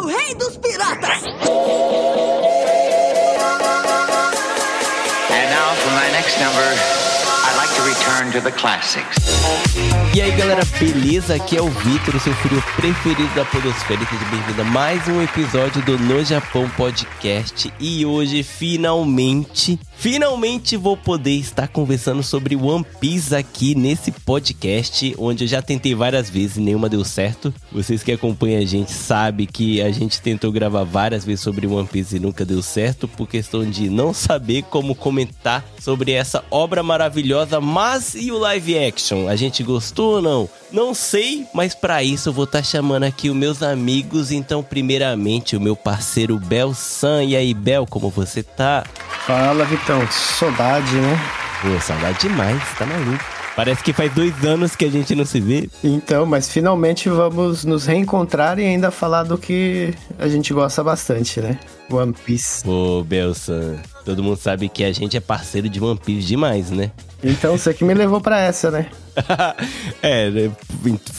seu rei dos piratas! And now for my next number, I'd like to return to the classics. E aí galera, beleza? Aqui é o Vitor, o seu filho preferido da Podosfera. Seja bem-vindo a mais um episódio do No Japão Podcast. E hoje, finalmente, finalmente vou poder estar conversando sobre One Piece aqui nesse podcast, onde eu já tentei várias vezes e nenhuma deu certo. Vocês que acompanham a gente sabem que a gente tentou gravar várias vezes sobre One Piece e nunca deu certo, por questão de não saber como comentar sobre essa obra maravilhosa. Mas e o live action? A gente gostou ou não? Não sei, mas para isso eu vou estar chamando aqui os meus amigos. Então, primeiramente, o meu parceiro Bel San. E aí, Bel, como você tá? Fala, Vitão. Saudade, né? Pô, saudade demais, tá maluco. Parece que faz dois anos que a gente não se vê. Então, mas finalmente vamos nos reencontrar e ainda falar do que a gente gosta bastante, né? One Piece. Pô, Belsan, todo mundo sabe que a gente é parceiro de One Piece demais, né? Então, você que me levou pra essa, né? é, né?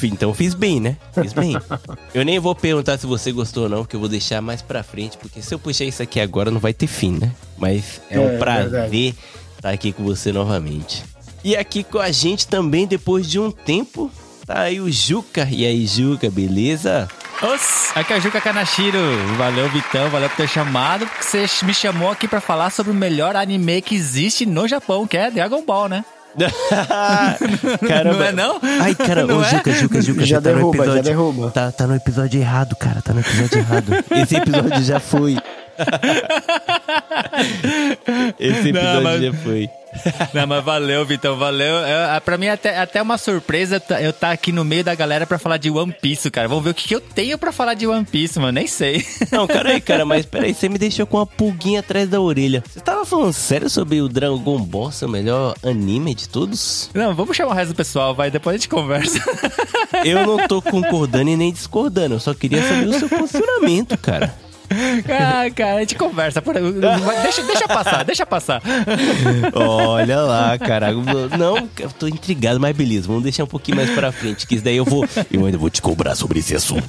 então fiz bem, né? Fiz bem. eu nem vou perguntar se você gostou ou não, porque eu vou deixar mais pra frente, porque se eu puxar isso aqui agora não vai ter fim, né? Mas é, um É, prazer verdade. estar aqui com você novamente. E aqui com a gente também, depois de um tempo, tá aí o Juca. E aí, Juca, beleza? Os, aqui é o Juca Kanashiro. Valeu, Vitão, valeu por ter chamado, porque você me chamou aqui pra falar sobre o melhor anime que existe no Japão, que é Dragon Ball, né? Caramba. Não é não? Ai, cara, Não ô, é? Juca, Juca, Juca, Já você tá no derruba, já episódio. derruba. Tá, tá no episódio errado, cara. Tá no episódio errado. Esse episódio já foi. Esse Não, episódio mas- já foi. Não, mas valeu, Vitão, valeu. É, é, pra mim é até, até uma surpresa tá- eu estar aqui no meio da galera pra falar de One Piece, cara. Vamos ver o que, que eu tenho pra falar de One Piece, mano. Nem sei. Não, cara aí, cara, mas peraí, você me deixou com uma pulguinha atrás da orelha. Você tava falando sério sobre o Dragon Ball, seu melhor anime de todos? Não, vamos chamar o resto do pessoal, vai. Depois a gente conversa. Eu não tô concordando e nem discordando, eu só queria saber o seu posicionamento, cara. Ah, cara, a gente conversa. Por... Deixa, deixa passar, deixa passar. Olha lá, cara. Não, eu tô intrigado, mas beleza, vamos deixar um pouquinho mais pra frente, que isso daí eu vou. Eu ainda vou te cobrar sobre esse assunto.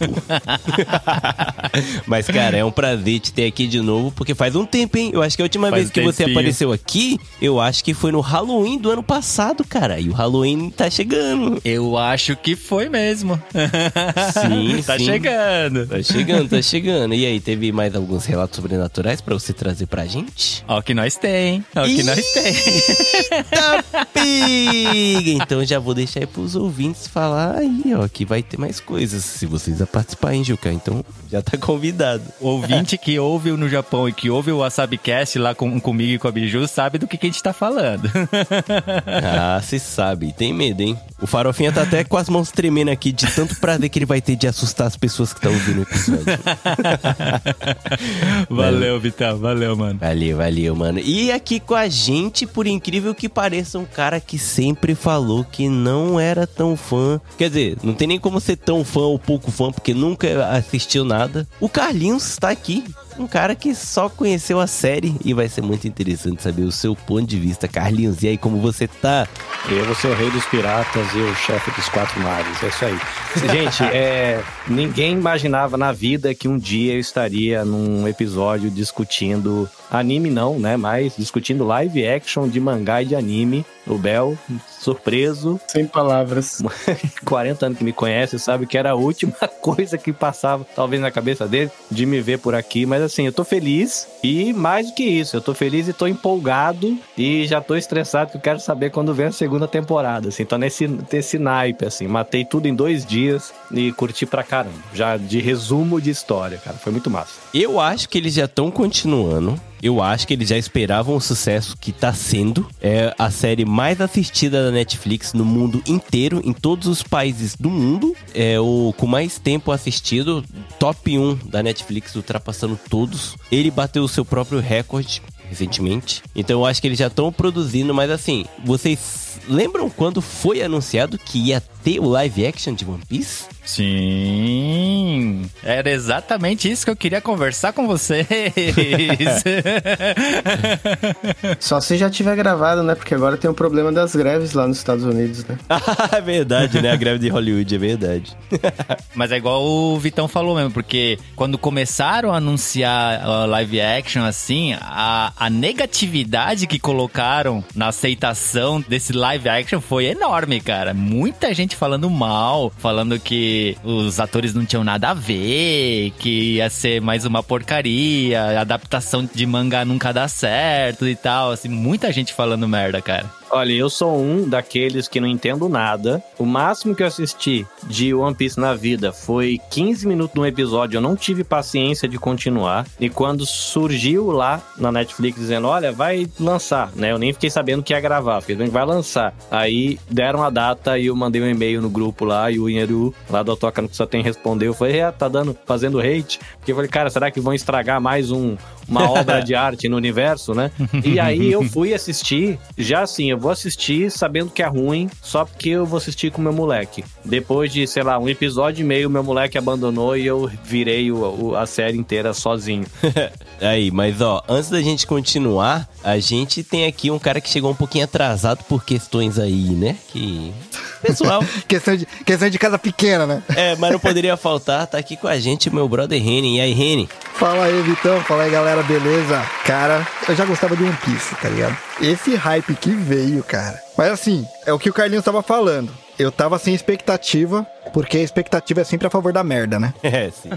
mas, cara, é um prazer te ter aqui de novo, porque faz um tempo, hein? Eu acho que a última Faz vez que um você tempinho. apareceu aqui, eu acho que foi no Halloween do ano passado, cara. E o Halloween tá chegando. Eu acho que foi mesmo. Sim, tá sim. chegando. Tá chegando, tá chegando. E aí, teve mais alguns relatos sobrenaturais pra você trazer pra gente? Ó o que nós tem. Ó o que nós tem. Piga! Então já vou deixar aí pros ouvintes falar aí, ó, que vai ter mais coisas. Se vocês a participar, hein, Juca? Então já tá convidado. O ouvinte que ouve no Japão e que ouve o WasabiCast lá com, comigo e com a Biju sabe do que, que a gente tá falando. Ah, se sabe. Tem medo, hein? O Farofinha tá até com as mãos tremendo aqui de tanto prazer que ele vai ter de assustar as pessoas que estão ouvindo o episódio. valeu, Vitão. Valeu, mano. Valeu, valeu, mano. E aqui com a gente, por incrível que pareça, um cara que sempre falou que não era tão fã. Quer dizer, não tem nem como ser tão fã ou pouco fã, porque nunca assistiu nada. O Carlinhos tá aqui. Um cara que só conheceu a série e vai ser muito interessante saber o seu ponto de vista. Carlinhos, e aí, como você tá? Eu vou ser o rei dos piratas e o chefe dos quatro mares. É isso aí. Gente, é, ninguém imaginava na vida que um dia eu estaria num episódio discutindo anime não, né? Mas discutindo live action de mangá e de anime. O Bel, surpreso, Sem palavras. 40 anos que me conhece, sabe que era a última coisa que passava, talvez na cabeça dele, de me ver por aqui. Mas assim, eu tô feliz e mais do que isso, eu tô feliz e tô empolgado e já tô estressado que eu quero saber quando vem a segunda temporada. Assim, tô nesse, nesse naipe, assim. Matei tudo em dois dias e curti pra caramba. Já de resumo de história, cara. Foi muito massa. Eu acho que eles já estão continuando. Eu acho que eles já esperavam o sucesso que tá sendo. É a série mais assistida da Netflix no mundo inteiro, em todos os países do mundo. É o com mais tempo assistido, top 1 da Netflix, ultrapassando todos. Ele bateu o seu próprio recorde recentemente. Então eu acho que eles já estão produzindo, mas assim, vocês lembram quando foi anunciado que ia ter o live action de One Piece? Sim, era exatamente isso que eu queria conversar com vocês. Só se já tiver gravado, né? Porque agora tem o problema das greves lá nos Estados Unidos, né? é verdade, né? A greve de Hollywood, é verdade. Mas é igual o Vitão falou mesmo, porque quando começaram a anunciar a live action assim, a, a negatividade que colocaram na aceitação desse live action foi enorme, cara. Muita gente falando mal, falando que os atores não tinham nada a ver, que ia ser mais uma porcaria, adaptação de mangá nunca dá certo e tal. Assim, muita gente falando merda, cara. Olha, eu sou um daqueles que não entendo nada. O máximo que eu assisti de One Piece na vida foi 15 minutos de um episódio. Eu não tive paciência de continuar. E quando surgiu lá na Netflix dizendo, olha, vai lançar, né? Eu nem fiquei sabendo que ia gravar. Fiquei sabendo que vai lançar. Aí deram a data e eu mandei um e-mail no grupo lá e o Inheru, lá do Toca no que só tem respondeu. Eu falei, é, tá dando, fazendo hate. Porque eu falei, cara, será que vão estragar mais um, uma obra de arte no universo, né? E aí eu fui assistir, já assim, eu vou assistir sabendo que é ruim, só porque eu vou assistir com meu moleque. Depois de, sei lá, um episódio e meio, meu moleque abandonou e eu virei o, o, a série inteira sozinho. Aí, mas ó, antes da gente continuar, a gente tem aqui um cara que chegou um pouquinho atrasado por questões aí, né? Que. Pessoal. questão, de, questão de casa pequena, né? É, mas não poderia faltar, tá aqui com a gente meu brother Reni. E aí, Reni? Fala aí, Vitão. Fala aí, galera, beleza? Cara, eu já gostava de One Piece, tá ligado? Esse hype que veio, cara. Mas assim, é o que o Carlinhos tava falando. Eu tava sem expectativa, porque a expectativa é sempre a favor da merda, né? É, sim.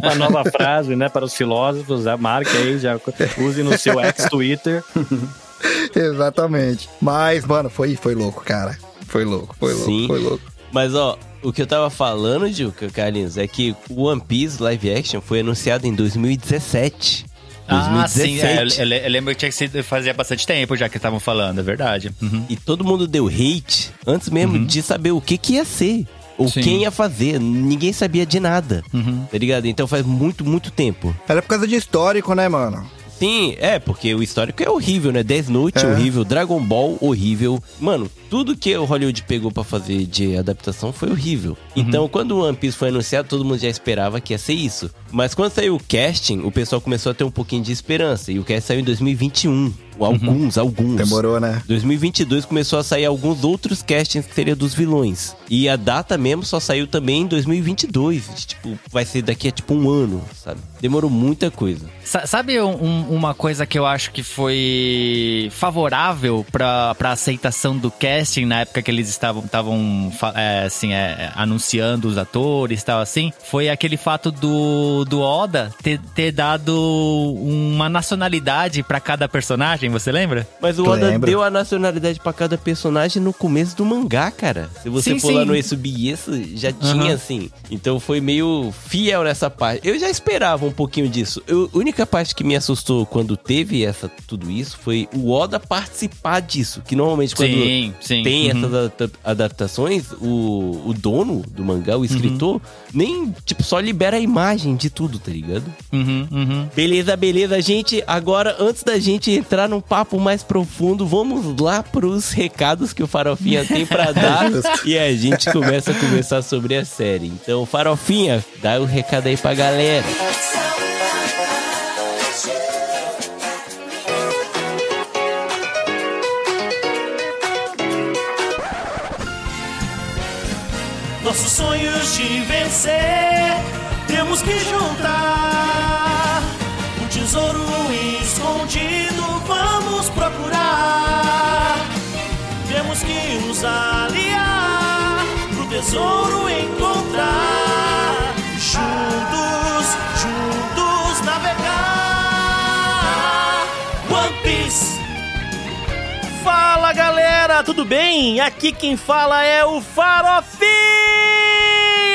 Uma nova frase, né, para os filósofos, a marca aí, já use no seu ex-Twitter. Exatamente. Mas, mano, foi, foi louco, cara. Foi louco, foi louco, Sim. foi louco. Mas ó, o que eu tava falando, Juca, Carlinhos, é que o One Piece live action foi anunciado em 2017. Ah, sim, 2017. é, eu, eu le- eu lembro que tinha que ser, fazia bastante tempo já que estavam falando, é verdade. Uhum. E todo mundo deu hate antes mesmo de saber o que que ia ser. Ou Sim. quem ia fazer. Ninguém sabia de nada. Uhum. Tá ligado? Então faz muito, muito tempo. Era por causa de histórico, né, mano? Sim, é, porque o histórico é horrível, né? Death Note É. horrível, Dragon Ball horrível. Mano, tudo que o Hollywood pegou pra fazer de adaptação foi horrível. Então, quando o One Piece foi anunciado, todo mundo já esperava que ia ser isso. Mas quando saiu o casting, o pessoal começou a ter um pouquinho de esperança. E o casting saiu em 2021. Alguns, alguns. Demorou, né? 2022 começou a sair alguns outros castings que seria dos vilões. E a data mesmo só saiu também em 2022. Tipo, vai ser daqui a tipo um ano, sabe? Demorou muita coisa. Sa- Sabe um- um- uma coisa que eu acho que foi favorável pra, pra aceitação do casting na época que eles estavam estavam é, assim é, anunciando os atores e tal assim foi aquele fato do, do Oda ter, ter dado uma nacionalidade pra cada personagem você lembra? Mas o Oda deu a nacionalidade pra cada personagem no começo do mangá, cara. Se você Sim, for sim. lá no Esubiesa, já tinha, assim. Então foi meio fiel nessa parte. Eu já esperava um pouquinho disso. Eu- a única parte que me assustou quando teve essa, tudo isso foi o Oda participar disso. Que normalmente quando Sim, sim. tem Uhum. essas adapta- adaptações, o, o dono do mangá, o escritor, nem, tipo, só libera a imagem de tudo, tá ligado? Uhum, uhum. Beleza, beleza, gente. Agora, antes da gente entrar num papo mais profundo, vamos lá pros recados que o Farofinha tem pra dar. e a gente começa a conversar sobre a série. Então, Farofinha, dá o recado aí pra galera. De vencer, temos que juntar. Um tesouro escondido, vamos procurar. Temos que nos aliar pro tesouro encontrar. Juntos, juntos navegar. One Piece. Fala galera, tudo bem? Aqui quem fala é o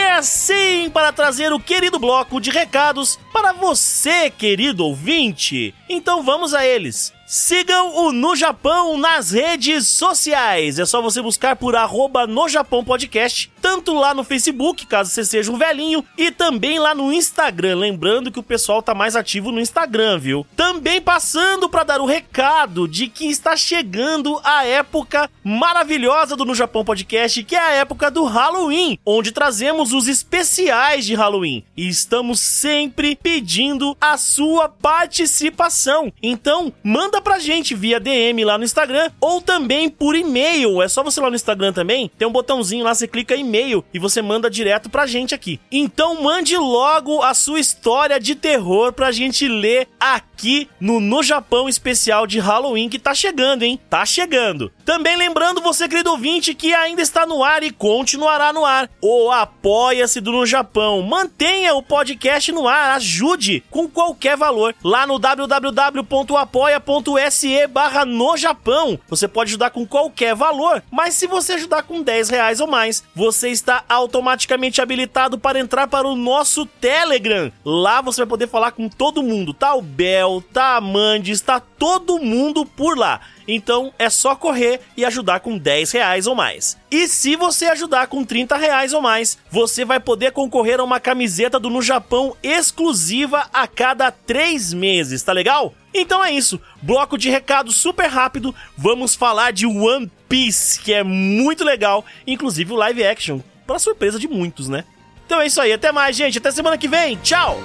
Farofinha! Sim, para trazer o querido bloco de recados para você, querido ouvinte. Então vamos a eles. Sigam o No Japão nas redes sociais. É só você buscar por arroba No Japão Podcast, tanto lá no Facebook, caso você seja um velhinho, e também lá no Instagram. Lembrando que o pessoal tá mais ativo no Instagram, viu? Também passando para dar o recado de que está chegando a época maravilhosa do No Japão Podcast, que é a época do Halloween, onde trazemos os especiais de Halloween. E estamos sempre pedindo a sua participação. Então, manda pra gente via DM lá no Instagram ou também por e-mail. É só você lá no Instagram também, tem um botãozinho lá, você clica e-mail e você manda direto pra gente aqui. Então, mande logo a sua história de terror pra gente ler aqui no No Japão especial de Halloween que tá chegando, hein? Tá chegando. Também lembrando você, querido ouvinte, que ainda está no ar e continuará no ar. O Apoia-se do No Japão. Mantenha o podcast no ar, ajude com qualquer valor. Lá no www.apoia.se barra no Japão. Você pode ajudar com qualquer valor, mas se você ajudar com 10 reais ou mais, você está automaticamente habilitado para entrar para o nosso Telegram. Lá você vai poder falar com todo mundo. Tá o Bel, tá a Mandy, está todo mundo por lá. Então é só correr e ajudar com 10 reais ou mais. E se você ajudar com 30 reais ou mais, você vai poder concorrer a uma camiseta do No Japão exclusiva a cada 3 meses, tá legal? Então é isso, bloco de recado super rápido, vamos falar de One Piece, que é muito legal, inclusive o live action, para surpresa de muitos, né? Então é isso aí, até mais, gente, até semana que vem, tchau!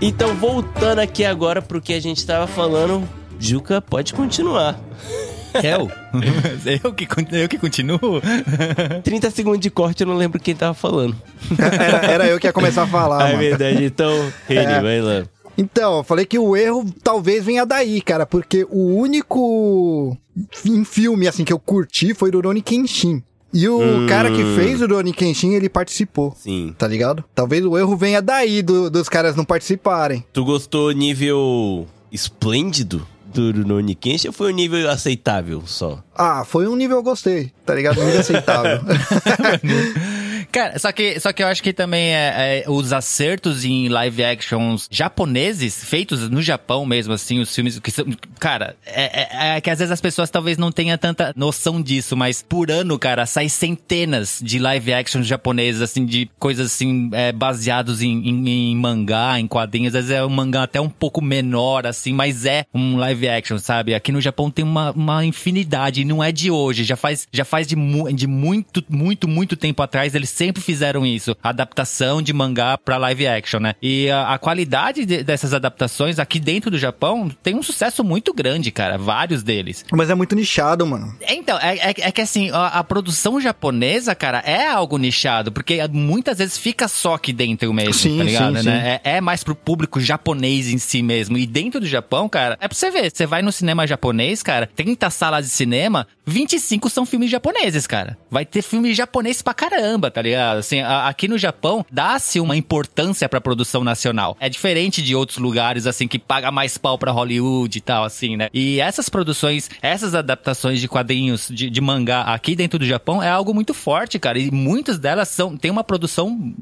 Então, voltando aqui agora pro que a gente tava falando, Juca, pode continuar. Eu? eu, que, eu que continuo? 30 segundos de corte, eu não lembro quem tava falando. Era, era eu que ia começar a falar, é mano. verdade. Então, Reni, É. vai lá. Então, eu falei que o erro talvez venha daí, cara, porque o único em filme, assim, que eu curti foi o Rurouni Kenshin. E o Hum. cara que fez o Rurouni Kenshin, ele participou, Sim. tá ligado? Talvez o erro venha daí, do- dos caras não participarem. Tu gostou nível esplêndido do Rurouni Kenshin ou foi um nível aceitável só? Ah, foi um nível eu gostei, tá ligado? Nível aceitável. Cara, só que, só que eu acho que também é, é, os acertos em live actions japoneses, feitos no Japão mesmo, assim, os filmes que são. Cara, é, é- é que às vezes as pessoas talvez não tenham tanta noção disso, mas por ano, cara, sai centenas de live actions japoneses, assim, de coisas assim, é, baseados em, em- em mangá, em quadrinhos. Às vezes é um mangá até um pouco menor, assim, mas é um live action, sabe? Aqui no Japão tem uma, uma infinidade, não é de hoje, já faz, já faz de, mu- de muito, muito, muito tempo atrás, eles sempre fizeram isso. Adaptação de mangá pra live action, né? E a, a qualidade de- dessas adaptações aqui dentro do Japão tem um sucesso muito grande, cara. Vários deles. Mas é muito nichado, mano. É, Então, é, é- é que assim, a, a produção japonesa, cara, é algo nichado, porque muitas vezes fica só aqui dentro mesmo, Sim, tá ligado? sim, né? É, é mais pro público japonês em si mesmo. E dentro do Japão, cara, é pra você ver, você vai no cinema japonês, cara, 30 salas de cinema, 25 são filmes japoneses, cara. Vai ter filme japonês pra caramba, tá ligado? Assim, a- aqui no Japão, dá-se uma importância pra produção nacional. É diferente de outros lugares, assim, que paga mais pau pra Hollywood e tal, assim, né? E essas produções, essas adaptações de quadrinhos, de, de mangá aqui dentro do Japão é algo muito forte, cara. E muitas delas são, tem uma produção,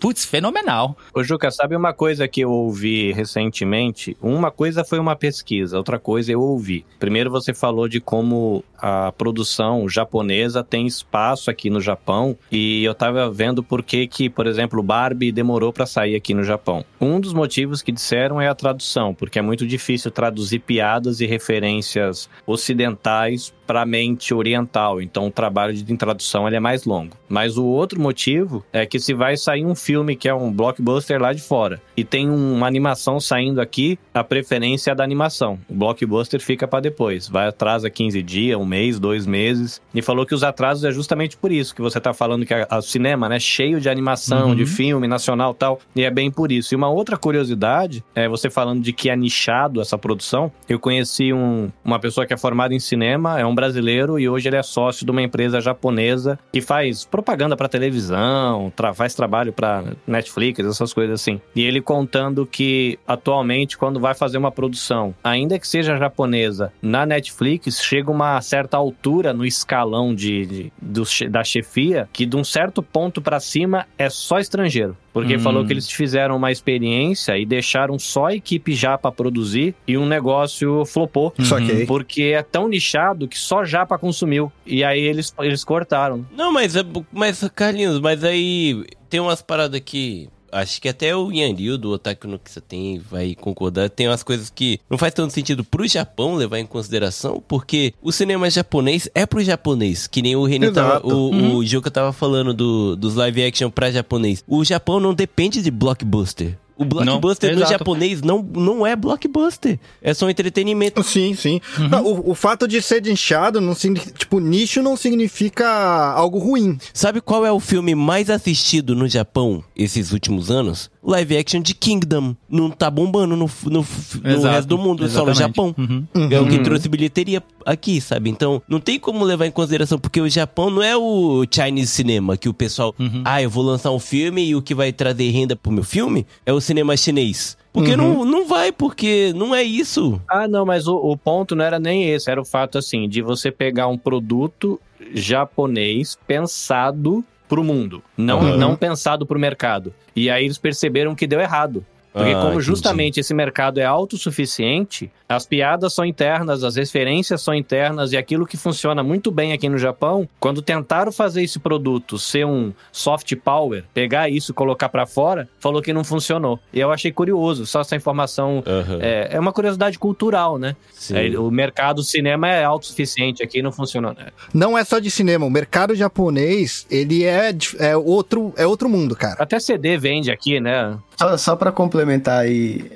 putz, fenomenal. Ô, Juca, sabe uma coisa que eu ouvi recentemente? Uma coisa foi uma pesquisa, outra coisa eu ouvi. Primeiro você falou de como a produção japonesa tem espaço aqui no Japão e eu tava vendo por que que, por exemplo, Barbie demorou pra sair aqui no Japão. Um dos motivos que disseram é a tradução, porque é muito difícil traduzir piadas e referências ocidentais para a mente oriental. Então o trabalho de tradução ele é mais longo. Mas o outro motivo é que se vai sair um filme que é um blockbuster lá de fora e tem uma animação saindo aqui, a preferência é da animação. O blockbuster fica para depois. Vai atrasa 15 dias, um mês, dois meses. E falou que os atrasos é justamente por isso que você tá falando que o cinema, né, cheio de animação, Uhum. de filme nacional e tal. E é bem por isso. E uma outra curiosidade, é você falando de que é nichado essa produção. Eu conheci um- uma pessoa que é formada em cinema, é um um brasileiro e hoje ele é sócio de uma empresa japonesa que faz propaganda pra televisão, tra faz trabalho pra Netflix, essas coisas assim. E ele contando que atualmente, quando vai fazer uma produção, ainda que seja japonesa, na Netflix chega uma certa altura no escalão de, de- do da chefia que de um certo ponto pra cima é só estrangeiro. Porque Hum. falou que eles fizeram uma experiência e deixaram só a equipe já pra produzir e um negócio flopou. Só Uhum. que Porque é tão nichado que só japa consumiu. E aí eles, eles cortaram. Não, mas, é- mas Carlinhos, mas aí tem umas paradas que. Acho que até o Yanryu do Otaku no que você tem vai concordar. Tem umas coisas que não faz tanto sentido pro Japão levar em consideração, porque o cinema japonês é pro japonês. Que nem o René tava, o, o Juca tava falando do, dos live action pra japonês. O Japão não depende de blockbuster. O blockbuster Não, japonês não, não é blockbuster. É só um entretenimento. Sim, sim. Uhum. Não, o, o fato de ser nichado, não tipo, nicho não significa algo ruim. Sabe qual é o filme mais assistido no Japão esses últimos anos? Live action de Kingdom. Não tá bombando no, no, no resto do mundo, só no exatamente. Japão. Uhum. É o que trouxe bilheteria aqui, sabe? Então, não tem como levar em consideração, porque o Japão não é o Chinese cinema, que o pessoal, Uhum. ah, eu vou lançar um filme e o que vai trazer renda pro meu filme é o cinema chinês. Porque não, não vai, porque não é isso. Ah, não, mas o, o ponto não era nem esse. Era o fato, assim, de você pegar um produto japonês pensado pro mundo. Não, Uhum. não pensado pro mercado. E aí eles perceberam que deu errado. Porque Ah, como entendi. justamente esse mercado é autossuficiente, as piadas são internas, as referências são internas e aquilo que funciona muito bem aqui no Japão, quando tentaram fazer esse produto ser um soft power, pegar isso e colocar pra fora, falou que não funcionou. E eu achei curioso, só essa informação Aham. é, é uma curiosidade cultural, né? É, o mercado do cinema é autossuficiente aqui, não funciona. né? Não é só de cinema. O mercado japonês, ele é, é, outro, é outro mundo, cara. Até CD vende aqui, né? Só, só para complementar aí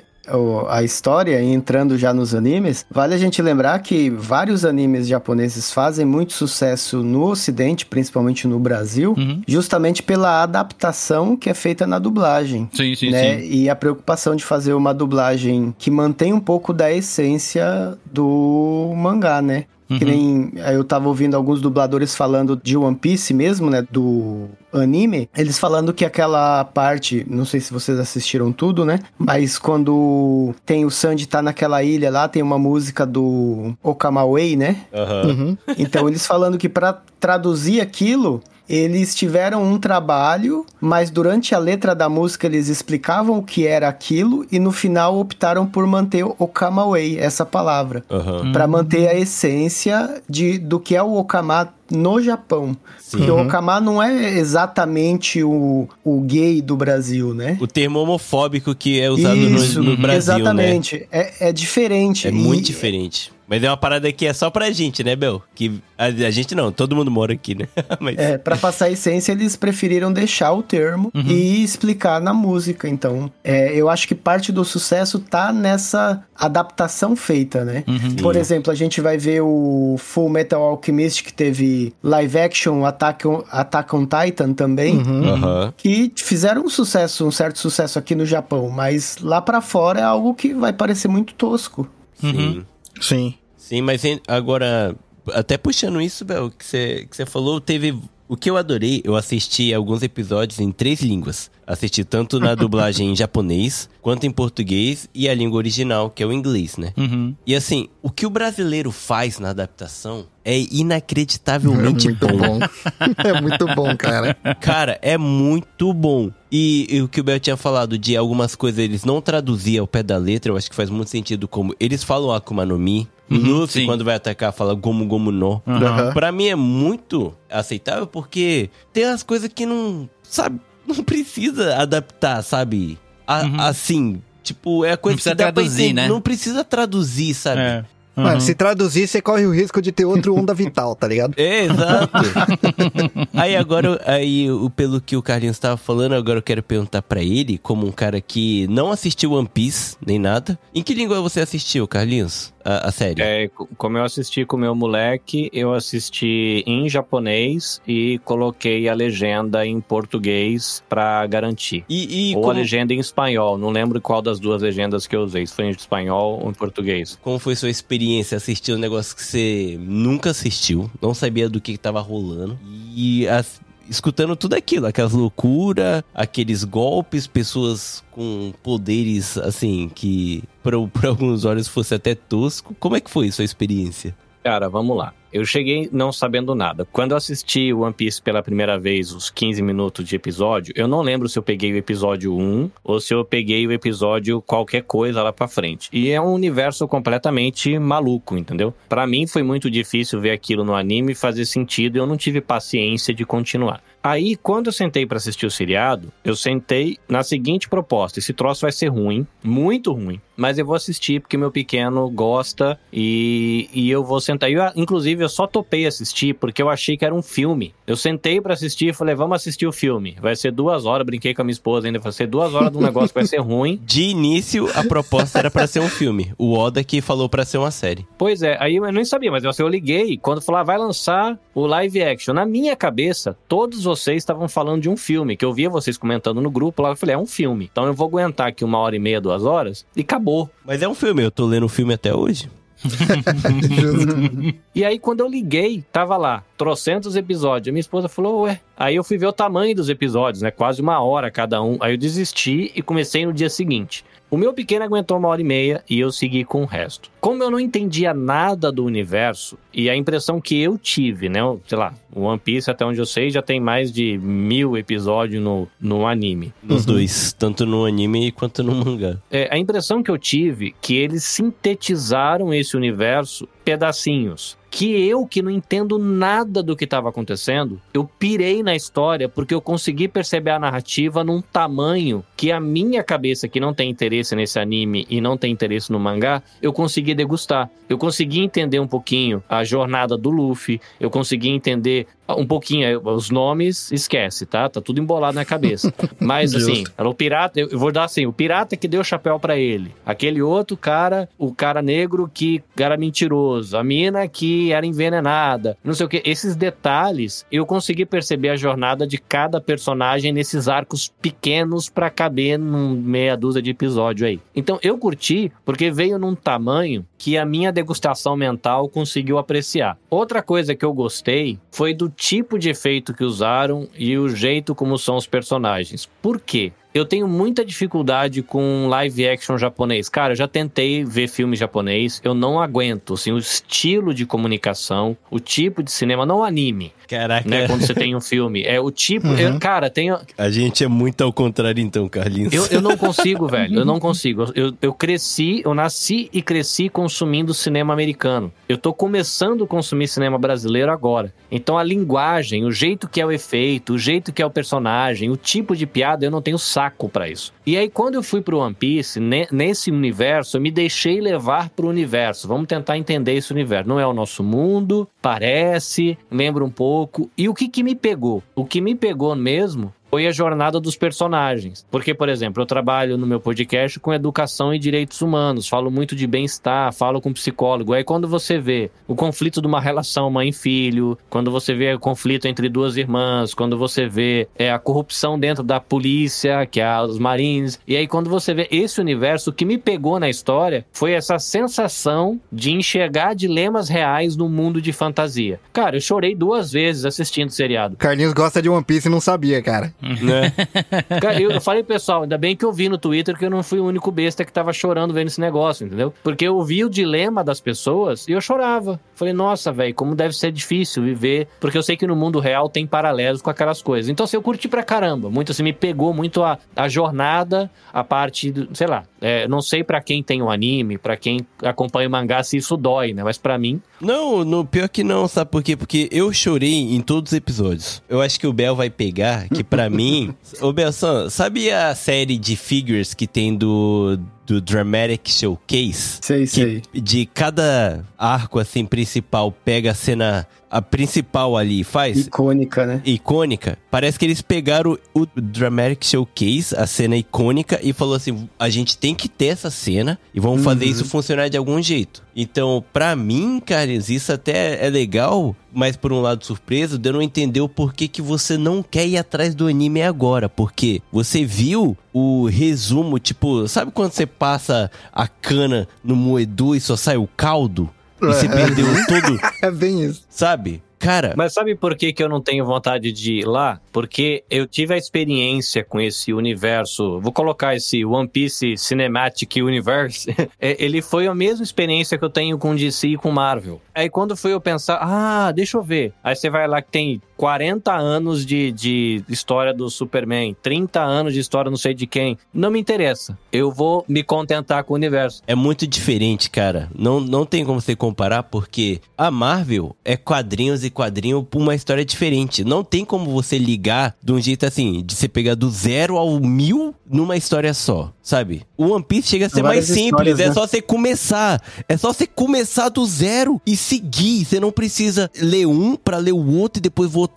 a história, e entrando já nos animes, vale a gente lembrar que vários animes japoneses fazem muito sucesso no ocidente, principalmente no Brasil, Uhum. justamente pela adaptação que é feita na dublagem. Sim, sim, né? sim. E a preocupação de fazer uma dublagem que mantém um pouco da essência do mangá, né? Que Uhum. nem eu tava ouvindo alguns dubladores falando de One Piece mesmo, né? Do anime. Eles falando que aquela parte, não sei se vocês assistiram tudo, né? Mas quando tem o Sanji tá naquela ilha lá, tem uma música do Okamaway, né? Aham. Uhum. Então eles falando que para traduzir aquilo, eles tiveram um trabalho, mas durante a letra da música eles explicavam o que era aquilo e no final optaram por manter o Okamaway, essa palavra, Aham. para manter a essência de do que é o Okama no Japão. Porque o Okama não é exatamente o, o gay do Brasil, né? O termo homofóbico que é usado no- Isso, no, Brasil, né? exatamente. É, é diferente. É muito E- diferente. Mas é uma parada que é só pra gente, né, Bel? Que a, a gente não, todo mundo mora aqui, né? Mas É, pra passar a essência, eles preferiram deixar o termo e explicar na música. Então, é, eu acho que parte do sucesso tá nessa adaptação feita, né? Por exemplo, a gente vai ver o Full Metal Alchemist, que teve live action Attack on, Attack on Titan também. Aham. Que fizeram um sucesso, um certo sucesso aqui no Japão, mas lá pra fora é algo que vai parecer muito tosco. Sim. Sim. Sim, mas agora, até puxando isso, Bel, que você que você falou, teve. O que eu adorei, eu assisti alguns episódios em três línguas. Assisti tanto na dublagem em japonês, quanto em português e a língua original, que é o inglês, né? Uhum. E assim, o que o brasileiro faz na adaptação é É inacreditavelmente muito bom. é muito bom, cara. Cara, é muito bom. E, e o que o Bel tinha falado de algumas coisas eles não traduziam ao pé da letra, eu acho que faz muito sentido como eles falam Akuma no Mi. O Luffy, sim. quando vai atacar, fala Gomu Gomu no. Aham. Pra mim é muito aceitável porque tem as coisas que não, sabe, não precisa adaptar, sabe? A- Assim, tipo, é a coisa Não precisa que dá pra traduzir, entender. né? Não precisa traduzir, sabe? É. Mano, se traduzir, você corre o risco de ter outro onda vital, tá ligado? É, exato. aí agora, aí, o- pelo que o Carlinhos estava falando, agora eu quero perguntar pra ele, como um cara que não assistiu One Piece, nem nada. Em que língua você assistiu, Carlinhos? A, a série? É, co- como eu assisti com o meu moleque, eu assisti em japonês e coloquei a legenda em português pra garantir. E, e Ou a como, legenda em espanhol, não lembro qual das duas legendas que eu usei, se foi em espanhol ou em português. como foi sua experiência assistindo um negócio que você nunca assistiu, não sabia do que, que tava rolando, e as- escutando tudo aquilo, aquelas loucuras, aqueles golpes, pessoas com poderes, assim, que para alguns olhos fosse até tosco. Como é que foi sua experiência? Cara, vamos lá. Eu cheguei não sabendo nada. Quando eu assisti One Piece pela primeira vez, os 15 minutos de episódio, eu não lembro se eu peguei o episódio 1 ou se eu peguei o episódio qualquer coisa lá pra frente. E é um universo completamente maluco, entendeu? Pra mim foi muito difícil ver aquilo no anime fazer sentido e eu não tive paciência de continuar. Aí, quando eu sentei pra assistir o seriado, eu sentei na seguinte proposta: esse troço vai ser ruim, muito ruim, mas eu vou assistir porque meu pequeno gosta e, e eu vou sentar. Eu, inclusive, eu só topei assistir porque eu achei que era um filme. Eu sentei pra assistir e falei: vamos assistir o filme. Vai ser duas horas. Brinquei com a minha esposa ainda. Vai ser duas horas de um negócio que vai ser ruim. De início, a proposta era pra ser um filme. O Oda que falou pra ser uma série. Pois é, aí eu nem sabia, mas eu liguei quando falou, ah, vai lançar o live action. Na minha cabeça, todos vocês estavam falando de um filme, que eu via vocês comentando no grupo lá, eu falei, é um filme. Então eu vou aguentar aqui uma hora e meia, duas horas, e acabou. Mas é um filme, eu tô lendo o filme até hoje. E aí, quando eu liguei, tava lá, trocentos episódios. A minha esposa falou, ué. Aí eu fui ver o tamanho dos episódios, né? Quase uma hora cada um. Aí eu desisti e comecei no dia seguinte. O meu pequeno aguentou uma hora e meia e eu segui com o resto. Como eu não entendia nada do universo, e a impressão que eu tive, né? Sei lá, o One Piece, até onde eu sei, já tem mais de mil episódios no, no anime. Nos dois, tanto no anime quanto no mangá. É, a impressão que eu tive que eles sintetizaram esse universo pedacinhos. Que eu, que não entendo nada do que estava acontecendo, eu pirei na história porque eu consegui perceber a narrativa num tamanho que a minha cabeça, que não tem interesse nesse anime e não tem interesse no mangá, eu consegui degustar. Eu consegui entender um pouquinho a jornada do Luffy, eu consegui entender um pouquinho, os nomes, esquece, tá? Tá tudo embolado na cabeça. Mas assim, era o pirata, eu vou dar assim, o pirata que deu o chapéu pra ele. Aquele outro cara, o cara negro que era mentiroso, a mina que era envenenada, não sei o que. Esses detalhes, eu consegui perceber a jornada de cada personagem nesses arcos pequenos pra caber num meia dúzia de episódio aí. Então eu curti porque veio num tamanho que a minha degustação mental conseguiu apreciar. Outra coisa que eu gostei foi do tipo de efeito que usaram e o jeito como são os personagens. Por quê? Eu tenho muita dificuldade com live action japonês. Cara, eu já tentei ver filme japonês, eu não aguento, assim, o estilo de comunicação, o tipo de cinema, não anime, Caraca, né, quando você tem um filme. É o tipo, eu- cara, tem, a gente é muito ao contrário então, Carlinhos. eu, eu não consigo, velho. Eu não consigo. Eu, eu cresci, eu nasci e cresci consumindo cinema americano. Eu tô começando a consumir cinema brasileiro agora. Então a linguagem, o jeito que é o efeito, o jeito que é o personagem, o tipo de piada, eu não tenho saco pra isso. E aí quando eu fui pro One Piece, ne- nesse universo, eu me deixei levar pro universo. Vamos tentar entender esse universo. Não é o nosso mundo, parece, lembra um pouco. E o que que me pegou? O que me pegou mesmo foi a jornada dos personagens. Porque, por exemplo, eu trabalho no meu podcast com educação e direitos humanos, falo muito de bem-estar, falo com psicólogo. Aí quando você vê o conflito de uma relação mãe-filho, quando você vê o conflito entre duas irmãs, quando você vê é, a corrupção dentro da polícia, que é os marines, e aí quando você vê esse universo, o que me pegou na história foi essa sensação de enxergar dilemas reais no mundo de fantasia. Cara, eu chorei duas vezes assistindo o seriado. Carlinhos gosta de One Piece e não sabia, cara. Né? Cara, eu, falei, pessoal, ainda bem que eu vi no Twitter que eu não fui o único besta que tava chorando vendo esse negócio, entendeu? Porque eu vi o dilema das pessoas e eu chorava. Falei, nossa, velho, como deve ser difícil viver. Porque eu sei que no mundo real tem paralelos com aquelas coisas. Então, assim, eu curti pra caramba. Muito assim, me pegou muito a, a jornada, a parte, do, sei lá. É, não sei pra quem tem o anime, pra quem acompanha o mangá, se isso dói, né? Mas pra mim, Não, no pior que não, sabe por quê? Porque eu chorei em todos os episódios. Eu acho que o Bel vai pegar, que pra mim. Ô Bel, só- sabe a série de figures que tem do. Do Dramatic Showcase. Sei, que sei. de cada arco assim principal pega a cena a principal ali e faz Icônica, né? icônica. Parece que eles pegaram o Dramatic Showcase, a cena icônica, e falou assim: a gente tem que ter essa cena e vamos fazer isso funcionar de algum jeito. Então, pra mim, caras, isso até é legal, mas por um lado surpresa, de eu não entender o porquê que você não quer ir atrás do anime agora. Porque você viu o resumo, tipo, sabe quando você passa a cana no moedor e só sai o caldo? E você É. perdeu todo, É bem isso. sabe? Cara, Mas sabe por que, que eu não tenho vontade de ir lá? Porque eu tive a experiência com esse universo. Vou colocar esse One Piece Cinematic Universe. É, Ele foi a mesma experiência que eu tenho com DC e com Marvel. Aí quando fui eu pensar, ah, deixa eu ver. Aí você vai lá que tem 40 anos de, de história do Superman, 30 anos de história não sei de quem. Não me interessa. Eu vou me contentar com o universo. É muito diferente, cara. Não, não tem como você comparar, porque a Marvel é quadrinhos e quadrinho por uma história diferente. Não tem como você ligar de um jeito assim, de você pegar do zero ao mil numa história só, sabe? O One Piece chega a ser mais simples, é né? só você começar. É só você começar do zero e seguir. Você não precisa ler um pra ler o outro e depois voltar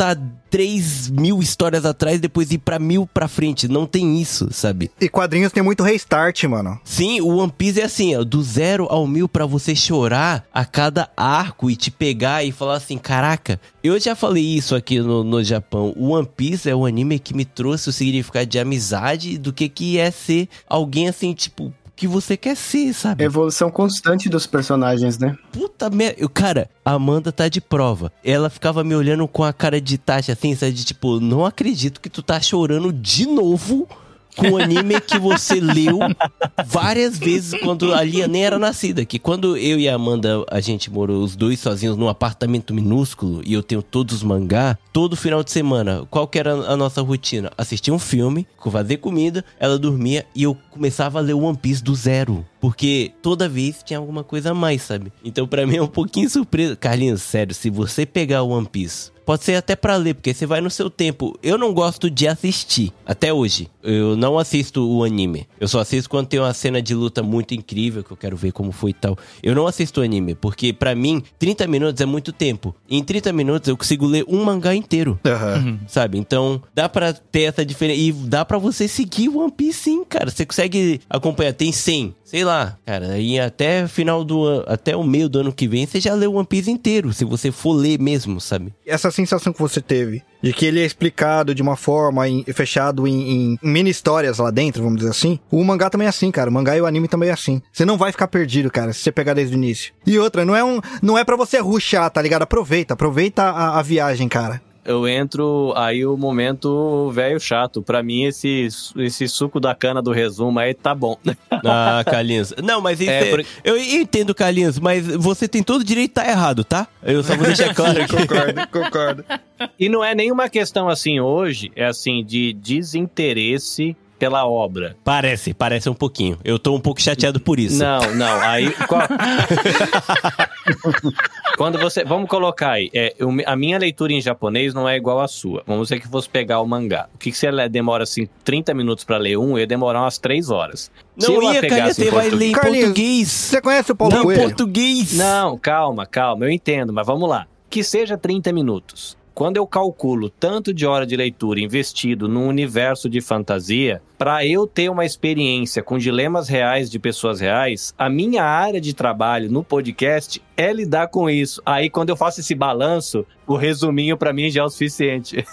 3 mil histórias atrás, depois ir pra mil pra frente. Não tem isso, sabe? E quadrinhos tem muito restart, mano. Sim, o One Piece é assim, ó, do zero ao mil pra você chorar a cada arco e te pegar e falar assim, caraca, eu já falei isso aqui no, no Japão, o One Piece é o anime que me trouxe o significado de amizade do que que é ser alguém assim, tipo, que você quer ser, sabe? Evolução constante dos personagens, né? Puta merda. Cara, a Amanda tá de prova. Ela ficava me olhando com a cara de taxa assim, sabe? De tipo, não acredito que tu tá chorando de novo com o anime que você leu várias vezes quando a Lia nem era nascida. Que quando eu e a Amanda, a gente morou os dois sozinhos num apartamento minúsculo e eu tenho todos os mangá, todo final de semana, qual que era a nossa rotina? Assistir um filme, fazer comida, ela dormia e eu começava a ler One Piece do zero. Porque toda vez tinha alguma coisa a mais, sabe? Então pra mim é um pouquinho surpresa. Carlinhos, sério, se você pegar o One Piece, pode ser até pra ler, porque você vai no seu tempo. Eu não gosto de assistir, até hoje. Eu não assisto o anime. Eu só assisto quando tem uma cena de luta muito incrível, que eu quero ver como foi e tal. Eu não assisto o anime, porque pra mim, 30 minutos é muito tempo. Em 30 minutos eu consigo ler um mangá inteiro. Aham. Sabe? Então, dá pra ter essa diferença. E dá pra você seguir o One Piece sim, cara. Você consegue acompanhar. Tem 100. Sei lá, cara. Aí até final do ano, até o meio do ano que vem, você já leu One Piece inteiro. Se você for ler mesmo, sabe? Essa sensação que você teve de que ele é explicado de uma forma em- fechado em, em mini histórias lá dentro, vamos dizer assim. O mangá também é assim, cara. O mangá e o anime também é assim. Você não vai ficar perdido, cara, se você pegar desde o início. E outra, não é um, não é para você ruxar, tá ligado? Aproveita, aproveita a, a viagem, cara. Eu entro aí o momento velho chato. Pra mim, esse, esse suco da cana do resumo aí tá bom. Ah, Carlinhos. Não, mas isso É, é, por- eu entendo, Carlinhos, mas você tem todo o direito de estar errado, tá? Eu só vou deixar claro aqui. Concordo, concordo. E não é nenhuma questão assim hoje, é assim, de desinteresse pela obra. Parece, parece um pouquinho. Eu tô um pouco chateado por isso. Não, não. Aí. qual- Quando você. Vamos colocar aí. É, eu- a minha leitura em japonês não é igual à sua. Vamos dizer que fosse pegar o mangá. O que, que você demora assim 30 minutos pra ler um? Eu ia demorar umas 3 horas. Se Não eu ia, em você vai ler em Carlinhos, português. Você conhece o Paulo Não, Coelho? português. Não, calma, calma, eu entendo, mas vamos lá. Que seja 30 minutos. Quando eu calculo tanto de hora de leitura investido num universo de fantasia, para eu ter uma experiência com dilemas reais de pessoas reais, a minha área de trabalho no podcast é lidar com isso. Aí quando eu faço esse balanço, o resuminho para mim já é o suficiente.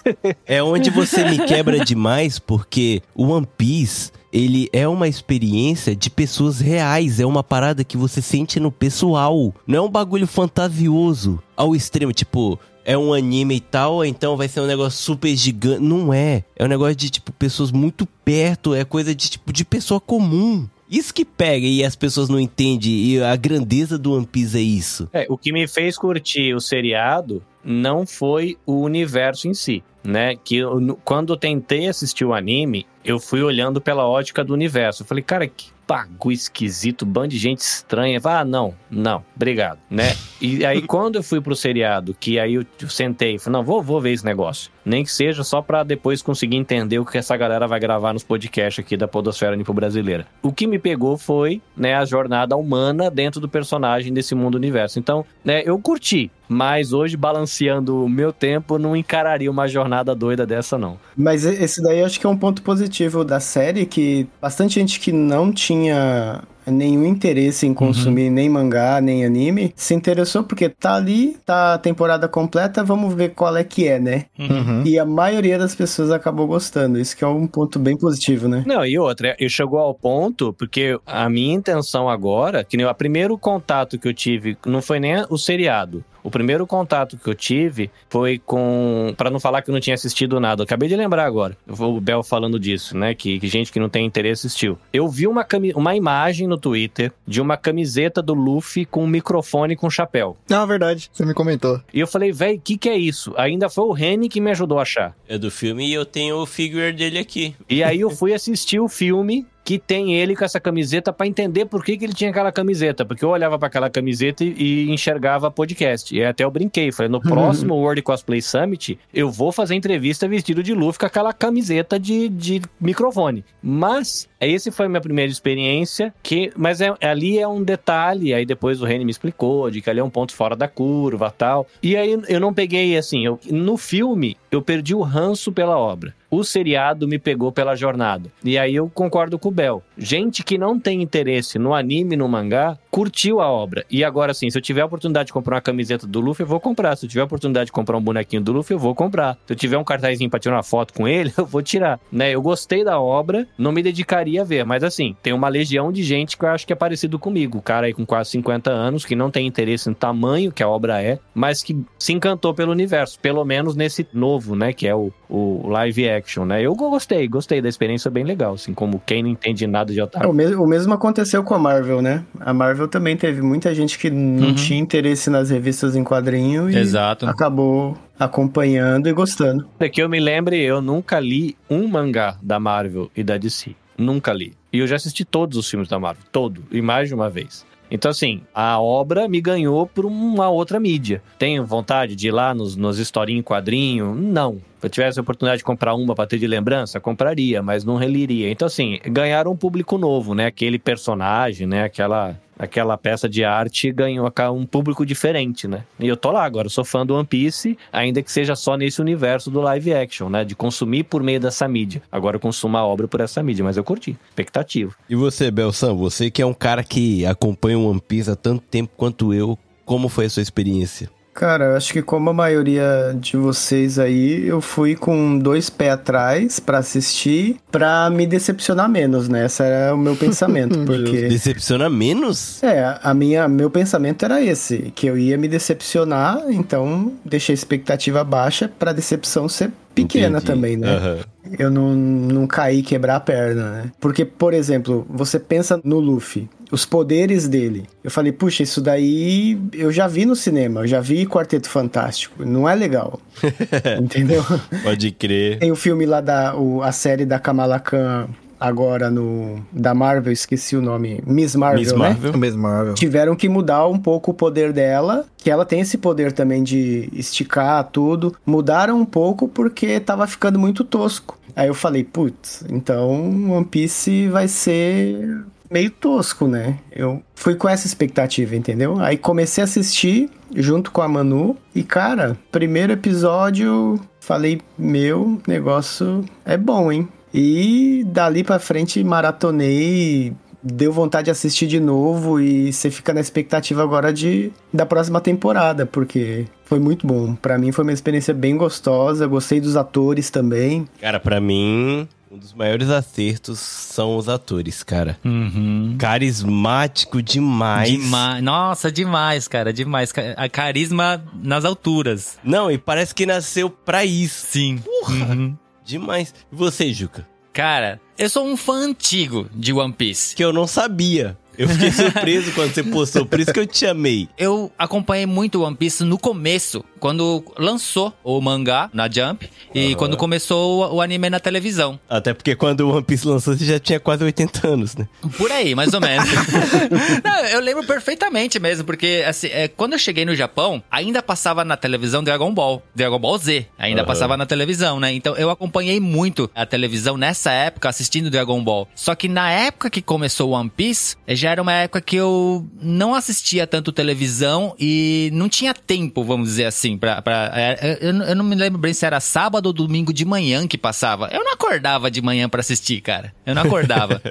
É onde você me quebra demais, porque o One Piece, ele é uma experiência de pessoas reais, é uma parada que você sente no pessoal. Não é um bagulho fantasioso ao extremo, tipo, é um anime e tal, então vai ser um negócio super gigante. Não é. É um negócio de, tipo, pessoas muito perto, é coisa de, tipo, de pessoa comum. Isso que pega e as pessoas não entendem, e a grandeza do One Piece é isso. É, o que me fez curtir o seriado não foi o universo em si, né? Que eu, quando eu tentei assistir o anime, eu fui olhando pela ótica do universo. Eu falei, cara, que bagulho esquisito, bando de gente estranha. Ah, não, não, obrigado, né? E aí quando eu fui pro seriado, que aí eu sentei e falei, não, vou, vou ver esse negócio. Nem que seja só pra depois conseguir entender o que essa galera vai gravar nos podcasts aqui da Podosfera Nipo Brasileira. O que me pegou foi, né, a jornada humana dentro do personagem desse mundo universo. Então, né, eu curti, mas hoje, balanceando o meu tempo, não encararia uma jornada doida dessa, não. Mas esse daí acho que é um ponto positivo da série, que bastante gente que não tinha nenhum interesse em consumir nem mangá, nem anime, se interessou porque tá ali, tá a temporada completa, vamos ver qual é que é, né? Uhum. E a maioria das pessoas acabou gostando, isso que é um ponto bem positivo, né? Não, e outra, eu chegou ao ponto, porque a minha intenção agora, que nem o primeiro contato que eu tive, não foi nem o seriado. O primeiro contato que eu tive foi com. Pra não falar que eu não tinha assistido nada. Eu acabei de lembrar agora. O Bel falando disso, né? Que, que gente que não tem interesse assistiu. Eu vi uma, cami- uma imagem no Twitter de uma camiseta do Luffy com um microfone com chapéu. Não, é verdade. Você me comentou. E eu falei, véi, o que, que é isso? Ainda foi o Reni que me ajudou a achar. É do filme e eu tenho o figure dele aqui. E aí eu fui assistir o filme que tem ele com essa camiseta pra entender por que, que ele tinha aquela camiseta. Porque eu olhava pra aquela camiseta e, e enxergava podcast. E até eu brinquei. Falei, no próximo World Cosplay Summit, eu vou fazer entrevista vestido de Luffy com aquela camiseta de, de microfone. Mas, esse foi a minha primeira experiência. Que, mas é- ali é um detalhe. Aí depois o Reni me explicou de que ali é um ponto fora da curva tal. E aí eu não peguei assim. eu- no filme, eu perdi o ranço pela obra. O seriado me pegou pela jornada. E aí eu concordo com o Bel. Gente que não tem interesse no anime, no mangá, curtiu a obra. E agora sim, se eu tiver a oportunidade de comprar uma camiseta do Luffy, eu vou comprar. Se eu tiver a oportunidade de comprar um bonequinho do Luffy, eu vou comprar. Se eu tiver um cartazinho pra tirar uma foto com ele, eu vou tirar. Né? Eu gostei da obra, não me dedicaria a ver. Mas assim, tem uma legião de gente que eu acho que é parecido comigo. O cara aí com quase 50 anos, que não tem interesse no tamanho que a obra é, mas que se encantou pelo universo. Pelo menos nesse novo, né? Que é o, o live action, né? Eu gostei, gostei da experiência bem legal. Assim, como quem não entende nada de É, otaku. o, mesmo, o mesmo aconteceu com a Marvel, né? A Marvel também teve muita gente que não Uhum. tinha interesse nas revistas em quadrinho e Exato. acabou acompanhando e gostando. É que eu me lembre, eu nunca li um mangá da Marvel e da DC. Nunca li. E eu já assisti todos os filmes da Marvel. Todo. E mais de uma vez. Então, assim, a obra me ganhou por uma outra mídia. Tenho vontade de ir lá nos, nos historinhos em quadrinho? Não. Se eu tivesse a oportunidade de comprar uma pra ter de lembrança, compraria, mas não reliria. Então, assim, ganharam um público novo, né? Aquele personagem, né? Aquela, aquela peça de arte ganhou um público diferente, né? E eu tô lá agora, eu sou fã do One Piece, ainda que seja só nesse universo do live action, né? De consumir por meio dessa mídia. Agora eu consumo a obra por essa mídia, mas eu curti. Expectativa. E você, Belsan, você que é um cara que acompanha o One Piece há tanto tempo quanto eu, como foi a sua experiência? Cara, eu acho que como a maioria de vocês aí, eu fui com dois pés atrás pra assistir, pra me decepcionar menos, né? Esse era o meu pensamento, porque... Decepciona menos? É, a minha, meu pensamento era esse, que eu ia me decepcionar, então deixei a expectativa baixa pra decepção ser pequena Entendi. também, né? Aham. Eu não, não caí quebrar a perna, né? Porque, por exemplo, você pensa no Luffy, os poderes dele. Eu falei, puxa, isso daí eu já vi no cinema, eu já vi Quarteto Fantástico. Não é legal. Entendeu? Pode crer. Tem o filme lá da. O, a série da Kamala Khan agora no. Da Marvel, esqueci o nome. Miss Marvel, Miss né? Marvel. O mesmo Marvel. Tiveram que mudar um pouco o poder dela, que ela tem esse poder também de esticar tudo. Mudaram um pouco porque tava ficando muito tosco. Aí eu falei, putz, então One Piece vai ser meio tosco, né? Eu fui com essa expectativa, entendeu? Aí comecei a assistir junto com a Manu e cara, primeiro episódio, falei, meu, negócio é bom, hein? E dali pra frente maratonei, deu vontade de assistir de novo e você fica na expectativa agora de da próxima temporada, porque foi muito bom. Pra mim foi uma experiência bem gostosa, gostei dos atores também. Cara, pra mim, um dos maiores acertos são os atores, cara. Uhum. Carismático demais. Demais. Nossa, demais, cara, demais. A carisma nas alturas. Não, e parece que nasceu pra isso. Sim. Uhum. Demais. E você, Juca? Cara, eu sou um fã antigo de One Piece. Que eu não sabia. Eu fiquei surpreso quando você postou, por isso que eu te chamei. Eu acompanhei muito One Piece no começo, quando lançou o mangá na Jump e quando começou o, o anime na televisão. Até porque quando o One Piece lançou, você já tinha quase 80 anos, né? Por aí, mais ou menos. Não, eu lembro perfeitamente mesmo, porque assim, é, quando eu cheguei no Japão, ainda passava na televisão Dragon Ball, Dragon Ball Z, ainda Aham. passava na televisão, né? Então eu acompanhei muito a televisão nessa época assistindo Dragon Ball. Só que na época que começou One Piece, eh, já era uma época que eu não assistia tanto televisão e não tinha tempo, vamos dizer assim, pra. pra é, eu, eu não me lembro bem se era sábado ou domingo de manhã que passava. Eu não acordava de manhã pra assistir, cara. Eu não acordava.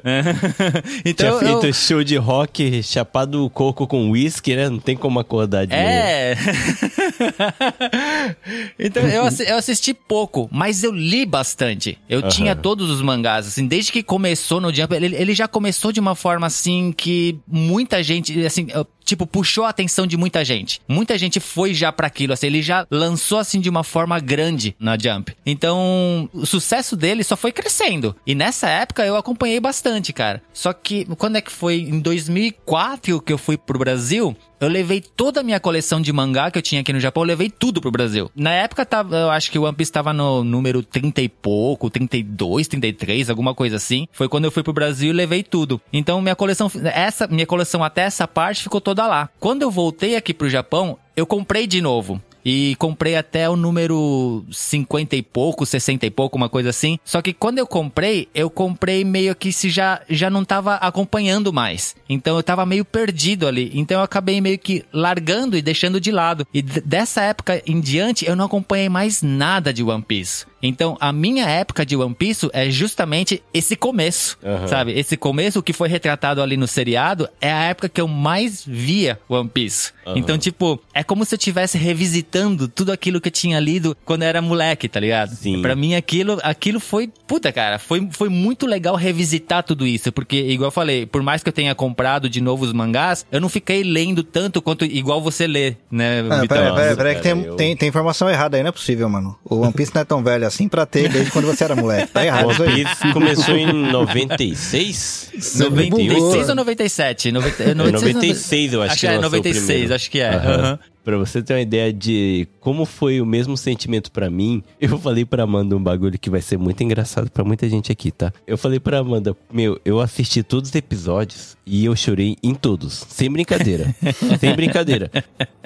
então tinha eu- feito show de rock, chapado o coco com whisky, né? Não tem como acordar de. É. então eu, eu assisti pouco, mas eu li bastante. Eu Aham. tinha todos os mangás, assim, desde que começou no Jump, ele, ele já começou de uma forma assim que muita gente, assim, eu- tipo, puxou a atenção de muita gente. Muita gente foi já pra aquilo, assim, ele já lançou assim de uma forma grande na Jump. Então, o sucesso dele só foi crescendo. E nessa época eu acompanhei bastante, cara. Só que quando é que foi em 2004 que eu fui pro Brasil, eu levei toda a minha coleção de mangá que eu tinha aqui no Japão, eu levei tudo pro Brasil. Na época, tava, eu acho que o One Piece tava no número 30 e pouco, 32, 33, alguma coisa assim. Foi quando eu fui pro Brasil e levei tudo. Então, minha coleção, essa, minha coleção até essa parte ficou toda lá. Quando eu voltei aqui pro Japão, eu comprei de novo. E comprei até o número 50 e pouco, 60 e pouco, uma coisa assim. Só que quando eu comprei, eu comprei meio que se já, já não tava acompanhando mais. Então eu tava meio perdido ali. Então eu acabei meio que largando e deixando de lado. E dessa época em diante, eu não acompanhei mais nada de One Piece. Então a minha época de One Piece é justamente esse começo, Aham. sabe? Esse começo que foi retratado ali no seriado é a época que eu mais via One Piece. Aham. Então, tipo, é como se eu estivesse revisitando tudo aquilo que eu tinha lido quando eu era moleque, tá ligado? Sim. Pra mim, aquilo, aquilo foi. Puta, cara, foi, foi muito legal revisitar tudo isso. Porque, igual eu falei, por mais que eu tenha comprado de novo os mangás, eu não fiquei lendo tanto quanto igual você lê, né, Ah, Vitão? pera, pera, pera, que tem, eu- tem, tem informação errada aí, não é possível, mano. O One Piece não é tão velho assim pra ter desde quando você era moleque. Tá errado isso One aí. Piece começou em 96? Você me 96 bugou. ou 97? 90, É 96, eu acho, acho que é lançou o 96, primeiro. acho que é. Aham. aham. Pra você ter uma ideia de como foi o mesmo sentimento pra mim, eu falei pra Amanda um bagulho que vai ser muito engraçado pra muita gente aqui, tá? Eu falei pra Amanda, meu, eu assisti todos os episódios e eu chorei em todos, sem brincadeira, sem brincadeira.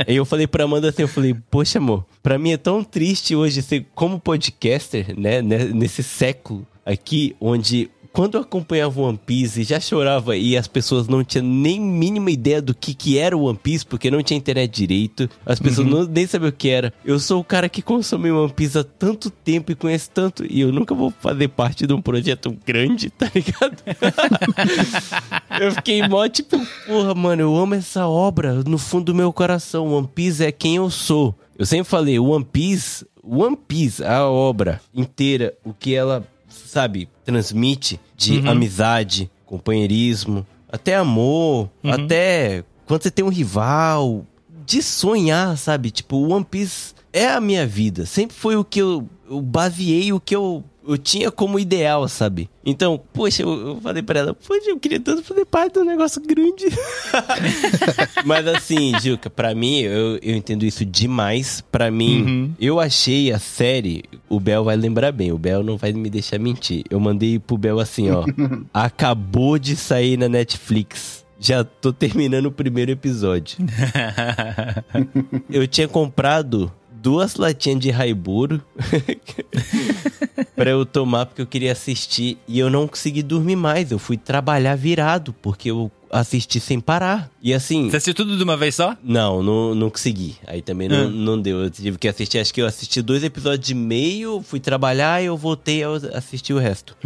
Aí eu falei pra Amanda assim, eu falei, poxa amor, pra mim é tão triste hoje ser como podcaster, né, né, nesse século aqui, onde quando eu acompanhava One Piece, já chorava e as pessoas não tinham nem mínima ideia do que, que era o One Piece, porque não tinha internet direito. As pessoas não, nem sabiam o que era. Eu sou o cara que consome One Piece há tanto tempo e conhece tanto, e eu nunca vou fazer parte de um projeto grande, tá ligado? eu fiquei mó tipo, porra, mano, eu amo essa obra no fundo do meu coração. One Piece é quem eu sou. Eu sempre falei, One Piece, One Piece, a obra inteira, o que ela, sabe, transmite de amizade, companheirismo, até amor, até quando você tem um rival, de sonhar, sabe? Tipo, One Piece é a minha vida. Sempre foi o que eu, eu baseei, o que eu, eu tinha como ideal, sabe? Então, poxa, eu, eu falei pra ela, poxa, eu queria tanto fazer parte de um negócio grande. Mas assim, Juca, pra mim, eu, eu entendo isso demais. Pra mim, eu achei a série. O Bel vai lembrar bem, o Bel não vai me deixar mentir. Eu mandei pro Bel assim, ó. acabou de sair na Netflix. Já tô terminando o primeiro episódio. eu tinha comprado duas latinhas de Raiburo pra eu tomar porque eu queria assistir e eu não consegui dormir mais. Eu fui trabalhar virado porque eu assisti sem parar. E assim, Você assistiu tudo de uma vez só? não, não, não consegui. Aí também não, não deu. Eu tive que assistir, acho que eu assisti dois episódios e meio, fui trabalhar e eu voltei a assistir o resto.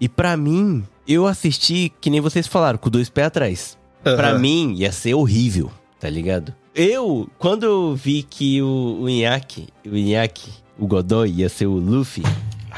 E pra mim, eu assisti, que nem vocês falaram, com dois pés atrás. Pra Aham. mim, ia ser horrível, tá ligado? Eu, quando eu vi que o, o Inaki, o Inaki, o Godoy ia ser o Luffy,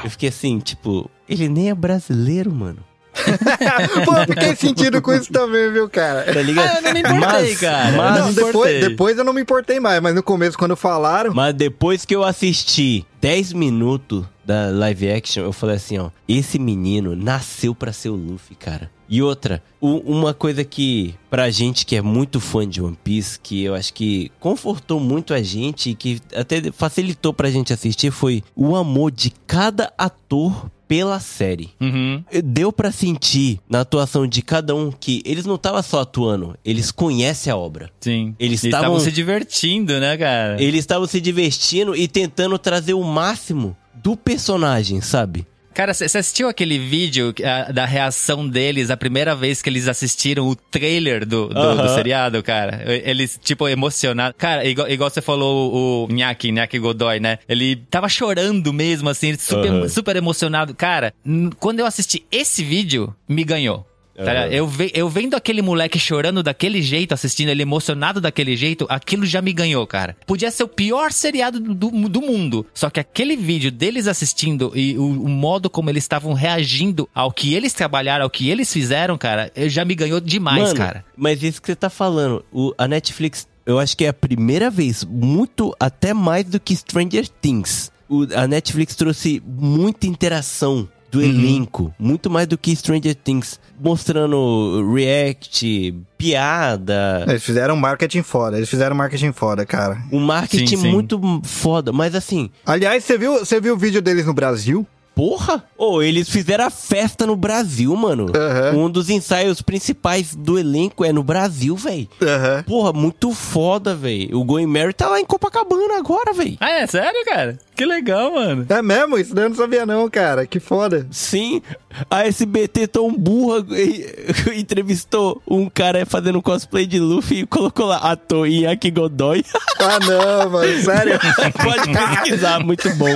eu fiquei assim, tipo, ele nem é brasileiro, mano. Pô, eu fiquei sentindo com isso também, viu, cara? Tá ligado? Ah, eu não me importei, cara. Eu Mas, não depois, depois eu não me importei mais, mas no começo, quando falaram. Mas depois que eu assisti 10 minutos da live action, eu falei assim, ó, esse menino nasceu pra ser o Luffy, cara. E outra, uma coisa que pra gente que é muito fã de One Piece, que eu acho que confortou muito a gente e que até facilitou pra gente assistir foi o amor de cada ator pela série. Uhum. Deu pra sentir na atuação de cada um que eles não estavam só atuando, eles conhecem a obra. Sim. Eles estavam- se divertindo, né, cara? Eles estavam se divertindo e tentando trazer o máximo do personagem, sabe? Cara, você assistiu aquele vídeo ah, da reação deles a primeira vez que eles assistiram o trailer do, do, do Aham. seriado, cara? Eles, tipo, emocionados. Cara, igual, igual você falou o Nhaki, Nhaki Godoy, né? Ele tava chorando mesmo, assim, super, Aham. super emocionado. Cara, quando eu assisti esse vídeo, me ganhou. Tá ligado? eu, ve- eu vendo aquele moleque chorando daquele jeito, assistindo ele emocionado daquele jeito, aquilo já me ganhou, cara. Podia ser o pior seriado do, do, do mundo. Só que aquele vídeo deles assistindo e o, o modo como eles estavam reagindo ao que eles trabalharam, ao que eles fizeram, cara, eu- já me ganhou demais, Mano, cara. Mas isso que você tá falando, o, a Netflix, eu acho que é a primeira vez, muito até mais do que Stranger Things. O- a Netflix trouxe muita interação do elenco, muito mais do que Stranger Things, mostrando react, piada, Eles fizeram marketing foda, eles fizeram marketing foda, cara. um marketing Sim, sim. muito foda, mas assim, Aliás, você viu, você viu o vídeo deles no Brasil? Porra! Ô, eles fizeram a festa no Brasil, mano. Aham. Um dos ensaios principais do elenco é no Brasil, véi. Aham. Porra, muito foda, véi. O Going Mary tá lá em Copacabana agora, véi. Ah, é sério, cara? Que legal, mano. É mesmo? Isso daí eu não sabia não, cara. Que foda. Sim, a SBT tão burra e- entrevistou um cara fazendo cosplay de Luffy e colocou lá ator Iaki Godoy. Ah, não, mano. Sério? Pode pesquisar, muito bom.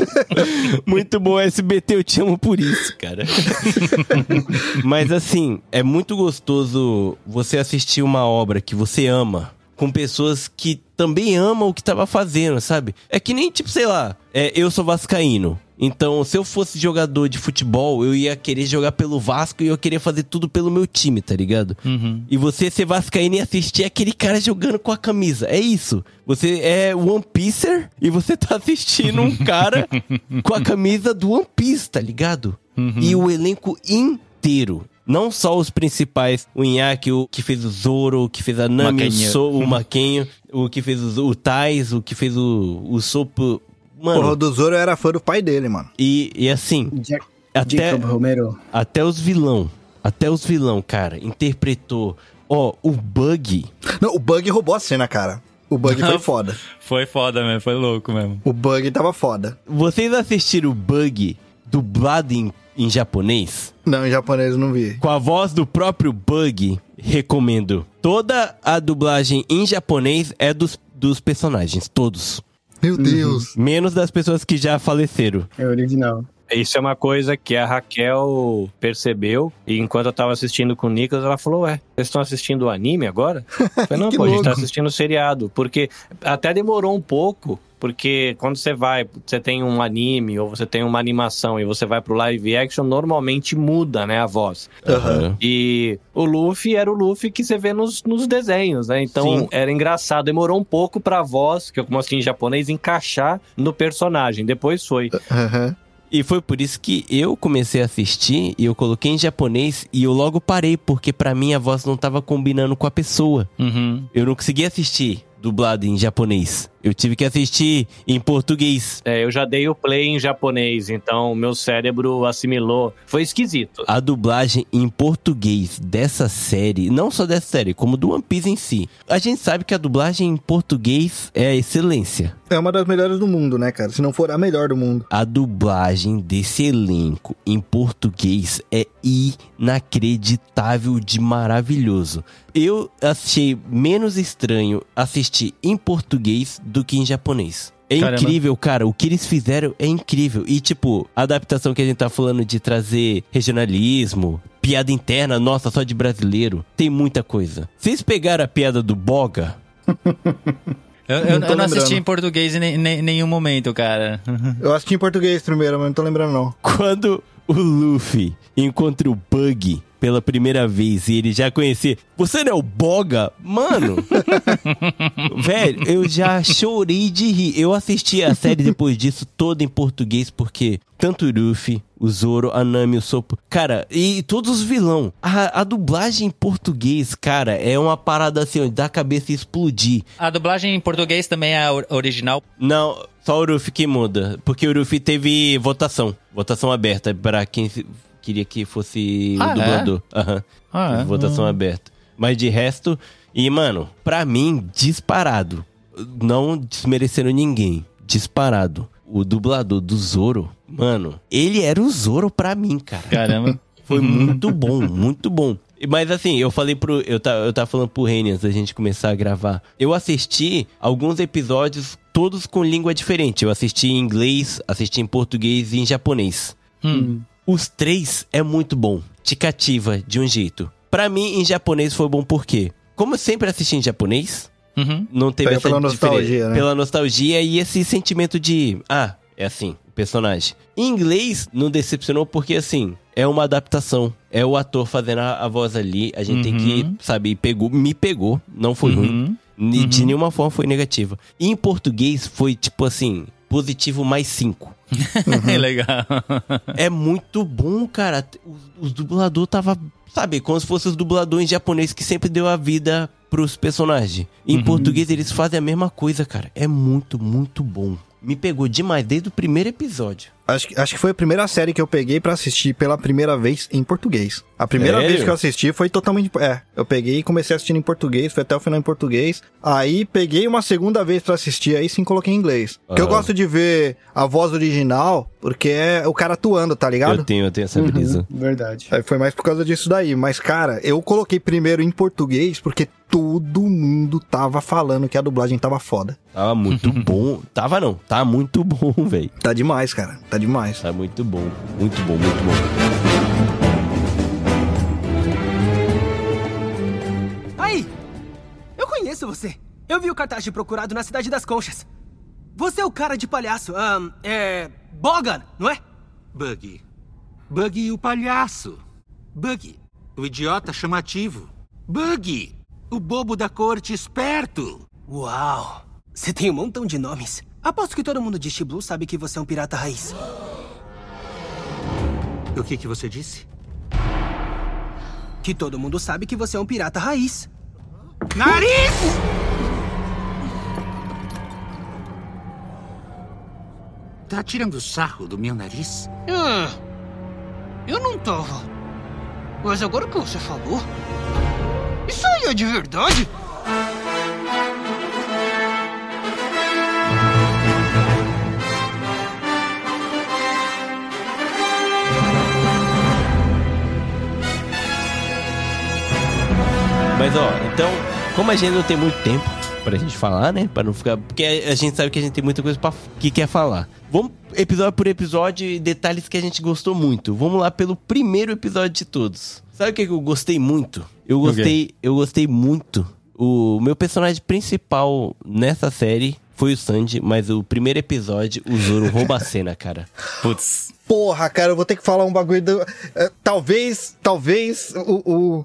Muito bom, SBT, eu te amo por isso, cara. Mas assim, é muito gostoso você assistir uma obra que você ama com pessoas que também amam o que tava fazendo, sabe? É que nem, tipo, sei lá, é, eu sou vascaíno. Então, se eu fosse jogador de futebol, eu ia querer jogar pelo Vasco e eu queria fazer tudo pelo meu time, tá ligado? E você ser vascaíno e assistir aquele cara jogando com a camisa. É isso. Você é One Pieceer e você tá assistindo um cara com a camisa do One Piece, tá ligado? E o elenco inteiro. Não só os principais, o Inaki, o que fez o Zoro, o que fez a Nami, o, so, o Maquinho, o que fez o, o Tais, o que fez o, o Sopo. Mano, Porra, o do Zoro era fã do pai dele, mano. e, e assim, Jack, até, Jacob Romero. até os vilão, até os vilão, cara, interpretou. Ó, o Bug, Não, o Bug roubou a cena, cara. O Bug foi foda. Foi foda mesmo, foi louco mesmo. O Bug tava foda. vocês assistiram o Bug dublado em, em japonês? Não, em japonês eu não vi. Com a voz do próprio Bug, recomendo. Toda a dublagem em japonês é dos, dos personagens, todos. Meu Deus. Menos das pessoas que já faleceram. É original. Isso é uma coisa que a Raquel percebeu e enquanto eu tava assistindo com o Nicolas, ela falou, ué, vocês estão assistindo o anime agora? Eu falei, não, pô, a gente tá assistindo o seriado. Porque até demorou um pouco, porque quando você vai, você tem um anime ou você tem uma animação e você vai pro live action, normalmente muda, né, a voz. Aham. E o Luffy era o Luffy que você vê nos, nos desenhos, né? Então Sim. era engraçado. Demorou um pouco pra voz, que eu como assim em japonês, encaixar no personagem. Depois foi. Aham. E foi por isso que eu comecei a assistir e eu coloquei em japonês e eu logo parei, porque pra mim a voz não tava combinando com a pessoa. Uhum. Eu não conseguia assistir dublado em japonês. Eu tive que assistir em português. É, eu já dei o play em japonês, então meu cérebro assimilou. Foi esquisito. A dublagem em português dessa série, não só dessa série, como do One Piece em si. A gente sabe que a dublagem em português é a excelência. É uma das melhores do mundo, né, cara? Se não for a melhor do mundo. A dublagem desse elenco em português é inacreditável de maravilhoso. Eu achei menos estranho assistir em português do que em japonês. É Caramba. incrível, cara. O que eles fizeram é incrível. E, tipo, a adaptação que a gente tá falando de trazer regionalismo, piada interna, nossa, só de brasileiro, tem muita coisa. Vocês pegaram a piada do Boga? Eu, eu, Não eu não assisti em português em, nem- em nenhum momento, cara. Eu assisti em português primeiro, mas não tô lembrando não. Quando o Luffy encontra o Bug pela primeira vez e ele já conhecia. Você não é o Boga? Mano. velho, eu já chorei de rir. Eu assisti a série depois disso toda em português porque tanto o Ruffy, o Zoro, a Nami, o Sopo. Cara, e todos os vilão. A, a dublagem em português, cara, é uma parada assim, ó, da cabeça explodir. A dublagem em português também é original. Não, só o Ruffy que muda. Porque o Ruffy teve votação. Votação aberta pra quem se- queria que fosse Ah, o é? dublador. Aham. Ah, é? Votação aberta. Mas de resto. E, mano, pra mim, disparado. Não desmerecendo ninguém. Disparado. O dublador do Zoro, mano, ele era o Zoro pra mim, cara. Caramba. Foi muito bom, muito bom. Mas assim, eu falei pro. Eu, tá, eu tava falando pro Reni antes da gente começar a gravar. Eu assisti alguns episódios, todos com língua diferente. Eu assisti em inglês, assisti em português e em japonês. Hum. Os três é muito bom. Te cativa de um jeito. Pra mim, em japonês foi bom porque, como eu sempre assisti em japonês, Uhum. não teve Pega essa pela nostalgia, diferença. né? Pela nostalgia e esse sentimento de, ah, é assim, o personagem. Em inglês, não decepcionou porque, assim, é uma adaptação. É o ator fazendo a, a voz ali. A gente tem que, sabe, pegou, me pegou, não foi ruim. Ni- De nenhuma forma foi negativa. E em português foi, tipo assim, positivo mais cinco. Legal. É muito bom, cara. Os, os dubladores tava, sabe, como se fossem os dubladores japoneses que sempre deu a vida pros personagens. Em português eles fazem a mesma coisa, cara. É muito, muito bom. Me pegou demais desde o primeiro episódio. Acho, que- acho que foi a primeira série que eu peguei pra assistir pela primeira vez em português. A primeira Sério? vez que eu assisti foi totalmente. É, eu peguei e comecei assistindo em português, foi até o final em português. Aí peguei uma segunda vez pra assistir, aí sim coloquei em inglês. Porque eu Ah. gosto de ver a voz original, porque é o cara atuando, tá ligado? Eu tenho, eu tenho essa brisa. Verdade. Aí foi mais por causa disso daí. Mas, cara, eu coloquei primeiro em português porque todo mundo tava falando que a dublagem tava foda. Tava muito bom. Tava não, tá muito bom, velho. Tá demais, cara. Tá demais. Tá muito bom. Muito bom, muito bom. Aí! Eu conheço você. Eu vi o cartaz de procurado na Cidade das Conchas. Você é o cara de palhaço. ahn, é. Bogan, não é? Buggy. Buggy o palhaço. Buggy, o idiota chamativo. Buggy, o bobo da corte esperto. Uau! Você tem um montão de nomes. Aposto que todo mundo de Shiblu sabe que você é um pirata raiz. O que que você disse? Que todo mundo sabe que você é um pirata raiz. Nariz! Tá tirando sarro do meu nariz? Ah, eu não tava. Mas agora que você falou. Isso aí é de verdade? Mas ó, então, como a gente não tem muito tempo pra gente falar, né? Pra não ficar. Porque a gente sabe que a gente tem muita coisa pra, que quer falar. Vamos episódio por episódio detalhes que a gente gostou muito. Vamos lá pelo primeiro episódio de todos. Sabe o que que eu gostei muito? Eu gostei, eu gostei muito. O meu personagem principal nessa série foi o Sanji, mas o primeiro episódio, o Zoro rouba a cena, cara. Putz. Porra, cara, eu vou ter que falar um bagulho do. é, talvez, talvez o, o-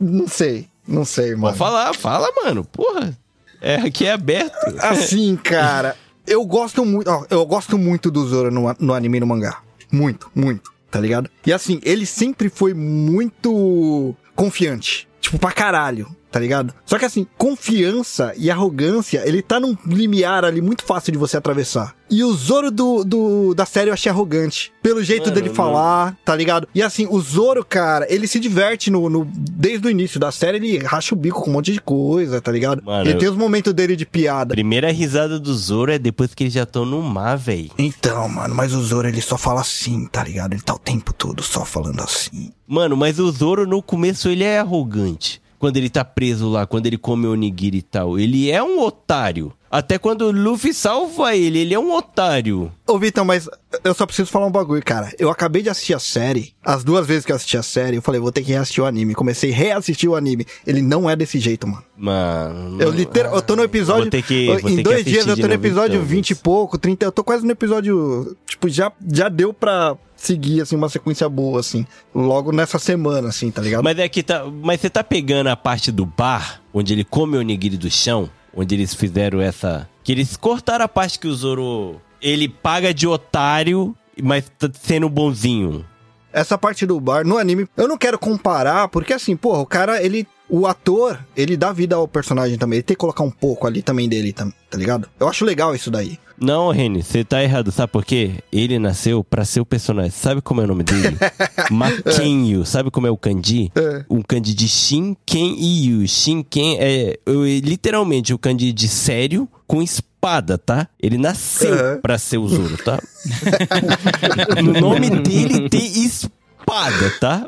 Não sei, não sei, mano. Pode falar, fala, mano. Porra. É, aqui é aberto. Assim, cara, eu gosto muito. ó, eu gosto muito do Zoro no, no anime e no mangá. Muito, muito, tá ligado? E assim, ele sempre foi muito confiante. Tipo, pra caralho, tá ligado? Só que assim, confiança e arrogância, ele tá num limiar ali muito fácil de você atravessar. E o Zoro do, do- da série eu achei arrogante. Pelo jeito Mano, dele não. falar, tá ligado? E assim, o Zoro, cara, ele se diverte no, no- desde o início da série, ele racha o bico com um monte de coisa, tá ligado? Mano, ele tem os momentos dele de piada. Primeira risada do Zoro é depois que eles já estão no mar, velho. Então, mano, mas o Zoro ele só fala assim, tá ligado? Ele tá o tempo todo só falando assim. Mano, mas o Zoro no começo ele é arrogante. Quando ele tá preso lá, quando ele come o onigiri e tal. Ele é um otário. Até quando o Luffy salva ele, ele é um otário. Ô, Vitão, mas eu só preciso falar um bagulho, cara. Eu acabei de assistir a série. As duas vezes que eu assisti a série, eu falei, vou ter que reassistir o anime. Comecei a reassistir o anime. Ele não é desse jeito, mano. Mano. Eu literal, eu tô no episódio. Vou ter que- vou ter em que dois dias eu tô no episódio então, 20 e pouco, 30. Eu tô quase no episódio. Tipo, já, já deu pra seguir, assim, uma sequência boa, assim. Logo nessa semana, assim, tá ligado? Mas é que tá. Mas você tá pegando a parte do bar, onde ele come o onigiri do chão, onde eles fizeram essa. Que eles cortaram a parte que o Zoro. Ele paga de otário, mas tá sendo bonzinho. Essa parte do bar, no anime, eu não quero comparar, porque assim, porra, o cara, ele. O ator, ele dá vida ao personagem também. Ele tem que colocar um pouco ali também dele, tá, tá ligado? Eu acho legal isso daí. Não, Reni, você tá errado, sabe por quê? Ele nasceu pra ser o personagem. Sabe como é o nome dele? Makenyu. Sabe como é o kanji? É. Um kanji de Shinken-Yu. Shinken é, é literalmente o kanji de sério com espada, tá? Ele nasceu Uhum. pra ser o Zoro, tá? no nome dele tem espada, tá?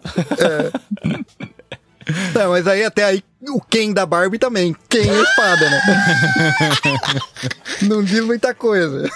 Não, mas aí até aí o Ken da Barbie também. Ken é espada, né? não diz muita coisa.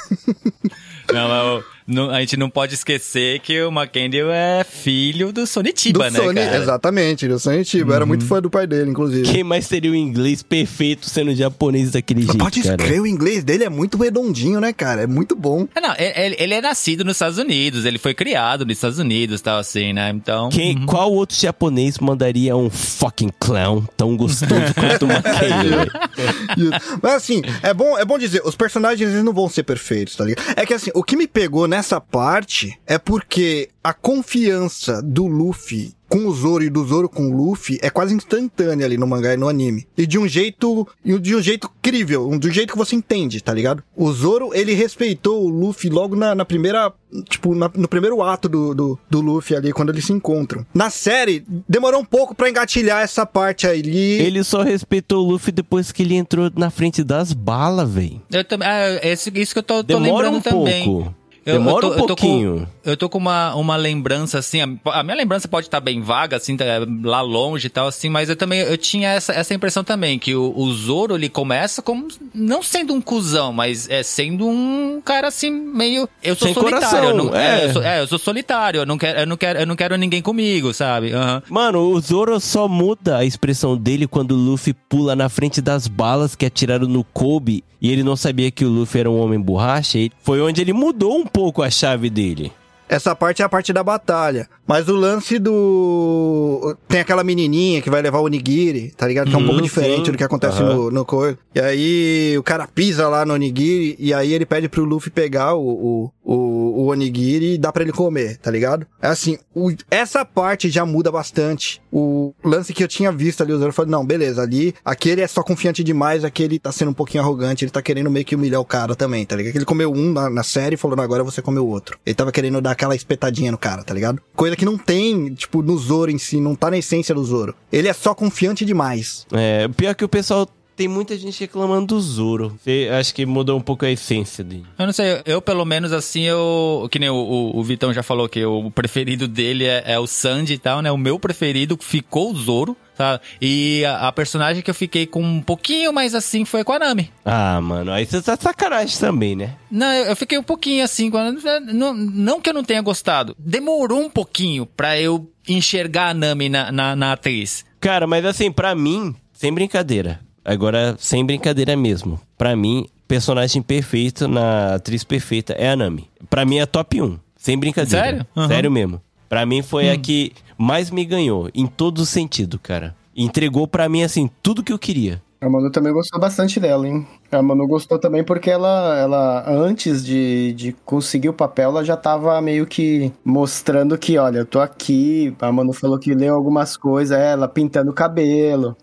Não, mas não- a gente não pode esquecer que o Mackenzie é filho do Sonitiba, do né, Sony, cara? exatamente, do Sony Chiba. Eu era muito fã do pai dele, inclusive. Quem mais seria o inglês perfeito sendo japonês daquele Mas jeito, Pode cara? escrever, o inglês dele é muito redondinho, né, cara? É muito bom. É, Não, ele, ele é nascido nos Estados Unidos, ele foi criado nos Estados Unidos, tal assim, né? Então. Quem, Qual outro japonês mandaria um fucking clown tão gostoso quanto o? Isso. Mas assim, é bom, é bom dizer, os personagens eles não vão ser perfeitos, tá ligado? É que assim, o que me pegou nessa parte é porque a confiança do Luffy com o Zoro e do Zoro com o Luffy é quase instantânea ali no mangá e no anime. E de um jeito, e de um jeito crível, um- de um jeito que você entende, tá ligado? O Zoro, ele respeitou o Luffy logo na, na primeira, tipo, na- no primeiro ato do, do, do Luffy ali, quando eles se encontram. Na série, demorou um pouco pra engatilhar essa parte aí. Ele só respeitou o Luffy depois que ele entrou na frente das balas, velho. Eu também. Ah, esse, isso que eu tô, tô Demora lembrando um também. pouco. Eu- Demora eu tô- um eu tô com- pouquinho. Eu tô com uma, uma lembrança, assim, a, a minha lembrança pode estar bem vaga, assim, tá, lá longe e tal, assim, mas eu também, eu tinha essa, essa impressão também, que o, o Zoro, ele começa como, não sendo um cuzão, mas é sendo um cara, assim, meio, eu sou Sem solitário, coração, eu não, é. eu sou, é, eu sou solitário, eu não quero, eu não quero, eu não quero ninguém comigo, sabe? Aham. Mano, o Zoro só muda a expressão dele quando o Luffy pula na frente das balas que atiraram no Kobe e ele não sabia que o Luffy era um homem borracha. E foi onde ele mudou um pouco a chave dele. Essa parte é a parte da batalha. Mas o lance do. Tem aquela menininha que vai levar o Onigiri, tá ligado? Que é um Hum, pouco sim. diferente do que acontece Aham. no, no coisa. E aí o cara pisa lá no Onigiri e aí ele pede pro Luffy pegar o, o, o, o Onigiri e dá pra ele comer, tá ligado? É assim, o- essa parte já muda bastante. O lance que eu tinha visto ali, o Zoro falou: não, beleza, ali, aquele é só confiante demais, aquele tá sendo um pouquinho arrogante, ele tá querendo meio que humilhar o cara também, tá ligado? Ele comeu um na, na série e falou: não, agora você comeu o outro. Ele tava querendo dar aquela espetadinha no cara, tá ligado? Coisa que não tem, tipo, no Zoro em si, não tá na essência do Zoro. Ele é só confiante demais. É, pior que o pessoal tem muita gente reclamando do Zoro. Você acho que mudou um pouco a essência dele. Eu não sei, eu pelo menos assim, eu. Que nem o, o, o Vitão já falou que o preferido dele é, é o Sandy e tal, né? O meu preferido ficou o Zoro, tá? E a, a personagem que eu fiquei com um pouquinho mais assim foi com a Nami. Ah, mano, aí você tá sacanagem também, né? Não, eu, eu fiquei um pouquinho assim, a- não, não que eu não tenha gostado. Demorou um pouquinho pra eu enxergar a Nami na, na, na atriz. Cara, mas assim, pra mim, sem brincadeira. Agora, sem brincadeira mesmo. Pra mim, personagem perfeito na atriz perfeita é a Nami. Pra mim é top 1. Sem brincadeira. Sério? Aham. Sério mesmo. Pra mim foi Hum. a que mais me ganhou. Em todos os sentidos, cara. Entregou pra mim, assim, tudo que eu queria. A Manu também gostou bastante dela, hein? A Manu gostou também porque ela, ela antes de, de conseguir o papel, ela já tava meio que mostrando que, olha, eu tô aqui. A Manu falou que leu algumas coisas, é, ela pintando o cabelo.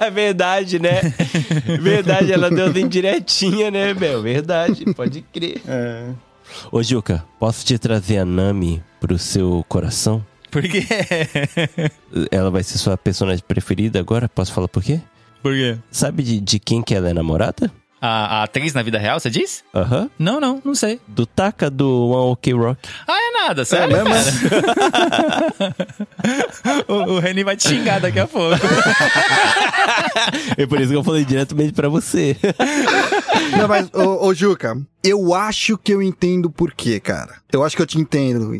É verdade, né? verdade, ela deu indiretinha, né, meu? Verdade, pode crer. É. Ô, Juca, posso te trazer a Nami pro seu coração? Por quê? Ela vai ser sua personagem preferida agora? Posso falar por quê? Por quê? Sabe de, de quem que ela é namorada? A, a atriz na vida real, você diz? Aham. Não, não, não sei. Do Taka do One Ok Rock. Ah, é nada, sério? É mesmo? o, o Reni vai te xingar daqui a pouco. É por isso que eu falei diretamente pra você. Não, mas, ô, ô, Juca, eu acho que eu entendo por quê, cara. Eu acho que eu te entendo.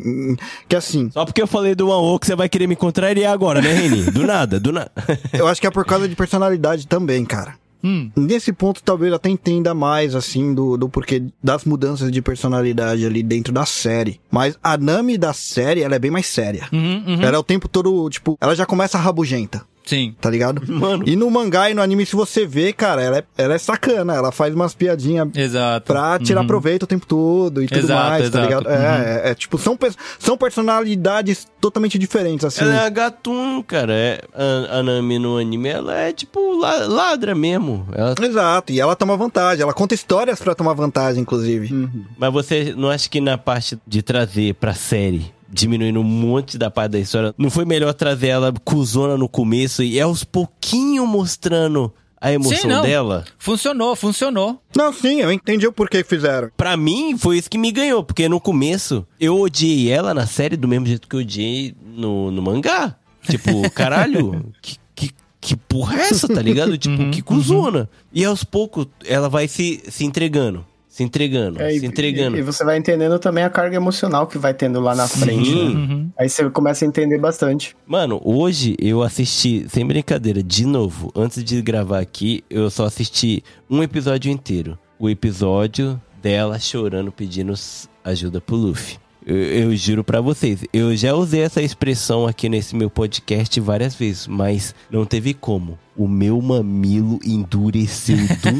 Que assim, Só porque eu falei do One Ok, você vai querer me contrariar agora, né, Reni? Do nada, do nada. eu acho que é por causa de personalidade também, cara. Hum. Nesse ponto, talvez eu até entenda mais, assim, do, do porquê das mudanças de personalidade ali dentro da série. Mas a Nami da série, ela é bem mais séria. Uhum, uhum. Ela é o tempo todo, tipo, ela já começa rabugenta. Sim. Tá ligado? Mano. E no mangá e no anime, se você vê, cara, ela é, ela é sacana. Ela faz umas piadinhas Exato. pra tirar Uhum. proveito o tempo todo e tudo Exato, mais, tá exato. ligado? Uhum. É, é, é, tipo, são, são personalidades totalmente diferentes, assim. Ela é a Gatum, cara. É, a, a Nami no anime, ela é tipo la- ladra mesmo. Ela... Exato, e ela toma vantagem. Ela conta histórias pra tomar vantagem, inclusive. Mas você não acha que na parte de trazer pra série, diminuindo um monte da parte da história, não foi melhor trazer ela cuzona no começo e aos pouquinho mostrando a emoção Sim, dela? Funcionou, funcionou. Não, sim, eu entendi o porquê que fizeram. Pra mim, foi isso que me ganhou, porque no começo eu odiei ela na série do mesmo jeito que eu odiei no, no mangá. Tipo, caralho, que, que, que porra é essa, tá ligado? Tipo, que cuzona. E aos poucos ela vai se, se entregando, se entregando, É, e- se entregando. E, e você vai entendendo também a carga emocional que vai tendo lá na frente. Sim. né? Aí você começa a entender bastante. Mano, hoje eu assisti, sem brincadeira, de novo, antes de gravar aqui, eu só assisti um episódio inteiro. O episódio dela chorando, pedindo ajuda pro Luffy. Eu, eu juro pra vocês, eu já usei essa expressão aqui nesse meu podcast várias vezes, mas não teve como. O meu mamilo endureceu de um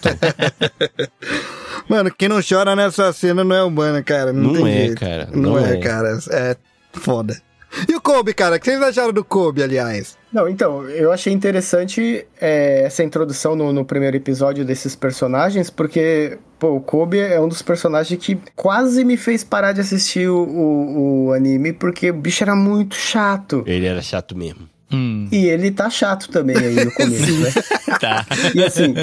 tanto. Mano, quem não chora nessa cena não é humano, cara. Não, Não tem é, jeito. cara, Não, não é, é. cara. É foda. E o Kobe, cara? O que vocês acharam do Kobe, aliás? Não, então, eu achei interessante é, essa introdução no, no primeiro episódio desses personagens, porque, pô, o Kobe é um dos personagens que quase me fez parar de assistir o, o, o anime, porque o bicho era muito chato. Ele era chato mesmo. Hum, E ele tá chato também aí no começo, né? tá. E assim.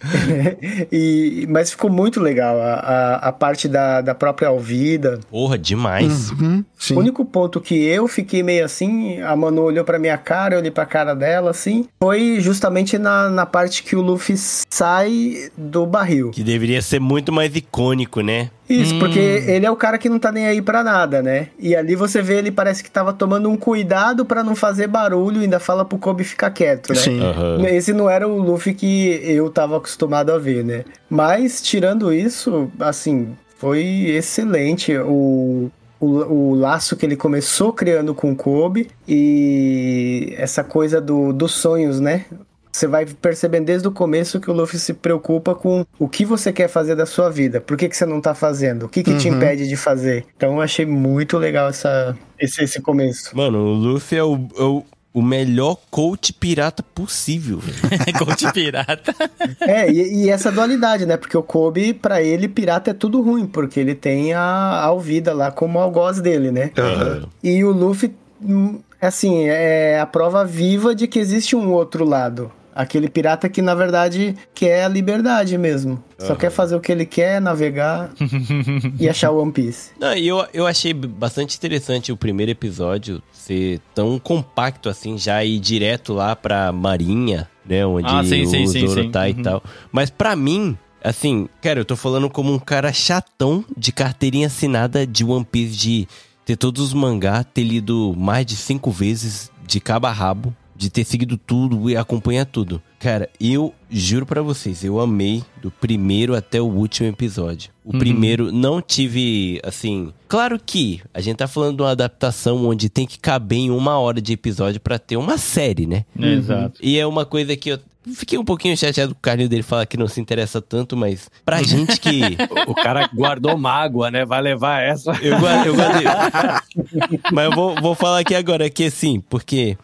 e, mas ficou muito legal a, a, a parte da, da própria Alvida. Porra, demais. Uhum, sim. O único ponto que eu fiquei meio assim, a Manu olhou pra minha cara, eu olhei pra cara dela, assim, foi justamente na, na parte que o Luffy sai do barril. Que deveria ser muito mais icônico, né? Isso, Hum. porque ele é o cara que não tá nem aí pra nada, né? E ali você vê ele parece que tava tomando um cuidado pra não fazer barulho, ainda fala pro Kobe ficar quieto, né? Sim. Aham. Esse não era o Luffy que eu tava acostumado a ver, né? Mas, tirando isso, assim, foi excelente o, o, o laço que ele começou criando com o Kobe e essa coisa do, dos sonhos, né? Você vai percebendo desde o começo que o Luffy se preocupa com o que você quer fazer da sua vida. Por que, que você não tá fazendo? O que, que te impede de fazer? Então eu achei muito legal essa, esse, esse começo. Mano, o Luffy é o, é o, o melhor coach pirata possível. velho. Coach pirata. É, e, e essa dualidade, né? Porque o Kobe, pra ele, pirata é tudo ruim, porque ele tem a, a Alvida lá como algoz dele, né? Aham. E o Luffy, hum, assim, é a prova viva de que existe um outro lado. Aquele pirata que, na verdade, quer a liberdade mesmo. Só quer fazer o que ele quer, navegar e achar o One Piece. Não, e eu, eu achei bastante interessante o primeiro episódio ser tão compacto assim, já ir direto lá pra Marinha, né? Onde Ah, sim, o sim, sim, Zoro sim. tá e Uhum. tal. Mas pra mim, assim, cara, eu tô falando como um cara chatão de carteirinha assinada de One Piece, de ter todos os mangá, ter lido mais de cinco vezes de cabo a rabo, de ter seguido tudo e acompanhar tudo. Cara, eu juro pra vocês, eu amei do primeiro até o último episódio. O primeiro não tive, assim. Claro que a gente tá falando de uma adaptação onde tem que caber em uma hora de episódio pra ter uma série, né? Exato. E é uma coisa que eu fiquei um pouquinho chateado com o Carlinho dele falar que não se interessa tanto, mas pra gente que. O cara guardou mágoa, né? Vai levar essa. Eu, gua- eu guardei. Mas eu vou, vou falar aqui agora que assim, porque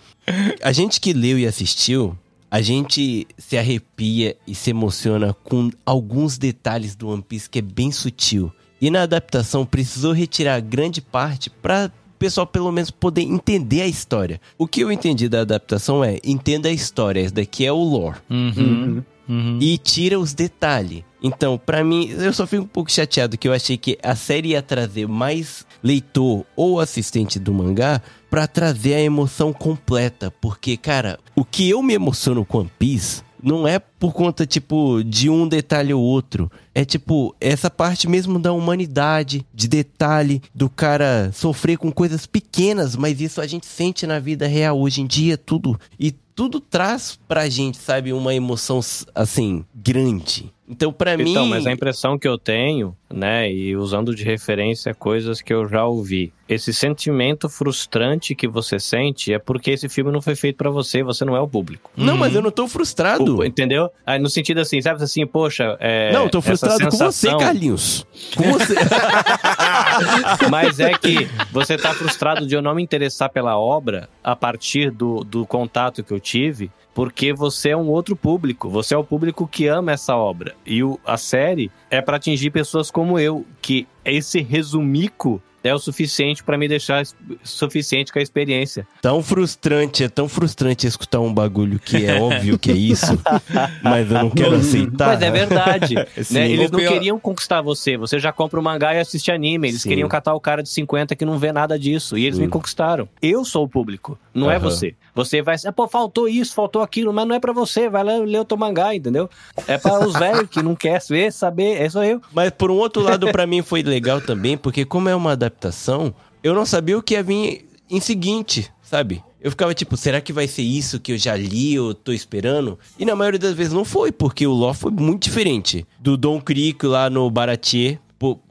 a gente que leu e assistiu, a gente se arrepia e se emociona com alguns detalhes do One Piece que é bem sutil. E na adaptação precisou retirar grande parte pra o pessoal pelo menos poder entender a história. O que eu entendi da adaptação é, entenda a história, esse daqui é o lore Uhum. Uhum. e tira os detalhes. Então, pra mim, eu só fico um pouco chateado que eu achei que a série ia trazer mais leitor ou assistente do mangá pra trazer a emoção completa, porque cara, o que eu me emociono com One Piece não é por conta, tipo, de um detalhe ou outro. É, tipo, essa parte mesmo da humanidade, de detalhe, do cara sofrer com coisas pequenas, mas isso a gente sente na vida real hoje em dia, tudo. E tudo traz pra gente, sabe, uma emoção, assim, grande. Então, pra mim. Então, mas a impressão que eu tenho, né, e usando de referência coisas que eu já ouvi, esse sentimento frustrante que você sente é porque esse filme não foi feito pra você, você não é o público. Não, mas eu não tô frustrado. O- entendeu? Aí, no sentido assim, sabe assim, poxa, é, não, eu tô frustrado com você, sensação- Carlinhos. Com você. Mas é que você tá frustrado de eu não me interessar pela obra a partir do, do contato que eu tive, porque você é um outro público. Você é o público que ama essa obra. E o, a série é pra atingir pessoas como eu, que esse resumico é o suficiente pra me deixar suficiente com a experiência. tão frustrante, é tão frustrante escutar um bagulho que é óbvio que é isso, mas eu não quero aceitar. Mas é verdade. Sim. né? Eles não pior- queriam conquistar você. Você já compra o mangá e assiste anime. Eles Sim. queriam catar o cara de 50 que não vê nada disso. E eles Sim. me conquistaram. Eu sou o público, não é Aham. você. Você vai. Ah, pô, faltou isso, faltou aquilo, mas não é pra você. Vai lá ler o teu mangá, entendeu? É pra os velhos que não querem ver, saber. É só eu. Mas por um outro lado, pra mim foi legal também, porque como é uma adaptação, eu não sabia o que ia vir em seguinte, sabe? Eu ficava tipo, será que vai ser isso que eu já li ou tô esperando? E na maioria das vezes não foi, porque o lore foi muito diferente. Do Don Crico lá no Baratier.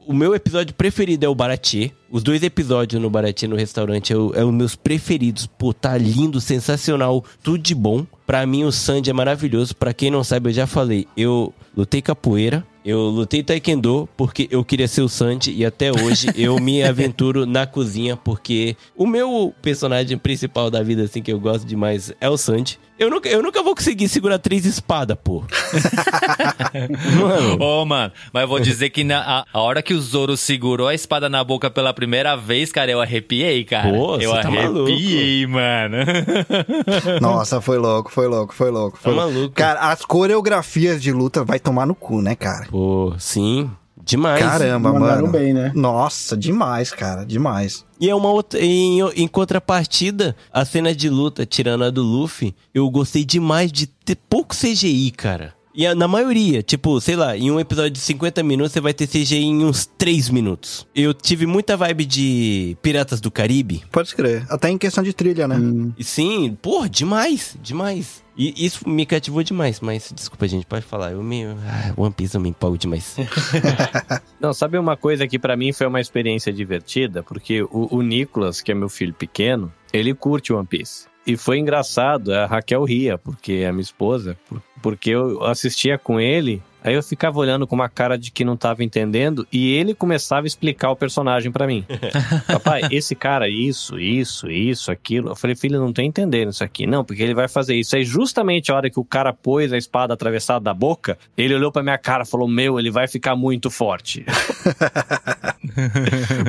O meu episódio preferido é o Baratier. Os dois episódios no Baratier no restaurante é, o- é os meus preferidos. Pô, tá lindo, sensacional, tudo de bom. Pra mim o Sandy é maravilhoso. Pra quem não sabe, eu já falei, eu lutei capoeira, eu lutei taekwondo porque eu queria ser o Sandy e até hoje eu me aventuro na cozinha porque o meu personagem principal da vida assim que eu gosto demais é o Sandy. Eu nunca, eu nunca vou conseguir segurar três espadas, pô. Mano, Ô, mano, mas eu vou dizer que na, a, a hora que o Zoro segurou a espada na boca pela primeira vez, cara, eu arrepiei, cara. Pô, eu você tá arrepiei, mano. Nossa, foi louco, foi louco, foi louco. Foi Tá louco. maluco. Cara, as coreografias de luta vai tomar no cu, né, cara? pô, sim, demais. Caramba, Mandaram mano. bem, né? Nossa, demais, cara, demais. E é uma outra. Em, em contrapartida, a cena de luta, tirando a do Luffy, eu gostei demais de ter pouco CGI, cara. E a- na maioria, tipo, sei lá, em um episódio de 50 minutos, você vai ter CGI em uns 3 minutos. Eu tive muita vibe de Piratas do Caribe. Pode crer. Até em questão de trilha, né? E sim, porra, demais, demais. E isso me cativou demais, mas desculpa, gente, pode falar. Eu me. Ah, One Piece eu me empolgo demais. Não, sabe uma coisa que pra mim foi uma experiência divertida? Porque o, o Nicolas, que é meu filho pequeno, ele curte One Piece. E foi engraçado, a Raquel ria, porque é a minha esposa, por- porque eu assistia com ele, aí eu ficava olhando com uma cara de que não tava entendendo, e ele começava a explicar o personagem pra mim. Papai, esse cara, isso, isso, isso, aquilo. Eu falei, filho, não tô entendendo isso aqui. Não, porque ele vai fazer isso. Aí, justamente a hora que o cara pôs a espada atravessada da boca, ele olhou pra minha cara e falou: Meu, ele vai ficar muito forte.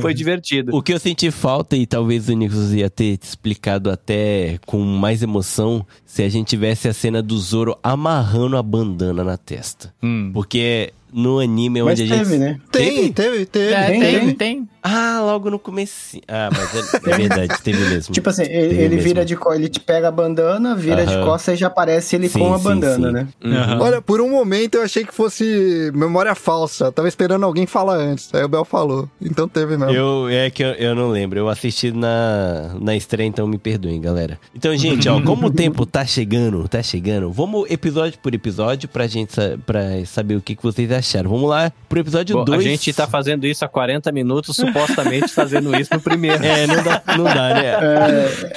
Foi divertido. O que eu senti falta, e talvez o Nicolas ia ter explicado até com mais emoção, se a gente tivesse a cena do Zoro amarrando a bandana na testa. Hum. Porque no anime é Mas onde a gente. teve, né? Tem, teve, teve. É, tem, tem, tem. Ah, logo no começo. Ah, mas é, é verdade, teve mesmo. Tipo assim, ele, ele mesmo. vira de co- ele te pega a bandana, vira de Aham. costas e já aparece ele Sim, com a sim, bandana, sim. né? Aham. Olha, por um momento eu achei que fosse memória falsa. Eu tava esperando alguém falar antes. Aí o Bel falou. Então teve mesmo. Eu, é que eu, eu não lembro. Eu assisti na, na estreia, então me perdoem, galera. Então, gente, ó, como o tempo tá chegando, tá chegando, vamos episódio por episódio pra gente pra saber o que, que vocês acharam. Vamos lá pro episódio Bom, 2. a gente tá fazendo isso há 40 minutos, supostamente fazendo isso no primeiro. É, não dá, não dá, né?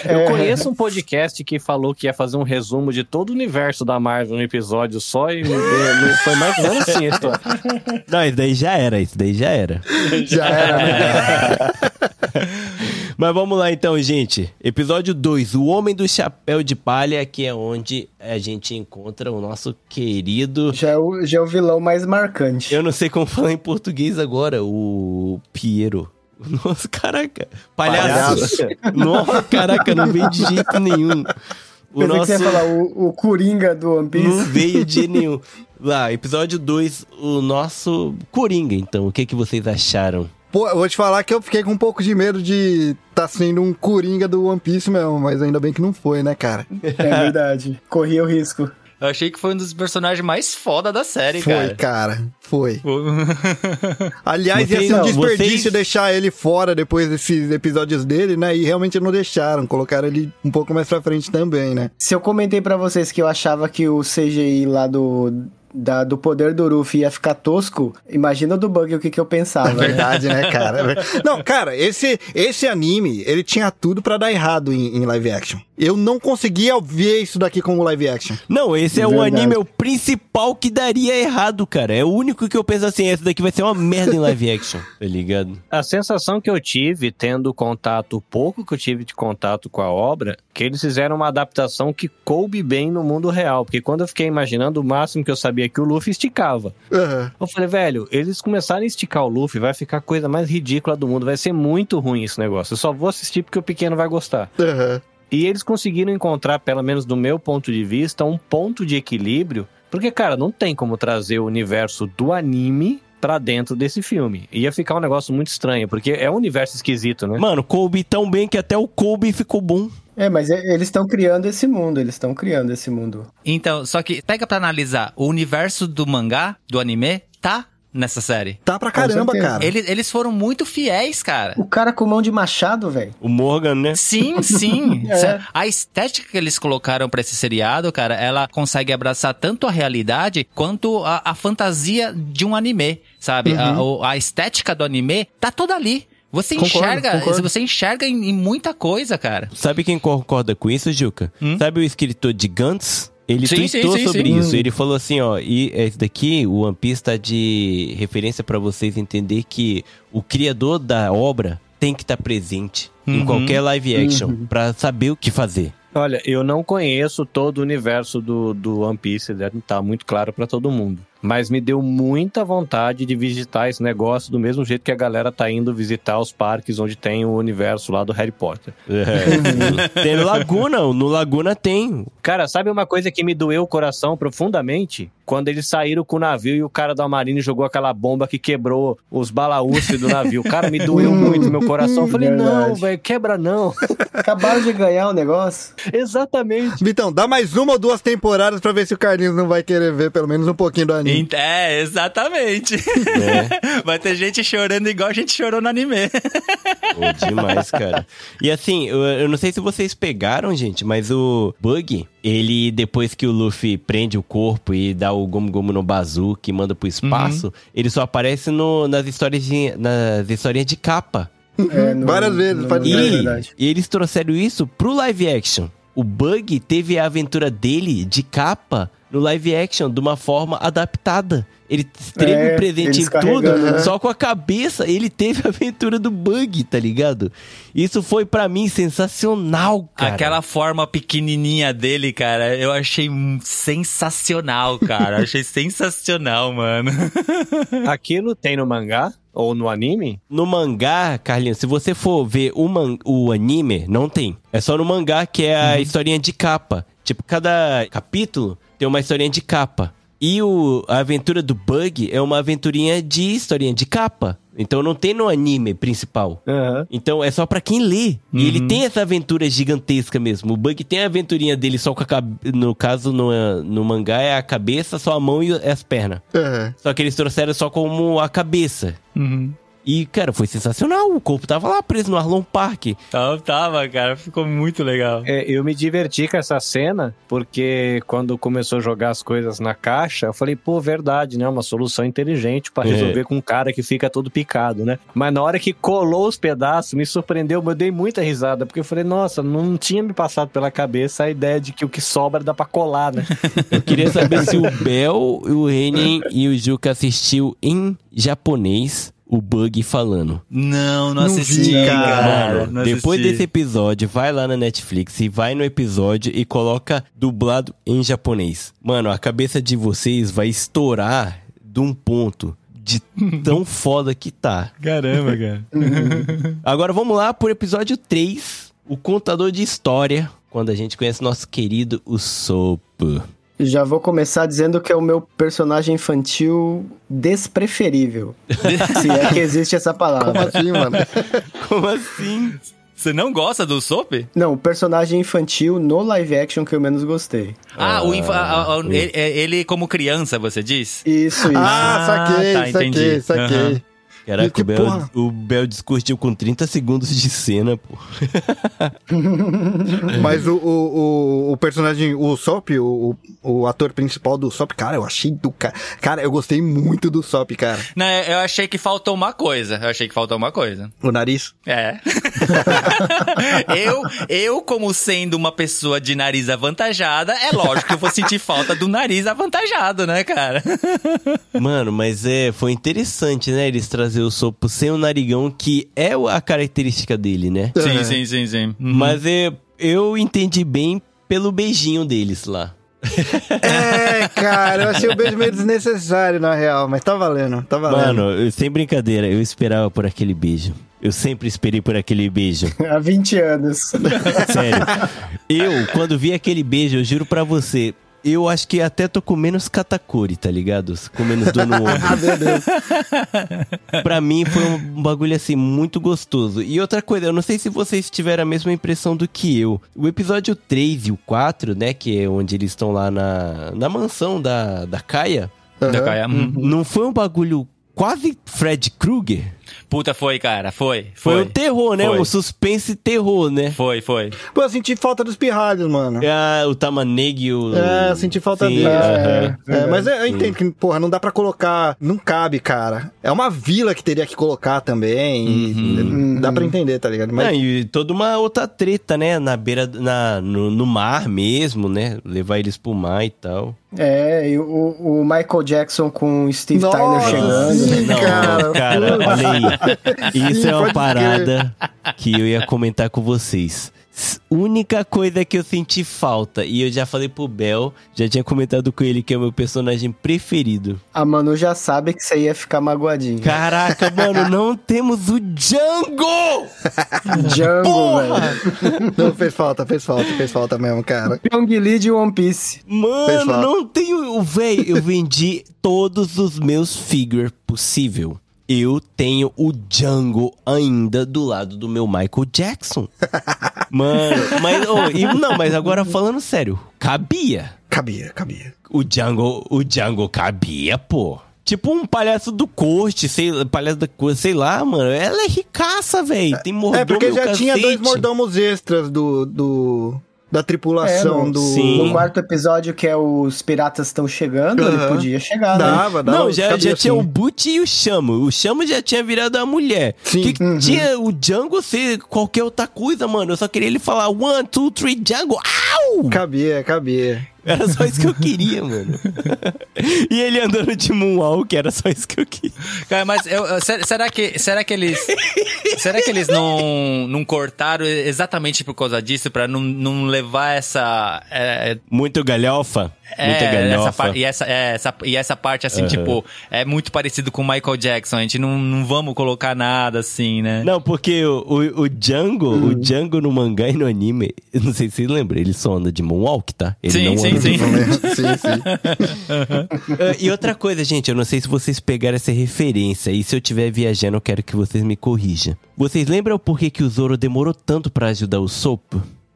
Eu conheço um podcast que falou que ia fazer um resumo de todo o universo da Marvel num episódio só e foi mais ou menos assim a história. Não, isso daí já era, isso daí já era. Já era, né? Mas vamos lá então, gente. Episódio 2, O Homem do Chapéu de Palha, que é onde a gente encontra o nosso querido. Já é, o, já é o vilão mais marcante. Eu não sei como falar em português agora, o Piero. Nossa, caraca. Palhaço. Nossa, caraca, não veio de jeito nenhum. O Pensei nosso que você ia falar o, o Coringa do One Piece. não veio de nenhum. Lá, episódio 2, o nosso Coringa, então. O que, que vocês acharam? Pô, eu vou te falar que eu fiquei com um pouco de medo de tá sendo um coringa do One Piece mesmo, mas ainda bem que não foi, né, cara? É verdade. Corria o risco. Eu achei que foi um dos personagens mais foda da série, Foi, cara. cara. Foi. Aliás, Vocês- ia ser um não, desperdício vocês- deixar ele fora depois desses episódios dele, né? E realmente não deixaram. Colocaram ele um pouco mais pra frente também, né? Se eu comentei pra vocês que eu achava que o CGI lá do, da- do poder do Ruffy ia ficar tosco, imagina o do Bug o que, que eu pensava. É né? verdade, né, cara? É Não, cara, esse, esse anime, ele tinha tudo pra dar errado em, em live action. Eu não conseguia ver isso daqui como live action. Não, esse é o Verdade. anime, é o principal que daria errado, cara. É o único que eu penso assim, esse daqui vai ser uma merda em live action, tá ligado? A sensação que eu tive, tendo contato, o pouco que eu tive de contato com a obra, que eles fizeram uma adaptação que coube bem no mundo real. Porque quando eu fiquei imaginando, o máximo que eu sabia que o Luffy esticava. Aham. Eu falei, velho, eles começaram a esticar o Luffy, vai ficar a coisa mais ridícula do mundo. Vai ser muito ruim esse negócio. Eu só vou assistir porque o pequeno vai gostar. Aham. E eles conseguiram encontrar, pelo menos do meu ponto de vista, um ponto de equilíbrio. Porque, cara, não tem como trazer o universo do anime pra dentro desse filme. Ia ficar um negócio muito estranho, porque é um universo esquisito, né? Mano, coube tão bem que até o Kobe ficou bom. É, mas eles estão criando esse mundo, eles estão criando esse mundo. Então, só que pega pra analisar, o universo do mangá, do anime, tá nessa série. Tá pra caramba, cara. Eles, eles foram muito fiéis, cara. O cara com mão de machado, velho. O Morgan, né? Sim, sim. É. A estética que eles colocaram pra esse seriado, cara, ela consegue abraçar tanto a realidade quanto a, a fantasia de um anime, sabe? A, o- a estética do anime tá toda ali. Você Concordo, enxerga, concordo. você enxerga em, em muita coisa, cara. Sabe quem concorda com isso, Juca? Hum? Sabe o escritor de Gantz? Ele Sim, tweetou sim, sim, sobre sim. isso. Ele falou assim, ó, e esse daqui, o One Piece tá de referência pra vocês entender que o criador da obra tem que estar presente em Uhum. qualquer live action pra saber o que fazer. Olha, eu não conheço todo o universo do, do One Piece, deve estar muito claro pra todo mundo. Mas me deu muita vontade de visitar esse negócio do mesmo jeito que a galera tá indo visitar os parques onde tem o universo lá do Harry Potter. É. tem no Laguna, no Laguna tem. Cara, sabe uma coisa que me doeu o coração profundamente? Quando eles saíram com o navio e o cara da Marine jogou aquela bomba que quebrou os balaústres do navio. Cara, me doeu muito meu coração. Eu falei, não, Verdade. velho, quebra não. Acabaram de ganhar o negócio. Exatamente. Vitão, dá mais uma ou duas temporadas pra ver se o Carlinhos não vai querer ver pelo menos um pouquinho do anime. É, exatamente. Vai ter gente chorando igual a gente chorou no anime. Pô, demais, cara. E assim, eu, eu não sei se vocês pegaram, gente, mas o Bug, ele, depois que o Luffy prende o corpo e dá o Gomu Gomu no Bazooka e manda pro espaço, ele só aparece no, nas histórias de, nas historinhas de capa. É, no- Várias vezes, no- pode é E, verdade. e eles trouxeram isso pro live action. O Bug teve a aventura dele de capa no live action de uma forma adaptada. Ele esteve É, presente em tudo, né? só com a cabeça ele teve a aventura do Bug, tá ligado? Isso foi pra mim sensacional, cara. Aquela forma pequenininha dele, cara, eu achei hum, sensacional, cara. Achei sensacional, mano. Aquilo tem no mangá ou no anime? No mangá, Carlinhos, se você for ver o, man- o anime, não tem. É só no mangá que é a historinha de capa. Tipo, cada capítulo tem uma historinha de capa. E o, a aventura do Bug é uma aventurinha de historinha de capa. Então não tem no anime principal. Aham. Então é só pra quem lê. E ele tem essa aventura gigantesca mesmo. O Bug tem a aventurinha dele só com a cabeça. No caso, no, no mangá, é a cabeça, só a mão e as pernas. Aham. Só que eles trouxeram só como a cabeça. E, cara, foi sensacional. O corpo tava lá preso no Arlon Park. Tava, tava, cara. Ficou muito legal. É, eu me diverti com essa cena, porque quando começou a jogar as coisas na caixa, eu falei, pô, verdade, né? Uma solução inteligente pra É. resolver com um cara que fica todo picado, né? Mas na hora que colou os pedaços, me surpreendeu, eu dei muita risada, porque eu falei, nossa, não tinha me passado pela cabeça a ideia de que o que sobra dá pra colar, né? Eu queria saber se o Bel, o Renin e o Juca assistiu em japonês o Bug falando. Não, não, Não assisti, vi, cara. cara. Não Depois assisti. desse episódio, vai lá na Netflix e vai no episódio e coloca dublado em japonês. Mano, a cabeça de vocês vai estourar de um ponto de tão foda que tá. Caramba, cara. Agora vamos lá pro episódio 3, o contador de história, quando a gente conhece nosso querido Usopp. Já vou começar dizendo que é o meu personagem infantil despreferível. se é que existe essa Como palavra. assim, mano? Como assim? Você não gosta do Soap? Não, o personagem infantil no live action que eu menos gostei. Ah, o infa- a- a- ele, ele como criança, você diz? Isso, isso. Ah, saquei, tá, saquei, entendi. saquei. Aham. Caraca, Que o Bel, porra. o Bel discutiu com 30 segundos de cena, pô. Mas o, o, o, o personagem, o Sop, o, o, ator principal do Sop, cara, eu achei do cara. Cara, eu gostei muito do Sop, cara. Não, eu achei que faltou uma coisa. Eu achei que faltou uma coisa. O nariz. É. eu, eu, como sendo uma pessoa de nariz avantajada, é lógico que eu vou sentir falta do nariz avantajado, né, cara? Mano, mas é, foi interessante, né? Eles trazer o Sopo sem o narigão, que é a característica dele, né? Sim, sim, sim, sim. Uhum. Mas é, eu entendi bem pelo beijinho deles lá. É, cara, eu achei o beijo meio desnecessário, na real, mas tá valendo, tá valendo. Mano, eu- sem brincadeira, eu esperava por aquele beijo. Eu sempre esperei por aquele beijo. Há 20 anos. Sério. Eu, quando vi aquele beijo, eu juro pra você, eu acho que até tô com menos katakuri, tá ligado? Com menos dor no ombro. Ah, meu Deus. pra mim foi um bagulho assim muito gostoso. E outra coisa, eu não sei se vocês tiveram a mesma impressão do que eu. O episódio 3 e o 4, né, que é onde eles estão lá na, na mansão da, da Kaia, Da Kaia. Uhum. não foi um bagulho quase Fred Krueger? Puta, foi, cara. Foi. Foi, Foi. um terror, né? Foi. Um suspense terror, né? Foi, foi. Pô, eu senti falta dos pirralhos, mano. Ah, o Tamaneg e o... É, eu senti falta Sim, dele. aham. É, mas eu eu entendo que, porra, não dá pra colocar. Não cabe, cara. É uma vila que teria que colocar também. e dá pra entender, tá ligado? Mas Não, e toda uma outra treta, né? Na beira, na, no, no mar mesmo, né? Levar eles pro mar e tal. É, e o, o Michael Jackson com o Steve Nossa, Tyler chegando. sim, Não, cara. cara, olha aí. Isso Sim, é uma parada que eu ia comentar com vocês. Única coisa que eu senti falta, e eu já falei pro Bel, já tinha comentado com ele que é o meu personagem preferido. A Manu já sabe que você ia ficar magoadinho. Caraca, mano, não temos o Django! Django, velho. Não, fez falta, fez falta, fez falta mesmo, cara. Pyong Lee de One Piece. Mano, não tenho. Véi, eu vendi todos os meus figures possível. Eu tenho o Django ainda do lado do meu Michael Jackson. Mano, mas. ô, e- não, mas agora falando sério, cabia. Cabia, cabia. O Django, o Django cabia, pô. Tipo um palhaço do corte, sei, palhaço da coisa, sei lá, mano. Ela é ricaça, velho. Tem mordomo É, porque e o já tinha dois mordomos extras do. do da tripulação É, no- do. Sim. No quarto episódio, que é os piratas estão chegando, ele Aham. podia chegar, né? Dava, dava. Não, já, já tinha sim. o Butch e o Chamo. O Chamo já tinha virado a mulher. Sim. Que que Uhum. tinha o Django ser qualquer outra coisa, mano. Eu só queria ele falar one, two, three, Django. Au! Cabia, cabia. Era só isso que eu queria, mano. e ele andando de moonwalk, era só isso que eu queria. Cara, mas eu, eu- ser- será que será que eles será que eles não, não cortaram exatamente por causa disso pra não, não levar essa é, Muito galhofa. É, galhofa. essa e essa é, essa e essa parte assim Aham. tipo é muito parecido com o Michael Jackson. A gente não, não vamos colocar nada assim, né? Não, porque o, o, o Django, o Django no mangá e no anime, eu não sei se você lembra, ele só anda de moonwalk, tá? Ele Sim, não sim, sim. sim, sim. Ah, e outra coisa, gente, eu não sei se vocês pegaram essa referência, e se eu estiver viajando, eu quero que vocês me corrijam. Vocês lembram por que, que o Zoro demorou tanto pra ajudar o Sop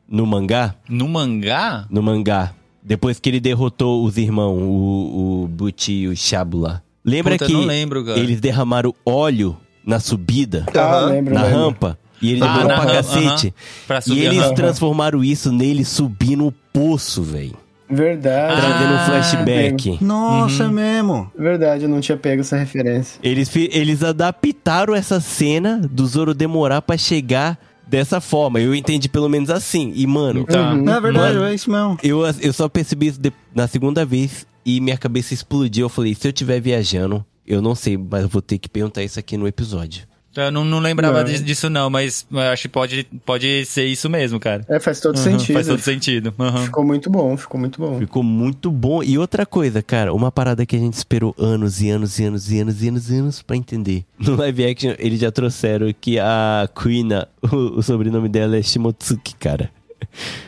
no mangá? No mangá? No mangá. Depois que ele derrotou os irmãos, o, o Butch e o Shabula. Lembra Puta, que não lembro, cara. eles derramaram óleo na subida, Ah, lembro, na lembro. rampa? E ele Ah, demorou pra cacete. Pra E eles aham. transformaram isso nele subir no poço, velho. Verdade. Trazendo um Ah, flashback. Nossa, é mesmo. Verdade, eu não tinha pego essa referência. Eles, eles adaptaram essa cena do Zoro demorar pra chegar dessa forma. Eu entendi pelo menos assim. E, mano, Tá. Não, é verdade, Mano. é isso mesmo. eu, eu só percebi isso de- na segunda vez e minha cabeça explodiu. Eu falei, se eu estiver viajando, eu não sei, mas eu vou ter que perguntar isso aqui no episódio. Eu não, não lembrava Não. disso- não, mas eu acho que pode, pode ser isso mesmo, cara. É, faz todo Uhum, sentido. Faz todo sentido. Uhum. Ficou muito bom, ficou muito bom. Ficou muito bom. E outra coisa, cara, uma parada que a gente esperou anos e anos e anos e anos e anos e anos pra entender. No live action, eles já trouxeram que a Kuina, o, o sobrenome dela é Shimotsuki, cara.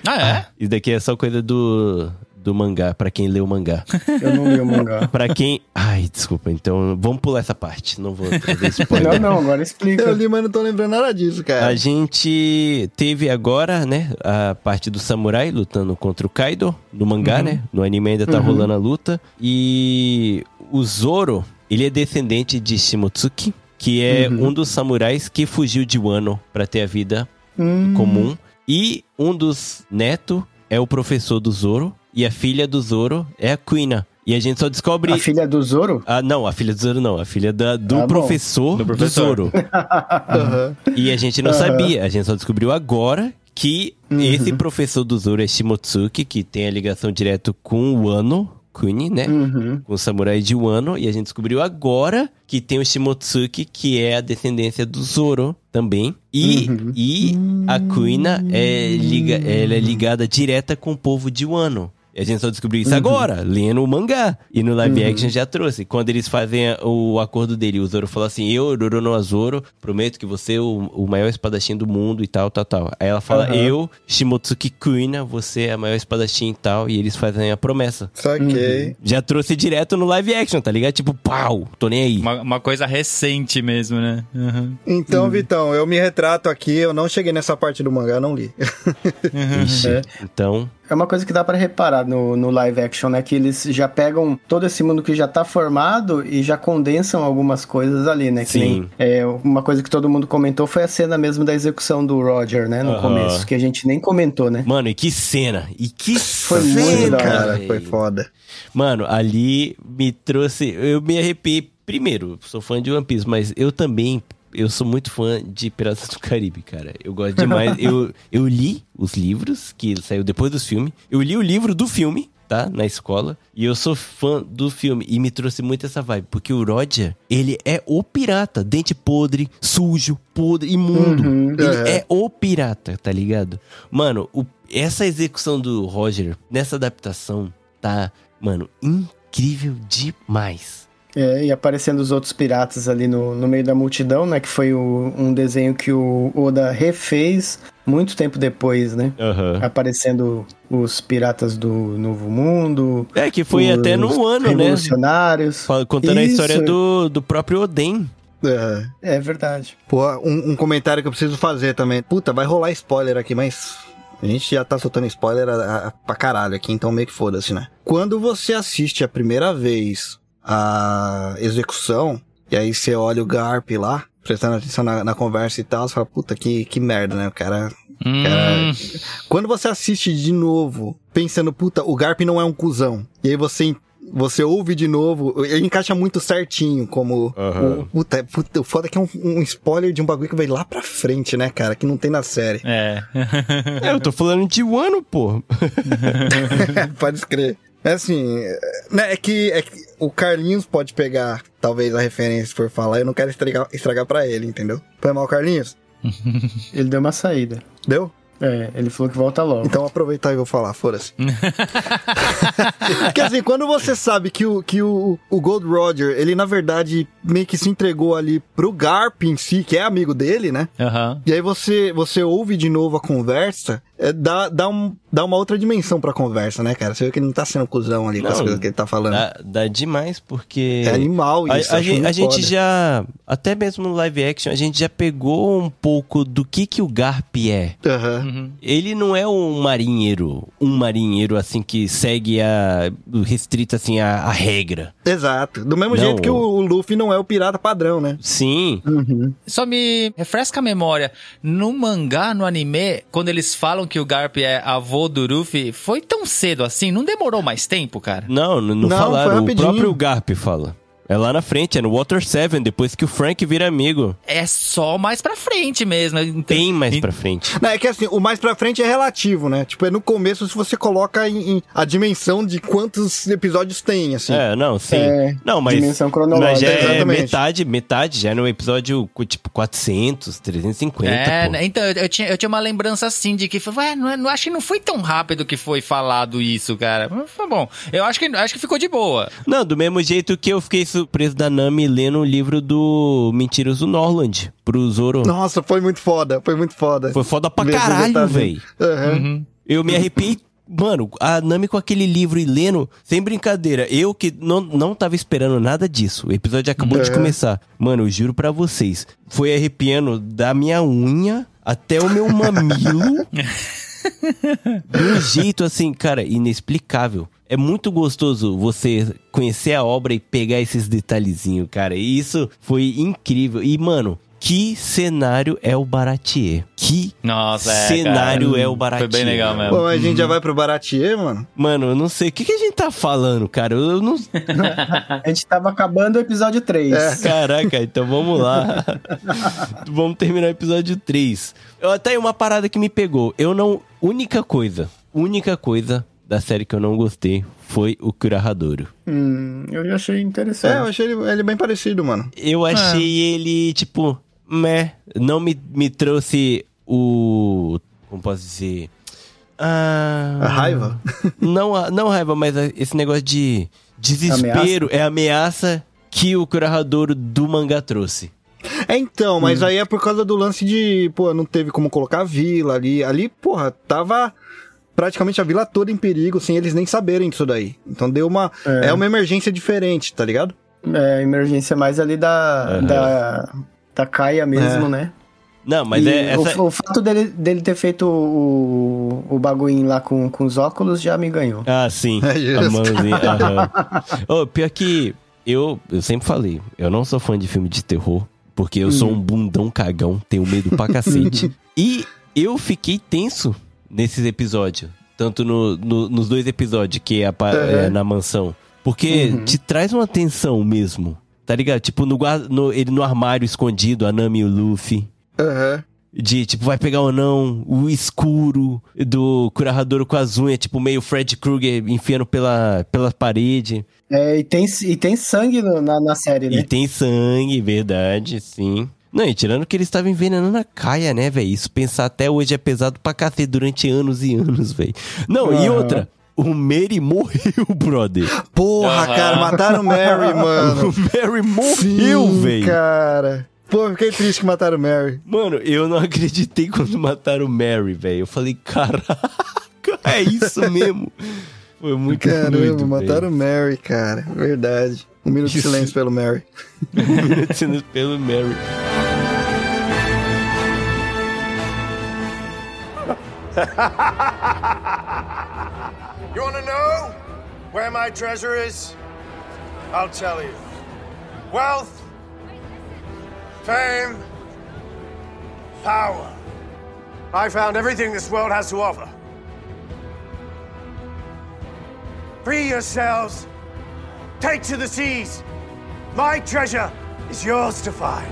Ah, é? Isso daqui é só coisa do, do mangá, pra quem lê o mangá. Eu não li o mangá. Pra quem. Ai, desculpa, então vamos pular essa parte. Não vou trazer spoiler. Não, não, agora explica. Eu li, mas não tô lembrando nada disso, cara. A gente teve agora, né, a parte do samurai lutando contra o Kaido no mangá, né? No anime ainda tá rolando a luta. E o Zoro, ele é descendente de Shimotsuki, que é um dos samurais que fugiu de Wano pra ter a vida Hum, comum. E um dos netos é o professor do Zoro. E a filha do Zoro é a Kuina. E a gente só descobre. A filha do Zoro? Ah, não, a filha do Zoro não. A filha da- do, Ah, professor Do do, professor. Zoro. Aham. E a gente não sabia. A gente só descobriu agora que Uhum. esse professor do Zoro é Shimotsuki, que tem a ligação direto com o Wano. Kuni, né? Uhum. Com o samurai de Wano. E a gente descobriu agora que tem o Shimotsuki, que é a descendência do Zoro também. E, Uhum. e a Kuina é, liga, ela é ligada direta com o povo de Wano. E a gente só descobriu Uhum. isso agora, lendo o mangá. E no live action já trouxe. Quando eles fazem o acordo dele, o Zoro fala assim: Eu, Roronoa Zoro, prometo que você é o, o maior espadachim do mundo e tal, tal, tal. Aí ela fala: Aham. Eu, Shimotsuki Kuina, você é a maior espadachim e tal. E eles fazem a promessa. Saquei. Já trouxe direto no live action, tá ligado? Tipo, pau, tô nem aí. Uma, uma coisa recente mesmo, né? Uhum. Então, Vitão, eu me retrato aqui, eu não cheguei nessa parte do mangá, não li. Ixi. É. Então, É uma coisa que dá pra reparar no, no live action, né? Que eles já pegam todo esse mundo que já tá formado e já condensam algumas coisas ali, né? Que Sim. nem, é, uma coisa que todo mundo comentou foi a cena mesmo da execução do Roger, né? No começo, que a gente nem comentou, né? mano, e que cena! E que Foi cena, muito da hora, Cara, foi foda. Mano, ali me trouxe. Eu me arrepiei. Primeiro, sou fã de One Piece, mas eu também. Eu sou muito fã de Piratas do Caribe, cara. Eu gosto demais. eu, eu li os livros, que saiu depois dos filmes. Eu li o livro do filme, tá? Na escola. E eu sou fã do filme. E me trouxe muito essa vibe. Porque o Roger, ele é o pirata. Dente podre, sujo, podre, imundo. Uhum. Ele É. é o pirata, tá ligado? Mano, o- essa execução do Roger nessa adaptação tá, mano, incrível demais. É, e aparecendo os outros piratas ali no, no meio da multidão, né? Que foi o- um desenho que o Oda refez muito tempo depois, né? Aham. Aparecendo os piratas do Novo Mundo. É, que foi os até no ano, né? Revolucionários. Fala- Contando a Isso. história do, do próprio Oden. É. É verdade. Pô, um, um comentário que eu preciso fazer também. Puta, vai rolar spoiler aqui, mas. A gente já tá soltando spoiler a, a, pra caralho aqui, então meio que foda-se, né? Quando você assiste a primeira vez a execução, e aí você olha o Garp lá, prestando atenção na, na conversa e tal, você fala, puta, que, que merda, né? O cara Hum, Cara, Quando você assiste de novo, pensando, puta, o Garp não é um cuzão. E aí você, você ouve de novo, ele encaixa muito certinho, como. Aham. O, puta, é- puta, o foda é que é um, um spoiler de um bagulho que vai lá pra frente, né, cara? Que não tem na série. É. É, eu tô falando de Wano, pô. Pode escrever. É assim, é, né, é que, é que o Carlinhos pode pegar, talvez, a referência se for falar, eu não quero estragar, estragar pra ele, entendeu? Foi mal, Carlinhos? Ele deu uma saída. Deu? É, ele falou que volta logo. Então aproveitar e vou falar, foda-se. Porque assim, quando você sabe que, o, que o, o Gold Roger, ele na verdade meio que se entregou ali pro Garp em si, que é amigo dele, né? Aham. E aí você, você ouve de novo a conversa, é, dá, dá, um, dá uma outra dimensão pra conversa, né, cara? Você vê que ele não tá sendo cuzão ali com as Não, coisas que ele tá falando. Dá, dá demais, porque. É animal A, isso. a acho gen- muito a gente já, até mesmo no live action, a gente já pegou um pouco do que que o Garp é. Aham. Ele não é um marinheiro, um marinheiro assim que segue a restrito assim a, a regra. Exato. Do mesmo Não. jeito que o, o Luffy não é o pirata padrão, né? Sim, Uhum. Só me refresca a memória. No mangá, no anime, quando eles falam que o Garp é avô do Luffy, foi tão cedo assim? Não demorou mais tempo, cara? não, não, Não, falaram. foi O próprio Garp fala. É lá na frente, é no Water 7, depois que o Frank vira amigo. É só mais pra frente mesmo. Então- Bem mais e- pra frente. Não, é que assim, o mais pra frente é relativo, né? Tipo, é no começo se você coloca em, em a dimensão de quantos episódios tem, assim. É, não, sim. É, não, mas. dimensão Mas cronológica. já é Exatamente. metade, metade, já é no episódio tipo 400, 350. É, pô. né? então eu, eu tinha, eu tinha uma lembrança assim de que ué, não, é- não acho que não foi tão rápido que foi falado isso, cara. Mas foi bom. Eu acho que acho que ficou de boa. Não, do mesmo jeito que eu fiquei surpreso da Nami lendo o livro do Mentiras do Norland pro Zoro. Nossa, foi muito foda, foi muito foda. Foi foda pra caralho, véi. Aham. Uhum. Eu me arrepiei Mano, a Nami com aquele livro e lendo, sem brincadeira. Eu que não, não tava esperando nada disso. O episódio acabou de É. começar. Mano, eu juro pra vocês. Foi arrepiando da minha unha até o meu mamilo. de um jeito assim, cara, inexplicável. É muito gostoso você conhecer a obra e pegar esses detalhezinhos, cara. E isso foi incrível. E, mano, que cenário é o Baratier? Que Nossa, é, cenário cara. é o Baratier? Foi bem legal mesmo. Pô, a gente já vai pro Baratier, mano? Mano, eu não sei. O que, que a gente tá falando, cara? Eu não. A gente tava acabando o episódio 3. É. Caraca, então vamos lá. vamos terminar o episódio 3. Eu até uma parada que me pegou. Eu não. Única coisa. Única coisa da série que eu não gostei foi o Curahadouro. Hum, eu já achei É, interessante. eu achei ele, ele bem parecido, mano. Eu achei ele, tipo, meh. Não me, me trouxe o. Como posso dizer? Ah, A raiva. Não, a- não raiva, mas esse negócio de desespero é ameaça que o Curahadouro do mangá trouxe. É então, mas aí é por causa do lance de, pô, não teve como colocar a vila ali. Ali, porra, tava praticamente a vila toda em perigo, sem eles nem saberem disso daí. Então deu uma. É, É. uma emergência diferente, tá ligado? É, emergência mais ali da, Aham. da, da Caia mesmo, É. né? Não, mas E é essa. o, o fato dele, dele ter feito o, o bagulhinho lá com, com os óculos já me ganhou. Ah, sim. É a justo. mãozinha. aham. Ô, pior que eu, eu sempre falei, eu não sou fã de filme de terror, porque eu sou um bundão cagão, tenho medo pra cacete. e eu fiquei tenso nesses episódios. Tanto no, no- nos dois episódios que é, a Uhum. é na mansão. Porque Uhum. te traz uma tensão mesmo. Tá ligado? Tipo, no, no- ele no armário escondido, a Nami e o Luffy. Aham. De, tipo, vai pegar ou não, o escuro do Curahadouro com as unhas, tipo, meio Fred Krueger enfiando pela, pela parede. É, e, tem, e tem sangue no- na, na série, E né? tem sangue, verdade, sim. Não, e tirando que eles estavam envenenando a Caia, né, velho? Isso pensar até hoje é pesado pra cacete durante anos e anos, velho. Não, e Aham. outra, o Mary morreu, brother. Porra, Aham. cara, mataram o Mary, mano. O Mary morreu, velho. cara. Pô, fiquei triste que mataram o Mary. Mano, eu não acreditei quando mataram o Mary, velho. Eu falei, caraca, é isso mesmo. Foi muito Caramba, doido, mataram o Mary, cara. Verdade. Um minuto de Isso. silêncio pelo Mary. velho. pelo Mary. You want to know where my treasure is? I'll tell you. Wealth, fame, power. I found everything this world has to offer. Free yourselves. Take to the seas. My treasure is yours to find.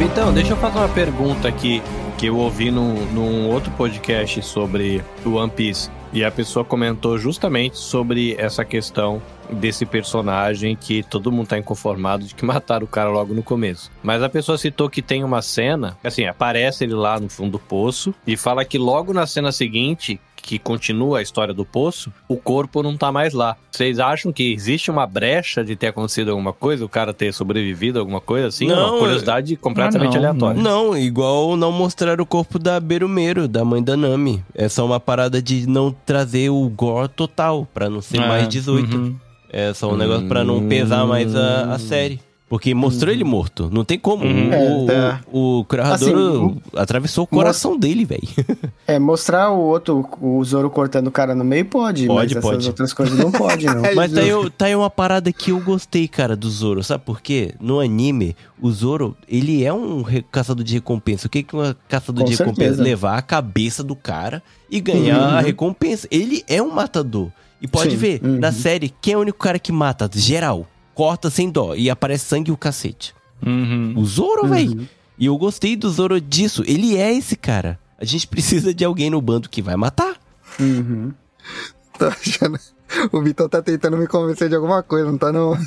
Então, deixa eu fazer uma pergunta aqui que eu ouvi num, num outro podcast sobre o One Piece. E a pessoa comentou justamente sobre essa questão desse personagem que todo mundo tá inconformado de que mataram o cara logo no começo. Mas a pessoa citou que tem uma cena, assim, aparece ele lá no fundo do poço e fala que logo na cena seguinte, que continua a história do poço, o corpo não tá mais lá. Vocês acham que existe uma brecha de ter acontecido alguma coisa, o cara ter sobrevivido a alguma coisa assim? Não, uma curiosidade completamente não, aleatória. Não, igual não mostrar o corpo da Berumero, da mãe da Nami. É só uma parada de não trazer o gore total, pra não ser É, mais 18. uhum. É só um negócio pra não pesar mais a, a série. Porque mostrou ele morto. Não tem como. Uhum. O, É. o, o Curahadouro Assim, atravessou o coração dele, velho. É, mostrar o outro, o Zoro cortando o cara no meio pode, Pode, mas pode. essas outras coisas não pode, não. Mas tá aí, tá aí uma parada que eu gostei, cara, do Zoro. Sabe por quê? No anime, o Zoro, ele é um re- caçador de recompensa. O que que um caçador Com de recompensa? certeza. Levar a cabeça do cara e ganhar a recompensa. Ele é um matador. E pode Sim. ver, na série, quem é o único cara que mata? Geral. Corta sem dó. E aparece sangue e o cacete. Uhum. O Zoro, velho. E eu gostei do Zoro disso. Ele é esse cara. A gente precisa de alguém no bando que vai matar. Uhum. Tô achando. O Vitor tá tentando me convencer de alguma coisa, não tá não?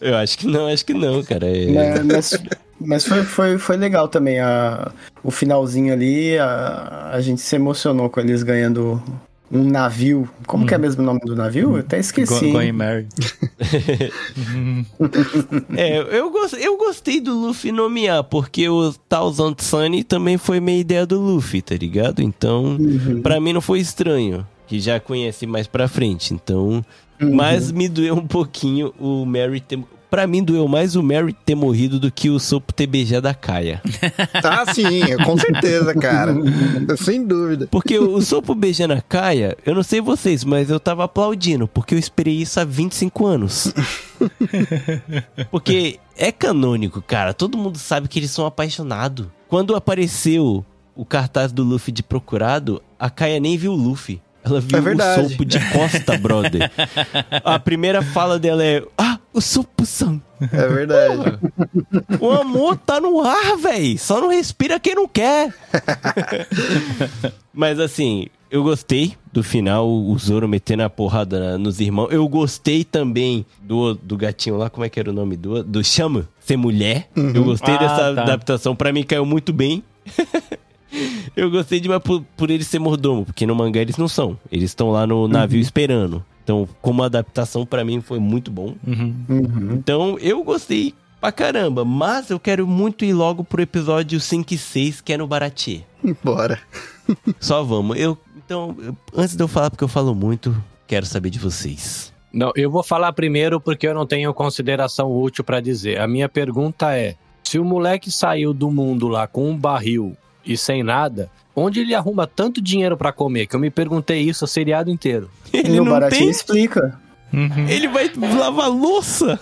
Eu acho que não, acho que não, cara. É... Né, mas Mas foi, foi, foi legal também. A, o finalzinho ali, a, a gente se emocionou com eles ganhando um navio. Como que é mesmo o nome do navio? Eu até esqueci. Go-? Going Mary. É, eu, gos- eu gostei do Luffy nomear, porque o Thousand Sunny também foi meia ideia do Luffy, tá ligado? Então, pra mim não foi estranho, que já conheci mais pra frente. Então, mas me doeu um pouquinho o Mary ter. Pra mim, doeu mais o Mary ter morrido do que o Sopo ter beijado a Kaia. Ah, sim, com certeza, cara. Sem dúvida. Porque o Sopo beijando a Kaia, eu não sei vocês, mas eu tava aplaudindo, porque eu esperei isso há 25 anos. porque é canônico, cara. Todo mundo sabe que eles são apaixonados. Quando apareceu o cartaz do Luffy de procurado, a Kaia nem viu o Luffy. Ela viu É o. Sopo de costa, brother. A primeira fala dela é: Ah, o Sopo-san. É verdade. O amor tá no ar, véi. Só não respira quem não quer. Mas assim, eu gostei do final, o Zoro metendo a porrada nos irmãos. Eu gostei também do, do gatinho lá, como é que era o nome do? Do Chama, ser mulher. Eu gostei Ah, dessa tá. adaptação. Pra mim caiu muito bem. eu gostei demais por, por ele ser mordomo, porque no mangá eles não são. Eles estão lá no navio esperando. Então, como adaptação, pra mim foi muito bom. Então, eu gostei pra caramba, mas eu quero muito ir logo pro episódio 5 e 6, que é no Baratie. Bora. Só vamos. Eu, então, eu- antes de eu falar, porque eu falo muito, quero saber de vocês. Não, eu vou falar primeiro porque eu não tenho consideração útil pra dizer. A minha pergunta é: se o moleque saiu do mundo lá com um barril e sem nada, onde ele arruma tanto dinheiro pra comer? Que eu me perguntei isso o seriado inteiro. Ele no não tem, explica. ele vai lavar louça.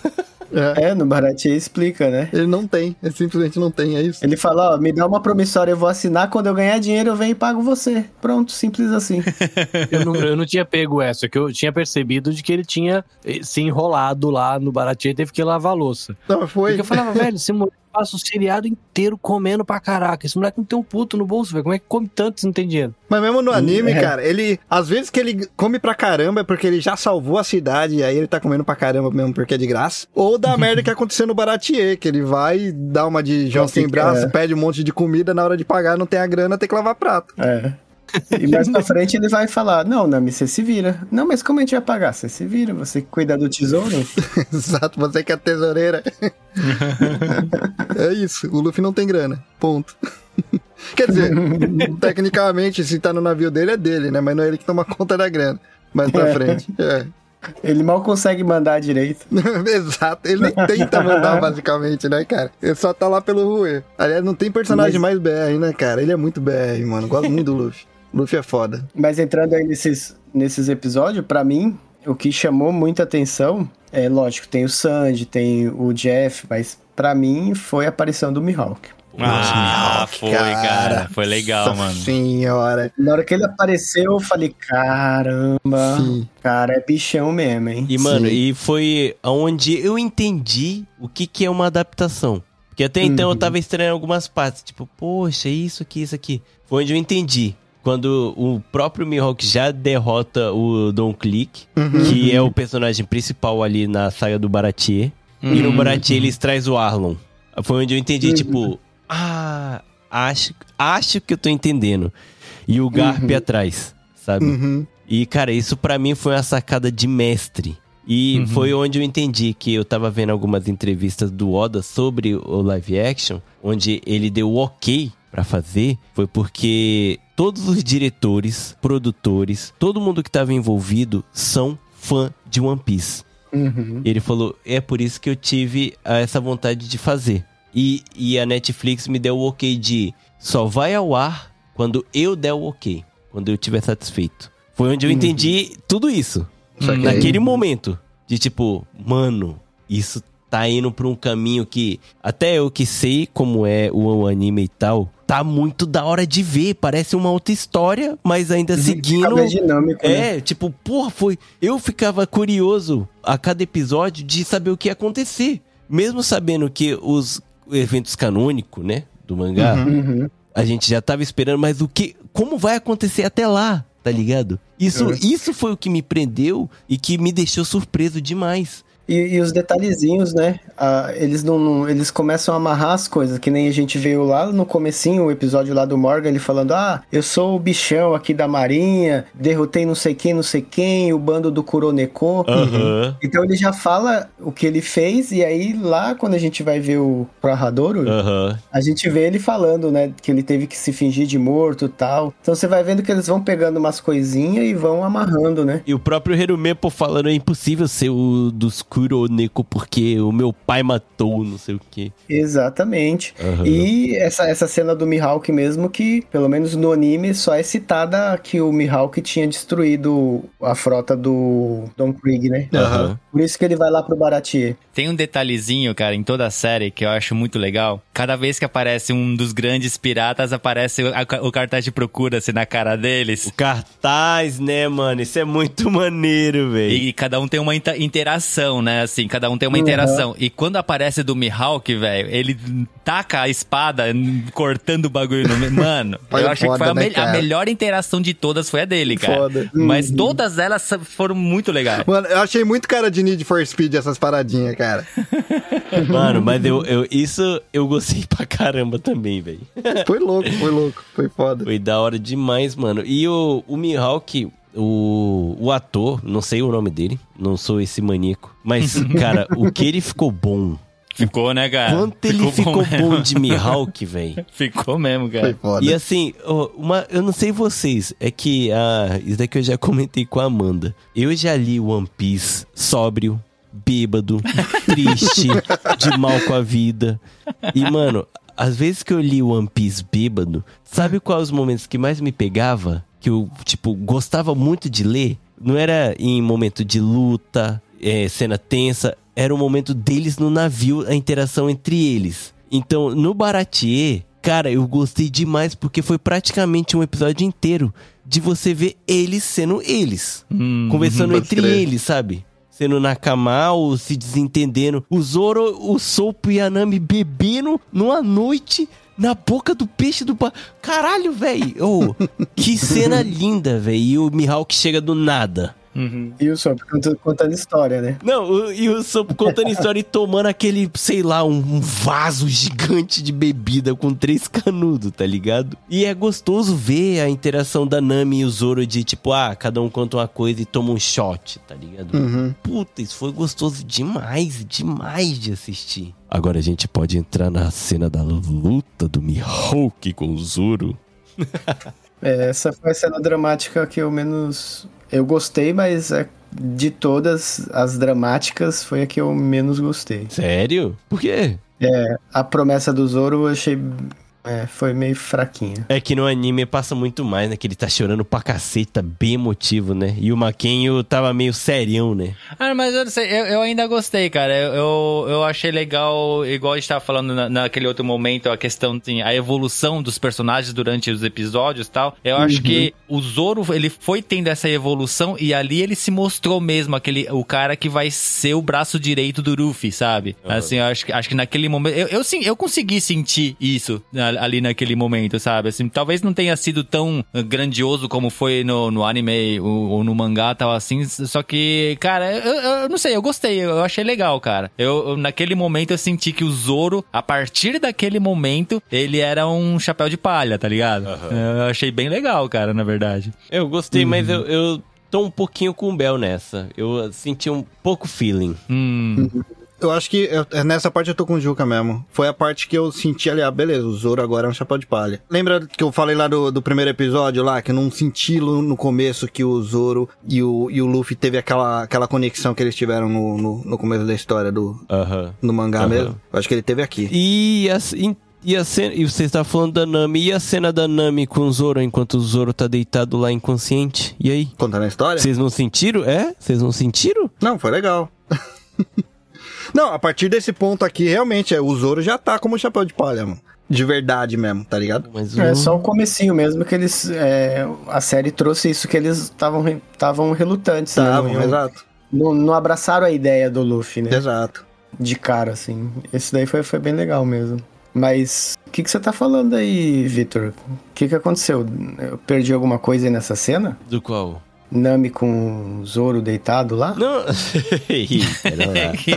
É, no Baratie explica, né? Ele não tem, ele simplesmente não tem, é isso. Ele fala, ó, me dá uma promissória, eu vou assinar, quando eu ganhar dinheiro eu venho e pago você. Pronto, simples assim. Eu não, eu não tinha pego essa, que eu tinha percebido de que ele tinha eh, se enrolado lá no Baratie e teve que lavar a louça. Não, foi. Porque eu falava, velho, esse moleque passa o seriado inteiro comendo pra caraca. Esse moleque não tem um puto no bolso, velho. Como é que come tanto se não tem dinheiro? Mas mesmo no anime, É. cara, ele. Às vezes que ele come pra caramba é porque ele já salvou a cidade e aí ele tá comendo pra caramba mesmo porque é de graça. Ou da merda que aconteceu no Baratier, que ele vai dar uma de João sem braço, é. pede um monte de comida, na hora de pagar não tem a grana, tem que lavar prato. É. E mais pra frente ele vai falar, não, Nami, você se vira. Não, mas como a gente vai pagar? Você se vira, você que cuida do tesouro. Exato, você que é tesoureira. é isso, o Luffy não tem grana. Ponto. Quer dizer, tecnicamente, se tá no navio dele, é dele, né? Mas não é ele que toma conta da grana. Mais pra É. frente. É. Ele mal consegue mandar direito. Exato, ele nem tenta mandar, basicamente, né, cara? Ele só tá lá pelo Rue. Aliás, não tem personagem mais BR, né, cara? Ele é muito BR, mano. Gosto muito do Luffy. Luffy é foda. Mas entrando aí nesses, nesses episódios, pra mim, o que chamou muita atenção, é lógico, tem o Sanji, tem o Jeff, mas pra mim foi a aparição do Mihawk. Ah, foi, cara. Foi legal, Nossa mano. senhora. Na hora que ele apareceu, eu falei, caramba, Sim. cara, é bichão mesmo, hein? E, mano, Sim. e foi onde eu entendi o que, que é uma adaptação. Porque até então eu tava estranhando algumas partes. Tipo, poxa, isso aqui, isso aqui. Foi onde eu entendi. Quando o próprio Mihawk já derrota o Don Click, que é o personagem principal ali na saga do Baratier. E no Baratier eles traz o Arlon. Foi onde eu entendi, tipo, ah, acho, acho que eu tô entendendo. E o Garp atrás, sabe? Uhum. E, cara, isso pra mim foi uma sacada de mestre. E foi onde eu entendi que eu tava vendo algumas entrevistas do Oda sobre o live action, onde ele deu o ok pra fazer, foi porque todos os diretores, produtores, todo mundo que tava envolvido são fã de One Piece. Uhum. Ele falou, é por isso que eu tive ah, essa vontade de fazer. E, e a Netflix me deu o ok de só vai ao ar quando eu der o ok, quando eu estiver satisfeito. Foi onde eu entendi tudo isso. Naquele momento. De tipo, mano, isso tá indo pra um caminho que até eu que sei como é o anime e tal, tá muito da hora de ver. Parece uma outra história, mas ainda seguindo. Fica bem dinâmico, né? É, tipo, porra, foi. Eu ficava curioso a cada episódio de saber o que ia acontecer. Mesmo sabendo que os eventos canônicos, né, do mangá, Uhum. a gente já tava esperando, mas o que. Como vai acontecer até lá, tá ligado? Isso, É. isso foi o que me prendeu e que me deixou surpreso demais. E, e os detalhezinhos, né? Ah, eles não, não- eles começam a amarrar as coisas, que nem a gente veio lá no comecinho, o episódio lá do Morgan, ele falando, ah, eu sou o bichão aqui da marinha, derrotei não sei quem, não sei quem, o bando do Kuroneko. Aham. Então ele já fala o que ele fez, e aí lá quando a gente vai ver o Prahadouro, Aham. a gente vê ele falando, né, que ele teve que se fingir de morto e tal. Então você vai vendo que eles vão pegando umas coisinhas e vão amarrando, né? E o próprio Herumepo falando, é impossível ser o dos Kuroneko porque o meu pai matou, não sei o quê. Exatamente. Aham. E essa, essa cena do Mihawk mesmo, que pelo menos no anime só é citada que o Mihawk tinha destruído a frota do Don Krieg, né? Aham. Por isso que ele vai lá pro Baratie. Tem um detalhezinho, cara, em toda a série que eu acho muito legal. Cada vez que aparece um dos grandes piratas, aparece o, a- o cartaz de procura-se na cara deles. Cartaz, né, mano? Isso é muito maneiro, velho. E cada um tem uma interação, né? Assim, cada um tem uma Uhum. interação. E quando aparece do Mihawk, velho, ele taca a espada cortando o bagulho no meio. Mano, Foi eu acho que foi a, né, me- a cara? melhor interação de todas foi a dele, cara. Foda. Mas todas elas foram muito legais. Mano, eu achei muito cara de Need for Speed essas paradinhas, cara. Mano, mas eu, eu- isso eu gostei pra caramba também, velho. Foi louco, foi louco, foi foda. Foi da hora demais, mano. E o, o Mihawk, o, o ator, não sei o nome dele, não sou esse maníaco. Mas, cara, o que ele ficou bom. Ficou, né, cara? Quanto ele ficou mesmo. bom de Mihawk, velho. Ficou mesmo, Foi cara. foda. E assim, uma, eu não sei vocês, é que ah, isso daqui eu já comentei com a Amanda. Eu já li One Piece sóbrio, bêbado, triste, de mal com a vida. E, mano, às vezes que eu li One Piece bêbado, sabe quais os momentos que mais me pegava? Que eu, tipo, gostava muito de ler? Não era em momento de luta, é, cena tensa, era o momento deles no navio, a interação entre eles. Então, no Baratier, cara, eu gostei demais porque foi praticamente um episódio inteiro de você ver eles sendo eles. conversando pode entre crer. eles, sabe? Sendo Nakamal, se desentendendo. O Zoro, o Sopo e a Nami bebendo numa noite na boca do peixe do... Ba... Caralho, velho! Oh, que cena linda, velho. E o Mihawk chega do nada. E o Sop contando, história, né? Não, o- e o Sopo contando história e tomando aquele, sei lá, um, um vaso gigante de bebida com três canudos, tá ligado? E é gostoso ver a interação da Nami e o Zoro de tipo, ah, cada um conta uma coisa e toma um shot, tá ligado? Uhum. Puta, isso foi gostoso demais, demais de assistir. Agora a gente pode entrar na cena da luta do Mihawk com o Zoro. É, essa foi a cena dramática que eu menos. Eu gostei, mas é, de todas as dramáticas foi a que eu menos gostei. Sério? Por quê? A promessa do Zoro eu achei. É, foi meio fraquinha. É que no anime passa muito mais, né? Que ele tá chorando pra cacete, tá bem emotivo, né? E o Maquinho tava meio serião, né? Ah, mas eu não sei, eu, eu ainda gostei, cara. Eu, eu, eu achei legal, igual a gente tava falando na- naquele outro momento, a questão, assim, a evolução dos personagens durante os episódios e tal. Eu acho que o Zoro, ele foi tendo essa evolução e ali ele se mostrou mesmo aquele, o cara que vai ser o braço direito do Ruffy, sabe? Assim, eu acho, que- acho que naquele momento, eu, eu, sim, eu consegui sentir isso a- ali naquele momento, sabe? Assim, talvez não tenha sido tão eh, grandioso como foi no, no anime ou, ou no mangá tal assim, só que, cara, eu, eu não sei, eu gostei, eu achei legal, cara. Eu, eu- naquele momento eu senti que o Zoro, a partir daquele momento, ele era um chapéu de palha, tá ligado? Eu achei bem legal, cara, na verdade. Eu gostei, mas eu, eu tô um pouquinho com o Bel nessa. Eu senti um pouco feeling. Hum, Eu acho que eu- é nessa parte eu tô com o Juca mesmo. Foi a parte que eu senti ali, ah, beleza, o Zoro agora é um chapéu de palha. Lembra que eu falei lá do, do primeiro episódio lá, que eu não senti no começo que o Zoro e o, e o Luffy teve aquela, aquela conexão que eles tiveram no, no, no começo da história do, Aham. no mangá Aham. mesmo? Eu acho que ele teve aqui. E a, e, e a cena. E você está falando da Nami. E a cena da Nami com o Zoro enquanto o Zoro tá deitado lá inconsciente? E aí? Contando a história? Vocês não sentiram? É? Vocês não sentiram? Não, foi legal. não, a partir desse ponto aqui, realmente, é, o Zoro já tá como chapéu de palha, mano. De verdade mesmo, tá ligado? Mas o... É só o comecinho mesmo que eles. é, a série trouxe isso que eles estavam estavam relutantes, né? Estavam, Não- exato. Não, não abraçaram a ideia do Luffy, né? Exato. De cara, assim. Esse daí foi, foi bem legal mesmo. Mas o que, que você tá falando aí, Victor? O que, que aconteceu? Eu perdi alguma coisa aí nessa cena? Do qual? Nami com Zoro deitado lá? Não. Ih, pera lá. que,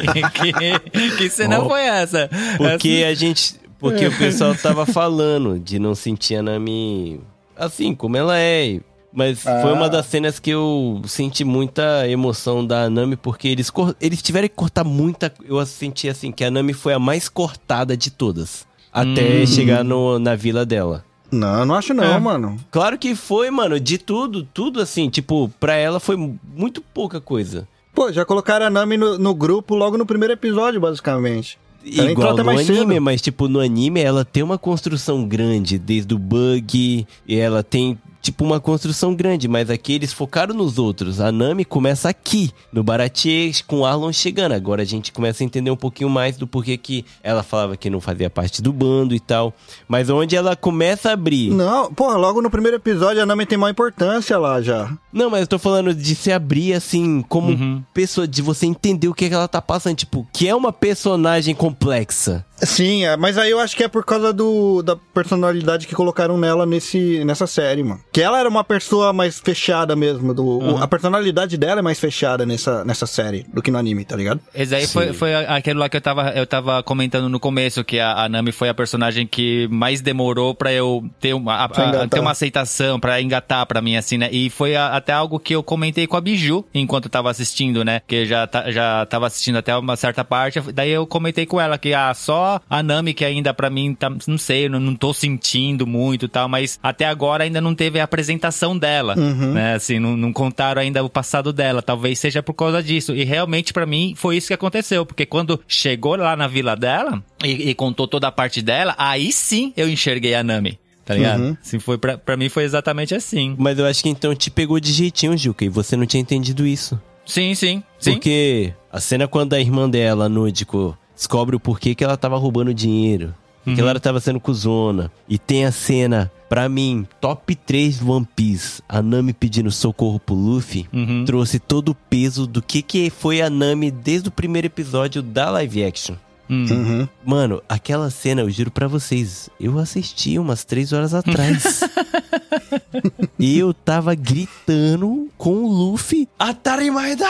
que, que cena Oh. foi essa? Porque a gente. Porque o pessoal tava falando de não sentir a Nami assim, como ela é. Mas foi uma das cenas que eu senti muita emoção da Nami, porque eles, eles tiveram que cortar muita. Eu senti assim, que a Nami foi a mais cortada de todas. Até chegar no, na vila dela. Não, eu não acho não, É. mano. Claro que foi, mano. De tudo, tudo assim, tipo, pra ela foi muito pouca coisa. Pô, já colocaram a Nami no, no grupo logo no primeiro episódio, basicamente. Ela entrou Igual no mais anime, cedo. mas tipo, no anime ela tem uma construção grande, desde o bug, e ela tem tipo uma construção grande, mas aqui eles focaram nos outros. A Nami começa aqui, no Baratie, com o Arlon chegando. Agora a gente começa a entender um pouquinho mais do porquê que ela falava que não fazia parte do bando e tal. Mas onde ela começa a abrir. Não, porra, logo no primeiro episódio a Nami tem maior importância lá já. Não, mas eu tô falando de se abrir assim, como pessoa, de você entender o que, que ela tá passando. Tipo, que é uma personagem complexa. Sim, é, mas aí eu acho que é por causa do, da personalidade que colocaram nela nesse, nessa série, mano. Que ela era uma pessoa mais fechada mesmo. Do, o- a personalidade dela é mais fechada nessa, nessa série do que no anime, tá ligado? Esse aí foi, foi aquele lá que eu tava, eu tava comentando no começo, que a, a Nami foi a personagem que mais demorou pra eu ter uma, a- Pra a- ter uma aceitação, pra engatar pra mim, assim, né? E foi a- até algo que eu comentei com a Biju enquanto eu tava assistindo, né? Que já, ta- já tava assistindo até uma certa parte, daí eu comentei com ela que ah, só a Nami que ainda pra mim, tá, não sei, não, não tô sentindo muito e tal, mas até agora ainda não teve a apresentação dela, né? Assim, não, não contaram ainda o passado dela, talvez seja por causa disso. E realmente pra mim foi isso que aconteceu, porque quando chegou lá na vila dela e, e contou toda a parte dela, aí sim eu enxerguei a Nami. Tá ligado? Assim, foi pra, pra mim foi exatamente assim. Mas eu acho que então te pegou de jeitinho, Juca, e você não tinha entendido isso. Sim, sim, sim. Porque a cena quando a irmã dela, Núdico, descobre o porquê que ela tava roubando dinheiro. Que ela tava sendo cuzona. E tem a cena, pra mim, top 3 do One Piece. A Nami pedindo socorro pro Luffy. Uhum. Trouxe todo o peso do que, que foi a Nami desde o primeiro episódio da live action. Hum. Uhum. Mano, aquela cena, eu juro pra vocês, eu assisti umas três horas atrás. e eu tava gritando com o Luffy. Atarimaida!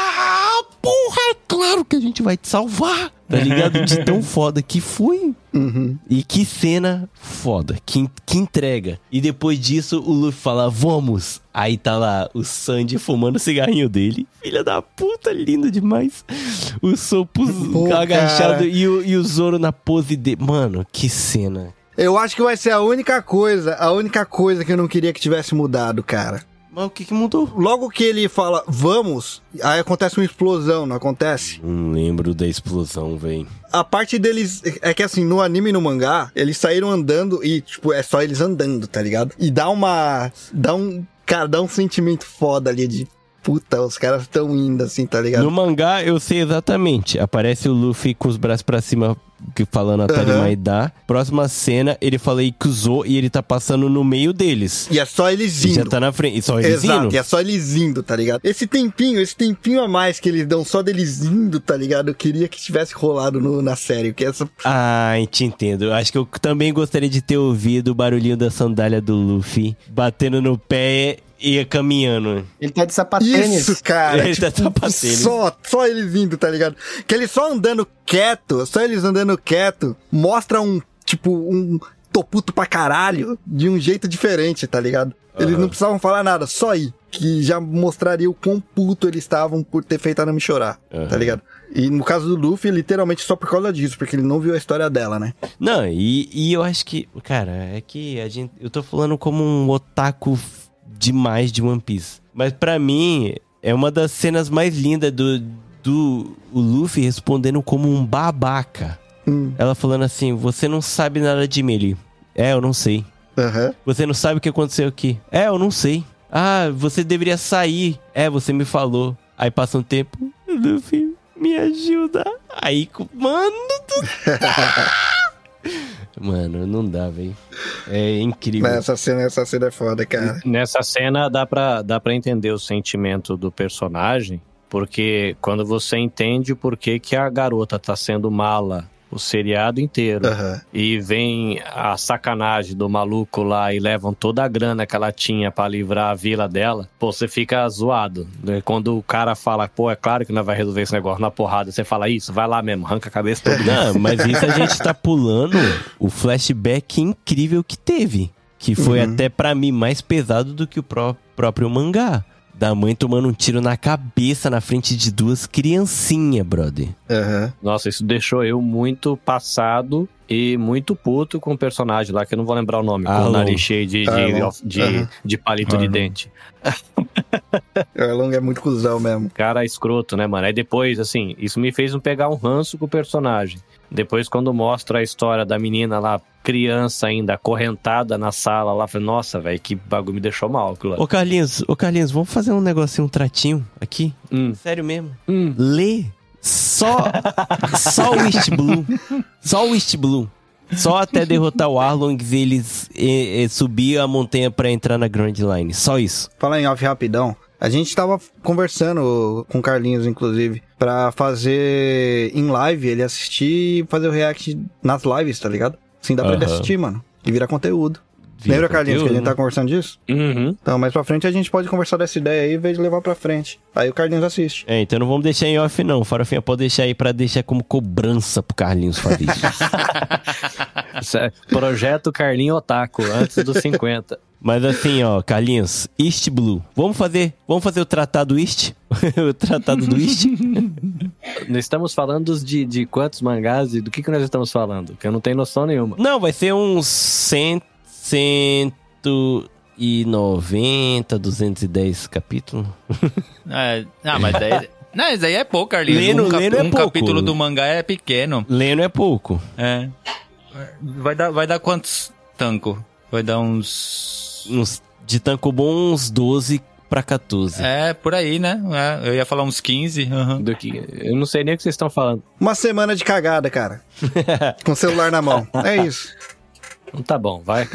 Porra, é claro que a gente vai te salvar! Tá ligado? De tão foda que foi. Uhum. E que cena foda, que, que entrega. E depois disso, o Luffy fala, vamos. Aí tá lá o Sandy fumando o cigarrinho dele. Filha da puta, lindo demais. O Sopo agachado e o, e o Zoro na pose dele. Mano, que cena. Eu acho que vai ser a única coisa, a única coisa que eu não queria que tivesse mudado, cara. Mas o que que mudou? Logo que ele fala, vamos, aí acontece uma explosão, não acontece? Não lembro da explosão, véi. A parte deles é que assim, no anime e no mangá, eles saíram andando e, tipo, é só eles andando, tá ligado? E dá uma. Dá um. Cara, dá um sentimento foda ali de. Puta, os caras estão indo assim, tá ligado? No mangá, eu sei exatamente. Aparece o Luffy com os braços pra cima, falando Atari Aham. Maida. Próxima cena, ele fala Ikuzou e ele tá passando no meio deles. E é só eles E indo. já tá na frente. E só eles Exato, indo? e é só eles indo, tá ligado? Esse tempinho, esse tempinho a mais que eles dão só deles indo, tá ligado? Eu queria que tivesse rolado no- na série, que essa Ah, te entendo. Acho que eu também gostaria de ter ouvido o barulhinho da sandália do Luffy batendo no pé e ia caminhando. Ele tá de sapatênis. Isso, cara. Ele tá sapatênis. Só, só eles indo, tá ligado? Que eles só andando quieto, só eles andando quieto, mostra um, tipo, um toputo pra caralho de um jeito diferente, tá ligado? Eles não precisavam falar nada, só ir. Que já mostraria o quão puto eles estavam por ter feito a Nami chorar, Aham. tá ligado? E no caso do Luffy, literalmente só por causa disso, porque ele não viu a história dela, né? Não, e, e eu acho que, cara, é que a gente. Eu tô falando como um otaku demais de One Piece. Mas pra mim, é uma das cenas mais lindas do, do o Luffy respondendo como um babaca. Hum. Ela falando assim: Você não sabe nada de mim. Ele, É, eu não sei. Aham. Você não sabe o que aconteceu aqui. É, eu não sei. Ah, você deveria sair. É, você me falou. Aí passa um tempo. Luffy, me ajuda. Aí, mano. tu- mano, não dá, velho. É incrível. Mas Essa cena, essa cena é foda, cara. Nessa cena dá pra, dá pra entender o sentimento do personagem, porque quando você entende o porquê que a garota tá sendo mala o seriado inteiro. Aham. E vem a sacanagem do maluco lá e levam toda a grana que ela tinha pra livrar a vila dela, pô, você fica zoado. né? Quando o cara fala, pô, é claro que nós vai resolver esse negócio na porrada, você fala isso, vai lá mesmo, arranca a cabeça todo mundo. Não, mas isso a gente tá pulando o flashback incrível que teve. Que foi Uhum. até pra mim mais pesado do que o pró- próprio mangá. Da mãe tomando um tiro na cabeça na frente de duas criancinhas, brother. Aham. Nossa, isso deixou eu muito passado e muito puto com o personagem lá, que eu não vou lembrar o nome, com o nariz cheio de, de, Arlong. de, de palito de dente. O Arlong é muito cuzão mesmo. Cara escroto, né, mano? Aí depois, assim, isso me fez um pegar um ranço com o personagem. Depois, quando mostra a história da menina lá, criança ainda, acorrentada na sala lá, falei, nossa, velho, que bagulho me deixou mal aquilo lá. Ô Carlinhos, ô Carlinhos, vamos fazer um negocinho, um tratinho aqui? Hum. Sério mesmo. Hum. Lê só, só o East Blue. Só o East Blue. Só até derrotar o Arlong e eles eh, eh, subir a montanha pra entrar na Grand Line. Só isso. Falar em off rapidão. A gente tava conversando com o Carlinhos, inclusive, pra fazer em live, ele assistir e fazer o react nas lives, tá ligado? Assim dá pra ele Aham. assistir, mano. E virar conteúdo. Vira Lembra, Carlinhos, que a gente conteúdo. tá conversando disso? Uhum. Então, mais pra frente a gente pode conversar dessa ideia aí, em vez de levar pra frente. Aí o Carlinhos assiste. É, então não vamos deixar em off, não. Farofinha pode deixar aí pra deixar como cobrança pro Carlinhos fazer isso. É Projeto Carlinho Otaku, antes dos 50. Mas assim, ó, Carlinhos, East Blue. Vamos fazer, vamos fazer o tratado East? o tratado do East? Nós estamos falando de, de quantos mangás e do que, que nós estamos falando? Que eu não tenho noção nenhuma. Não, vai ser uns 100, 190, 210 capítulos. É, ah, mas daí. Não, isso aí é pouco, Carlinhos. Lendo- um cap- lendo é um pouco. capítulo do mangá é pequeno. Lendo é pouco. É. Vai dar, vai dar quantos tanco? Vai dar uns. Uns, de Tankobon, uns 12 pra 14. É, por aí, né? É, eu ia falar uns 15. aham. Do que, eu não sei nem o que vocês estão falando. Uma semana de cagada, cara. com o celular na mão. É isso. Então tá bom, vai.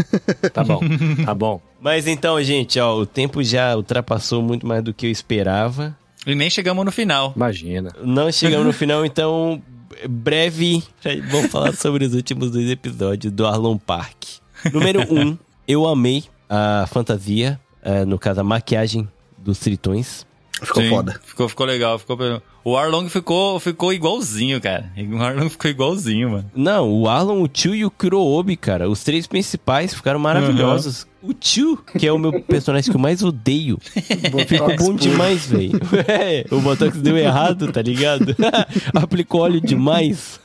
Tá bom, tá bom. Mas então, gente, ó, o tempo já ultrapassou muito mais do que eu esperava. E nem chegamos no final. Imagina. Não chegamos no final, então, breve, vamos falar sobre os últimos dois episódios do Arlon Park. Número 1, um, eu amei a fantasia, eh, no caso a maquiagem dos tritões. Ficou Sim, foda. Ficou, ficou legal. Ficou... O Arlong ficou, ficou igualzinho, cara. O Arlong ficou igualzinho, mano. Não, o Arlon, o Tio e o Kuroobi, cara, os três principais ficaram maravilhosos. O Tio, que é o meu personagem que eu mais odeio, ficou bom demais, velho. É, o Botox deu errado, tá ligado? Aplicou óleo demais.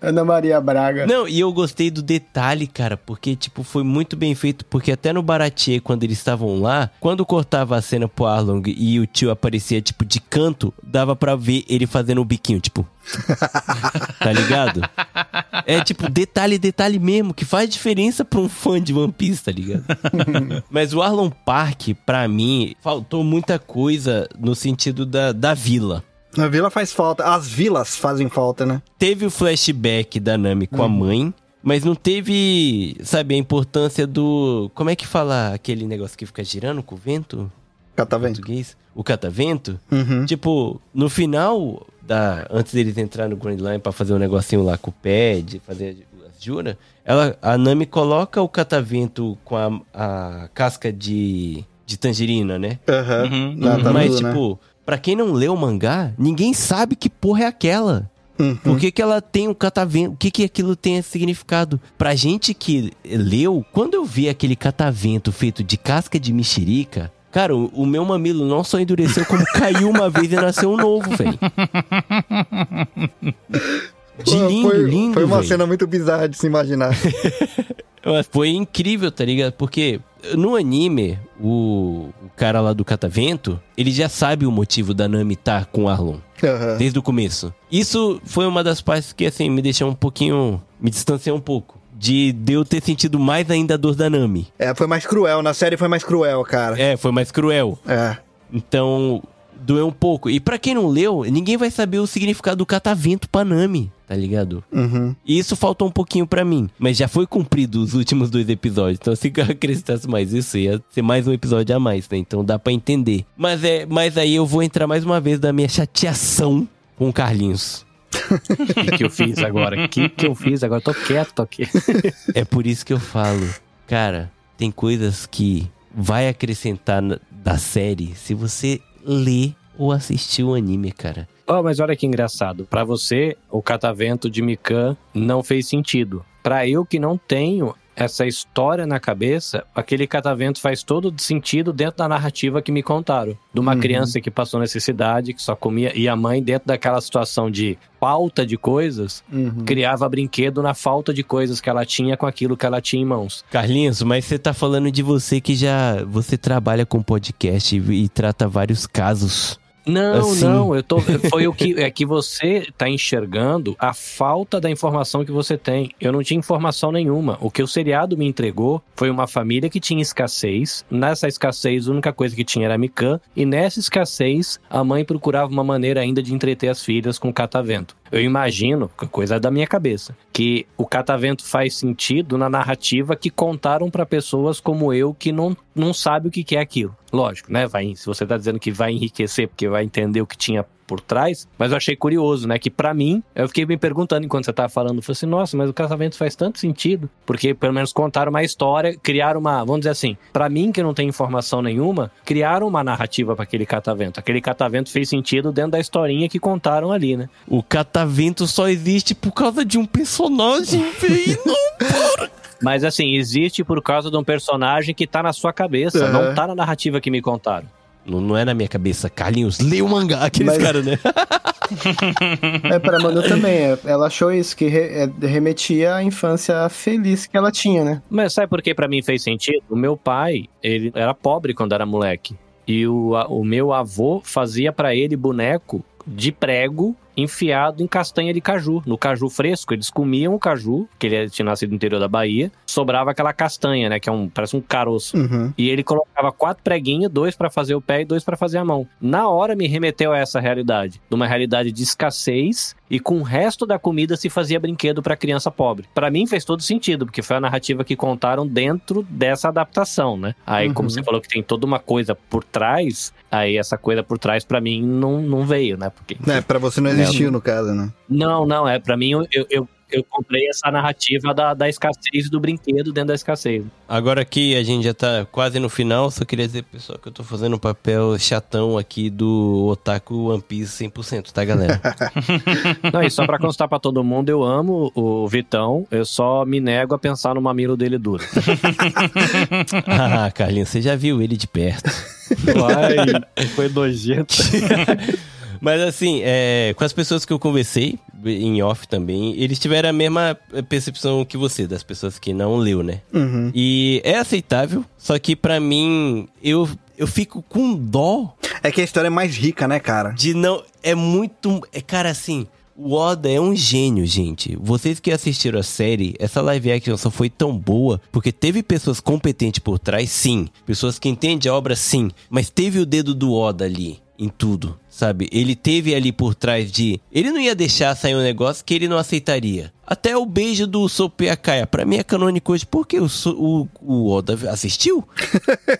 Ana Maria Braga. Não, e eu gostei do detalhe, cara, porque, tipo, foi muito bem feito, porque até no Baratie, quando eles estavam lá, quando cortava a cena pro Arlong e o tio aparecia, tipo, de canto, dava pra ver ele fazendo o biquinho, tipo... tá ligado? É, tipo, detalhe, detalhe mesmo, que faz diferença pra um fã de One Piece, tá ligado? Mas o Arlon Park, pra mim, faltou muita coisa no sentido da, da vila. A vila faz falta. As vilas fazem falta, né? teve o flashback da Nami com a mãe, mas não teve, sabe, a importância do. Como é que fala aquele negócio que fica girando com o vento? Catavento. Português? O catavento? Uhum. Tipo, no final, da, antes deles entrar no Grand Line pra fazer um negocinho lá com o pé, de fazer as juras, ela, a Nami coloca o catavento com a, a casca de, de tangerina, né? Aham. Uhum. Na- tá Mas, tudo, né? tipo, pra quem não leu o mangá, ninguém sabe que porra é aquela. Uhum. Por que, que ela tem um catavento? O que, que aquilo tem significado? Pra gente que leu, quando eu vi aquele catavento feito de casca de mexerica, cara, o, o meu mamilo não só endureceu, como caiu uma vez e nasceu um novo, velho. De lindo, foi, lindo, Foi uma velho. cena muito bizarra de se imaginar. Mas Foi incrível, tá ligado? Porque no anime, o, o cara lá do catavento, ele já sabe o motivo da Nami estar com o Arlon. Aham. Desde o começo. Isso foi uma das partes que, assim, me deixou um pouquinho. Me distanciou um pouco. De, de eu ter sentido mais ainda a dor da Nami. É, foi mais cruel. Na série foi mais cruel, cara. É, foi mais cruel. É. Então, doeu um pouco. E pra quem não leu, ninguém vai saber o significado do catavento pra Nami, tá ligado? Uhum. E isso faltou um pouquinho pra mim. Mas já foi cumprido os últimos dois episódios. Então, se eu acrescentasse mais isso, ia ser mais um episódio a mais, né? Então dá pra entender. Mas, é, mas aí eu vou entrar mais uma vez da minha chateação com o Carlinhos. O que, que eu fiz agora? O que, que eu fiz agora? Tô quieto aqui. É por isso que eu falo, cara, tem coisas que vai acrescentar na- da série se você ler ou assistir o anime, cara. Oh, mas olha que engraçado. Pra você, o catavento de Mikan não fez sentido. Pra eu que não tenho essa história na cabeça, aquele catavento faz todo sentido dentro da narrativa que me contaram. De uma Uhum. criança que passou necessidade, que só comia. E a mãe, dentro daquela situação de falta de coisas, Uhum. criava brinquedo na falta de coisas que ela tinha com aquilo que ela tinha em mãos. Carlinhos, mas você tá falando de você que já você trabalha com podcast e, e trata vários casos. Não, Assim. não, eu tô. Foi o que. É que você tá enxergando a falta da informação que você tem. Eu não tinha informação nenhuma. O que o seriado me entregou foi uma família que tinha escassez. Nessa escassez, a única coisa que tinha era Mikan. E nessa escassez, a mãe procurava uma maneira ainda de entreter as filhas com catavento. Eu imagino, coisa da minha cabeça, que o catavento faz sentido na narrativa que contaram pra pessoas como eu que não, não sabe o que é aquilo. Lógico, né? Vai, se você tá dizendo que vai enriquecer porque vai entender o que tinha por trás, mas eu achei curioso, né? Que pra mim, eu fiquei me perguntando enquanto você tava falando, eu falei assim, nossa, mas o casamento faz tanto sentido, porque pelo menos contaram uma história, criaram uma, vamos dizer assim, pra mim que não tem informação nenhuma, criaram uma narrativa pra aquele catavento. Aquele catavento fez sentido dentro da historinha que contaram ali, né? O catavento só existe por causa de um personagem, velho. Mas assim, existe por causa de um personagem que tá na sua cabeça, É. não tá na narrativa que me contaram. Não, não é na minha cabeça. Carlinhos, lê o mangá, aqueles Mas- caras, né? É, pra Manu também. Ela achou isso, que re- é, remetia à infância feliz que ela tinha, né? Mas sabe por que pra mim fez sentido? O meu pai, ele era pobre quando era moleque. E o, a- o meu avô fazia pra ele boneco de prego enfiado em castanha de caju, no caju fresco. Eles comiam o caju, que ele tinha nascido no interior da Bahia, sobrava aquela castanha, né, que é um parece um caroço. Uhum. E ele colocava quatro preguinhos, dois pra fazer o pé e dois pra fazer a mão. Na hora me remeteu a essa realidade, de uma realidade de escassez e com o resto da comida se fazia brinquedo pra criança pobre. Pra mim fez todo sentido, porque foi a narrativa que contaram dentro dessa adaptação, né? Aí Uhum. como você falou que tem toda uma coisa por trás, aí essa coisa por trás pra mim não, não veio, né? Porque É, pra você não existiu, no caso, né? não, não, é pra mim eu, eu, eu, comprei essa narrativa da, da escassez do brinquedo dentro da escassez. Agora que a gente já tá quase no final, só queria dizer, pessoal, que eu tô fazendo um papel chatão aqui do Otaku One Piece 100%, tá, galera? Não, e só pra constar pra todo mundo, eu amo o Vitão, eu só me nego a pensar no mamilo dele duro. ah, Carlinhos, você já viu ele de perto. Ai, foi nojento. Mas assim, é, com as pessoas que eu conversei, em off também, eles tiveram a mesma percepção que você, das pessoas que não leu, né? Uhum. E é aceitável, só que pra mim, eu, eu fico com dó É que a história é mais rica, né, cara? de não. É muito. É, cara, assim. O Oda é um gênio, gente. Vocês que assistiram a série, essa live action só foi tão boa porque teve pessoas competentes por trás, sim. Pessoas que entendem a obra, sim. Mas teve o dedo do Oda ali em tudo, sabe? Ele teve ali por trás de. Ele não ia deixar sair um negócio que ele não aceitaria. Até o beijo do Sope Akaya. Pra mim é canônico hoje porque o, o, o Oda assistiu.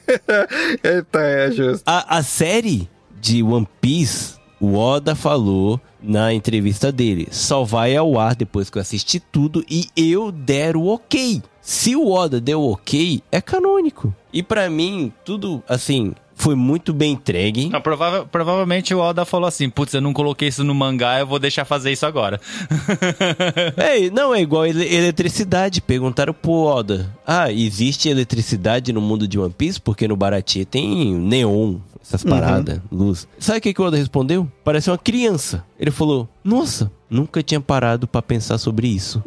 Eita, é justo. A, a série de One Piece, o Oda falou na entrevista dele, só vai ao ar depois que eu assisti tudo e eu der o ok. Se o Oda deu ok, é canônico. E pra mim, tudo, assim, foi muito bem entregue. Não, prova- provavelmente o Oda falou assim: putz, eu não coloquei isso no mangá, eu vou deixar fazer isso agora. É, não, é igual ele- eletricidade. Perguntaram pro Oda: Ah, existe eletricidade no mundo de One Piece? Porque no Baratie tem neon, essas paradas, luz. Sabe o que, que o Oda respondeu? Parece uma criança. Ele falou: Nossa, nunca tinha parado pra pensar sobre isso.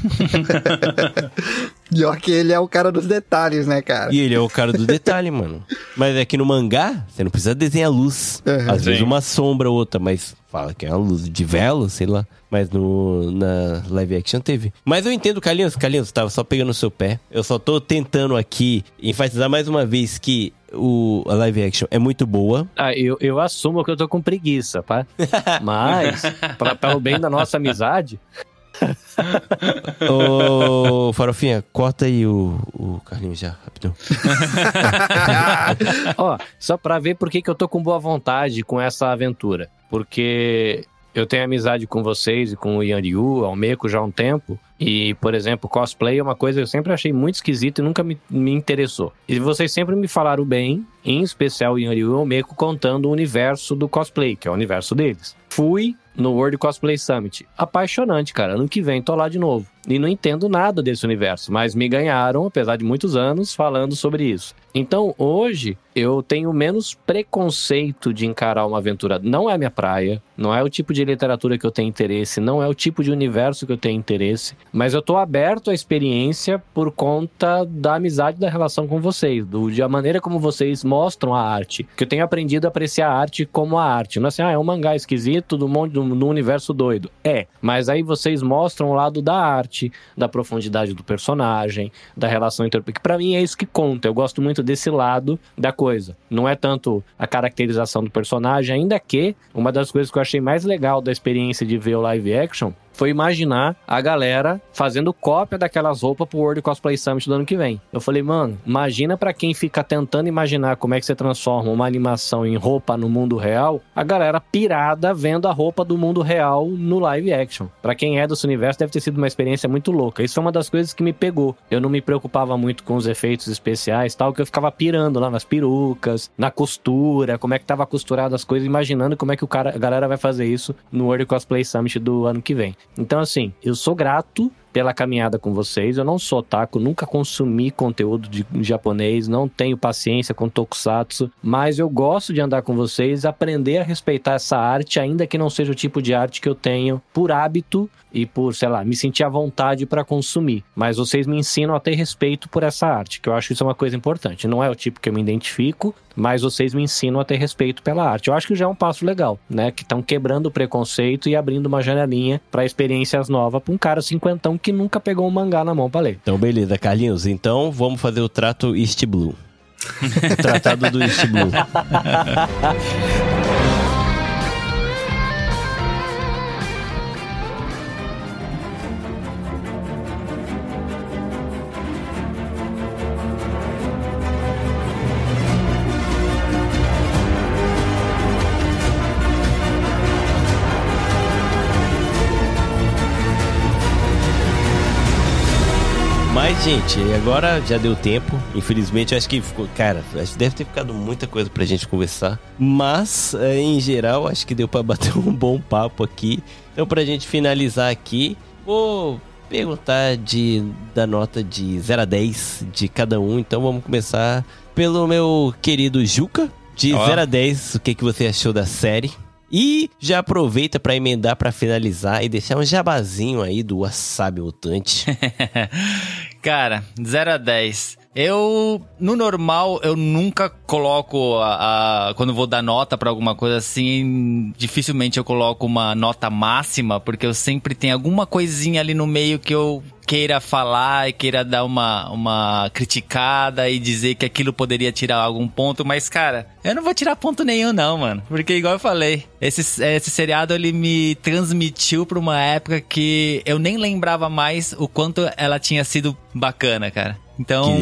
Pior que ele é o cara dos detalhes, né, cara? E ele é o cara do detalhe, mano. Mas é que no mangá, você não precisa desenhar luz. Uhum. Às vezes Sim. uma sombra ou outra, mas fala que é uma luz de vela, sei lá. Mas no, na live action teve. Mas eu entendo, Carlinhos. Carlinhos, tava só pegando o seu pé. Eu só tô tentando aqui enfatizar mais uma vez que o, a live action é muito boa. Ah, eu, eu assumo que eu tô com preguiça, tá? Mas, pra, pelo bem da nossa amizade, Ô, Farofinha, corta aí o, o Carlinhos já, rapidão. ó, só pra ver por que, que eu tô com boa vontade com essa aventura. Porque eu tenho amizade com vocês e com o Yan Ryu, Almeco já há um tempo. E, por exemplo, cosplay é uma coisa que eu sempre achei muito esquisita e nunca me, me interessou. E vocês sempre me falaram bem, em especial o Yan Ryu e o Almeco, contando o universo do cosplay, que é o universo deles. Fui no World Cosplay Summit. Apaixonante, cara. Ano que vem tô lá de novo. E não entendo nada desse universo, mas me ganharam, apesar de muitos anos, falando sobre isso. Então, hoje, eu tenho menos preconceito de encarar uma aventura. Não é minha praia, não é o tipo de literatura que eu tenho interesse, não é o tipo de universo que eu tenho interesse, mas eu tô aberto à experiência por conta da amizade da relação com vocês, do, de a maneira como vocês mostram a arte. Que eu tenho aprendido a apreciar a arte como a arte. Não é assim, ah, é um mangá esquisito do mundo do, do universo doido. É, mas aí vocês mostram o lado da arte, da profundidade do personagem, da relação entre. Que pra mim é isso que conta. Eu gosto muito desse lado da coisa. Não é tanto a caracterização do personagem, ainda que uma das coisas que eu achei mais legal da experiência de ver o live action foi imaginar a galera fazendo cópia daquelas roupas pro World Cosplay Summit do ano que vem. Eu falei, mano, imagina para quem fica tentando imaginar como é que você transforma uma animação em roupa no mundo real, a galera pirada vendo a roupa do mundo real no live action. Para quem é desse universo, deve ter sido uma experiência muito louca. Isso é uma das coisas que me pegou. Eu não me preocupava muito com os efeitos especiais, tal, que eu ficava pirando lá nas perucas, na costura, como é que tava costurado as coisas, imaginando como é que o cara, a galera vai fazer isso no World Cosplay Summit do ano que vem. Então, assim, eu sou grato pela caminhada com vocês. Eu não sou otaku, nunca consumi conteúdo de japonês, não tenho paciência com tokusatsu, mas eu gosto de andar com vocês, aprender a respeitar essa arte, ainda que não seja o tipo de arte que eu tenho por hábito e por, sei lá, me sentir à vontade para consumir. Mas vocês me ensinam a ter respeito por essa arte, que eu acho isso uma coisa importante. Não é o tipo que eu me identifico, mas vocês me ensinam a ter respeito pela arte. Eu acho que já é um passo legal, né? Que estão quebrando o preconceito e abrindo uma janelinha para experiências novas para um cara cinquentão que nunca pegou um mangá na mão pra ler. Então, beleza, Carlinhos. Então, vamos fazer o trato East Blue. o tratado do East Blue. gente, agora já deu tempo. Infelizmente, acho que ficou. Cara, acho que deve ter ficado muita coisa pra gente conversar. Mas, eh, em geral, acho que deu pra bater um bom papo aqui. Então, pra gente finalizar aqui, vou perguntar de, da nota de 0 a 10 de cada um. Então, vamos começar pelo meu querido Juca. De Ó. 0 a 10, o que, que você achou da série? E já aproveita pra emendar pra finalizar e deixar um jabazinho aí do Wasabi Mutante. Cara, 0 a 10. Eu, no normal, eu nunca coloco a, a- quando vou dar nota pra alguma coisa assim, dificilmente eu coloco uma nota máxima, porque eu sempre tenho alguma coisinha ali no meio que eu queira falar e queira dar uma, uma criticada e dizer que aquilo poderia tirar algum ponto, mas cara, eu não vou tirar ponto nenhum não, mano, porque igual eu falei, esse, esse seriado ele me transmitiu pra uma época que eu nem lembrava mais o quanto ela tinha sido bacana, cara. Então,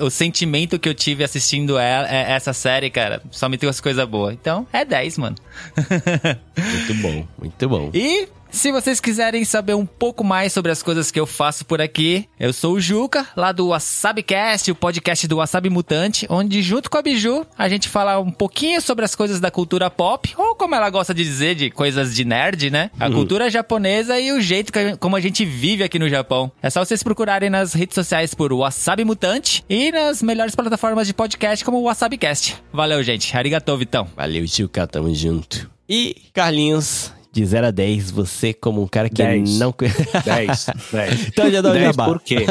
o, o sentimento que eu tive assistindo ela- é- essa série, cara, só me trouxe coisa boa. Então, é 10, mano. Muito bom, muito bom. E se vocês quiserem saber um pouco mais sobre as coisas que eu faço por aqui, eu sou o Juca, lá do WasabiCast, o podcast do Wasabi Mutante, onde junto com a Biju a gente fala um pouquinho sobre as coisas da cultura pop, ou como ela gosta de dizer, de coisas de nerd, né? A cultura japonesa e o jeito que como a gente vive aqui no Japão. É só vocês procurarem nas redes sociais por Wasabi Mutante e nas melhores plataformas de podcast como o WasabiCast. Valeu, gente. Arigatou, Vitão. Valeu, Juca, tamo junto. E, Carlinhos, de 0 a 10, você como um cara que 10. não... 10. 10. Então já dá o 10 jabá. por quê?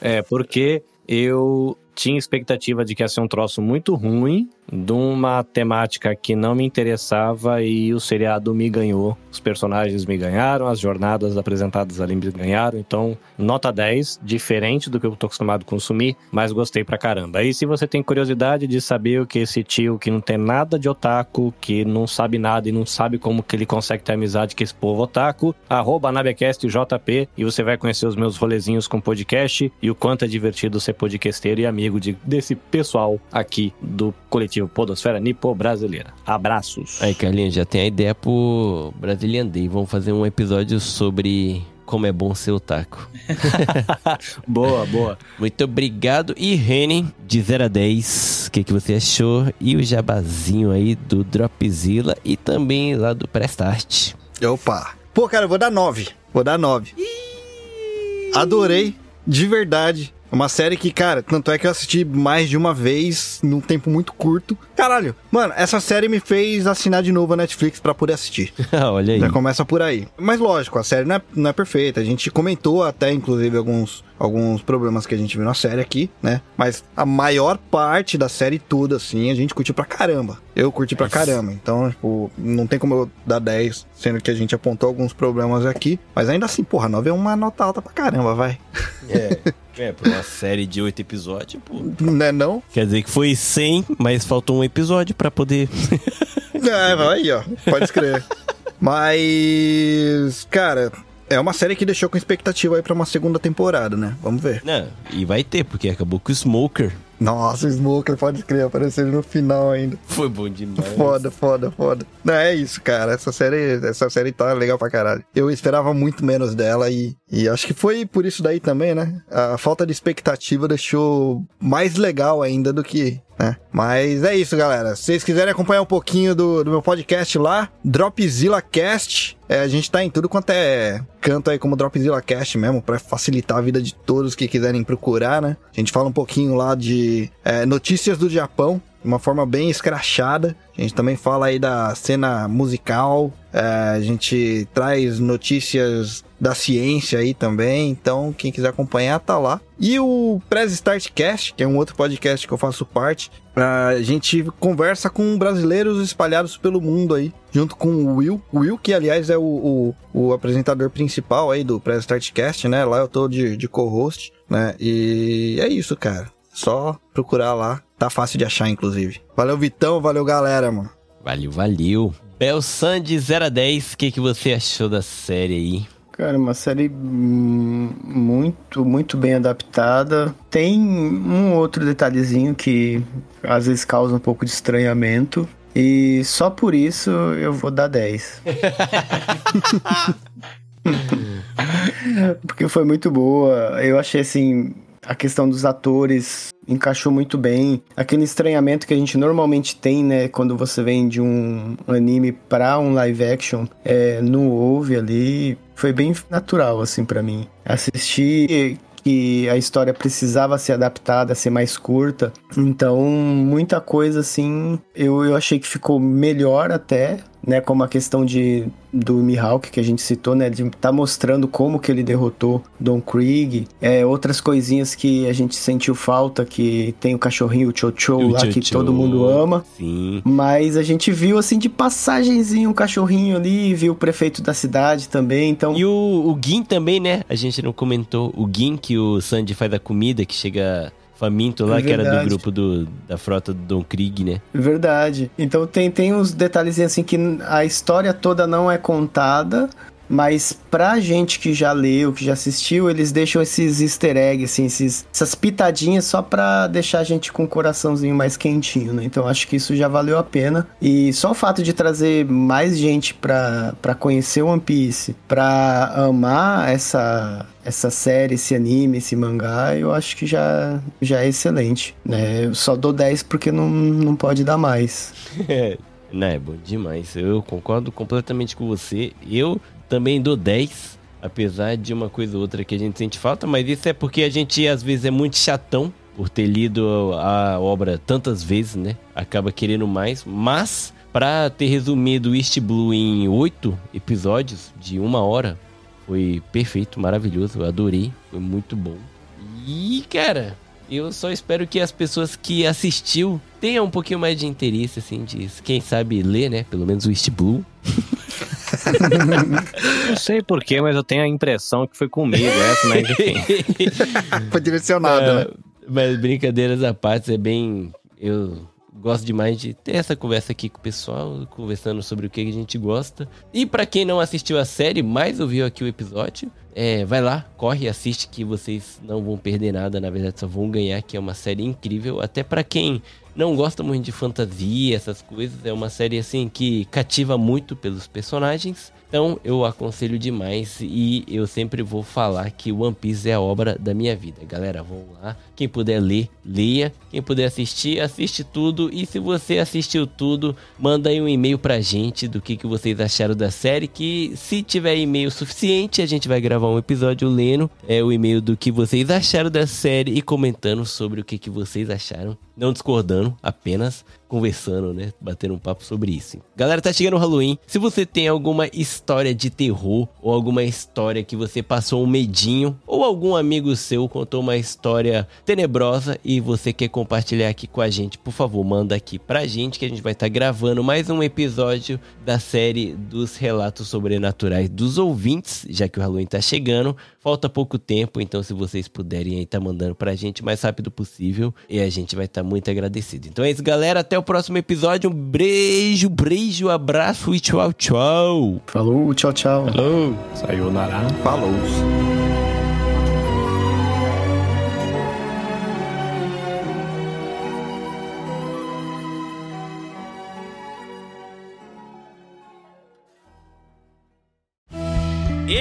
É, porque eu tinha expectativa de que ia ser um troço muito ruim, de uma temática que não me interessava e o seriado me ganhou. Os personagens me ganharam, as jornadas apresentadas ali me ganharam. Então, nota 10, diferente do que eu tô acostumado a consumir, mas gostei pra caramba. E se você tem curiosidade de saber o que esse tio que não tem nada de otaku, que não sabe nada e não sabe como que ele consegue ter amizade com esse povo otaku, arroba NabeCastJP e você vai conhecer os meus rolezinhos com podcast e o quanto é divertido ser podcasteiro e amigo amigo de, desse pessoal aqui do coletivo Podosfera Nipo Brasileira. Abraços. Aí, Carlinhos, já tem a ideia pro Brazilian Day. Vamos fazer um episódio sobre como é bom ser otaku. boa, boa. Muito obrigado. E Reni, de 0 a 10, o que, que você achou? E o jabazinho aí do Dropzilla e também lá do Prestart. Opa. Pô, cara, eu vou dar 9. Vou dar 9. Adorei, de verdade. Uma série que, cara, tanto é que eu assisti mais de uma vez, num tempo muito curto. Caralho, mano, essa série me fez assinar de novo a Netflix pra poder assistir. Olha aí. Já começa por aí. Mas lógico, a série não é, não é perfeita. A gente comentou até, inclusive, alguns, alguns problemas que a gente viu na série aqui, né? Mas a maior parte da série toda, assim, a gente curtiu pra caramba. Eu curti pra caramba. Então, tipo, não tem como eu dar 10, sendo que a gente apontou alguns problemas aqui. Mas ainda assim, porra, 9 é uma nota alta pra caramba, vai. É. É, pra uma série de oito episódios, pô. Não é não? Quer dizer que foi 100, mas faltou um episódio pra poder... é, vai aí, ó. Pode escrever. mas, cara, é uma série que deixou com expectativa aí pra uma segunda temporada, né? Vamos ver. Não, e vai ter, porque acabou com o Smoker. Nossa, o Smoker pode escrever, apareceu no final ainda. Foi bom demais. Foda, foda, foda. Não, é isso, cara. Essa série, essa série tá legal pra caralho. Eu esperava muito menos dela e, e acho que foi por isso daí também, né? A falta de expectativa deixou mais legal ainda do que né? Mas é isso, galera. Se vocês quiserem acompanhar um pouquinho do, do meu podcast lá, Dropzilla Cast, é, a gente tá em tudo quanto é canto aí como Dropzilla Cast mesmo, para facilitar a vida de todos que quiserem procurar, né? A gente fala um pouquinho lá de é, notícias do Japão, de uma forma bem escrachada. A gente também fala aí da cena musical, a gente traz notícias da ciência aí também, então quem quiser acompanhar tá lá. E o Press Start Cast, que é um outro podcast que eu faço parte, a gente conversa com brasileiros espalhados pelo mundo aí, junto com o Will. O Will, que aliás é o, o, o apresentador principal aí do Press Start Cast, né? Lá eu tô de, de co-host, né? E é isso, cara. Só procurar lá. Tá fácil de achar, inclusive. Valeu, Vitão. Valeu, galera, mano. Valeu, valeu. Bel Sandy 0 a 10, o que, que você achou da série aí? Cara, uma série hum, muito, muito bem adaptada. Tem um outro detalhezinho que às vezes causa um pouco de estranhamento. E só por isso eu vou dar 10. Porque foi muito boa. Eu achei assim. A questão dos atores encaixou muito bem. Aquele estranhamento que a gente normalmente tem, né, quando você vem de um anime para um live action, é, não houve ali. Foi bem natural, assim, para mim. Assistir que a história precisava ser adaptada, ser mais curta. Então, muita coisa assim, eu, eu achei que ficou melhor até, né? Como a questão de do Mihawk que a gente citou, né? De tá mostrando como que ele derrotou Don Krieg. É, outras coisinhas que a gente sentiu falta, que tem o cachorrinho, o Chocho lá, que todo mundo ama. Sim. Mas a gente viu, assim, de passagenzinho um cachorrinho ali, viu o prefeito da cidade também, então... E o, o Gin também, né? A gente não comentou. O Gin que o Sandy faz a comida, que chega faminto lá, É que era do grupo do, da frota do Don Krieg, né? Verdade. Então tem, tem uns detalhezinhos assim que a história toda não é contada, mas pra gente que já leu, que já assistiu, eles deixam esses easter eggs, assim, esses, essas pitadinhas só pra deixar a gente com o coraçãozinho mais quentinho, né? Então acho que isso já valeu a pena. E só o fato de trazer mais gente pra, pra conhecer One Piece, pra amar essa, essa série, esse anime, esse mangá, eu acho que já, já é excelente, né? Eu só dou 10 porque não, não pode dar mais. É bom demais. Eu concordo completamente com você. Eu também dou 10, apesar de uma coisa ou outra que a gente sente falta, mas isso é porque a gente às vezes é muito chatão por ter lido a obra tantas vezes, né? Acaba querendo mais, mas pra ter resumido East Blue em oito episódios de uma hora, foi perfeito, maravilhoso, eu adorei, foi muito bom. E, cara, eu só espero que as pessoas que assistiu tenham um pouquinho mais de interesse, assim, de quem sabe ler, né? Pelo menos o East Blue. Não sei porquê, mas eu tenho a impressão que foi comigo essa, mas enfim. Foi direcionado, É, né? Mas brincadeiras à parte, é bem. Eu gosto demais de ter essa conversa aqui com o pessoal, conversando sobre o que a gente gosta. E para quem não assistiu a série, mas ouviu aqui o episódio, é, vai lá, corre assiste que vocês não vão perder nada, na verdade só vão ganhar, que é uma série incrível, até para quem não gosta muito de fantasia, essas coisas, é uma série assim que cativa muito pelos personagens. Então eu aconselho demais e eu sempre vou falar que One Piece é a obra da minha vida. Galera, vão lá. Quem puder ler, leia. Quem puder assistir, assiste tudo. E se você assistiu tudo, manda aí um e-mail pra gente do que, que vocês acharam da série. Que se tiver e-mail suficiente, a gente vai gravar um episódio lendo é, o e-mail do que vocês acharam da série e comentando sobre o que, que vocês acharam. Não discordando, apenas conversando, né? Batendo um papo sobre isso. Galera, tá chegando o Halloween. Se você tem alguma história de terror ou alguma história que você passou um medinho ou algum amigo seu contou uma história tenebrosa e você quer compartilhar aqui com a gente, por favor, manda aqui pra gente que a gente vai estar tá gravando mais um episódio da série dos relatos sobrenaturais dos ouvintes, já que o Halloween tá chegando. Falta pouco tempo, então se vocês puderem aí tá mandando pra gente o mais rápido possível e a gente vai estar tá muito agradecido. Então é isso, galera. Até o próximo episódio. Um beijo, beijo, abraço e tchau, tchau. Falou, tchau, tchau. Falou. Sayonara. Falou.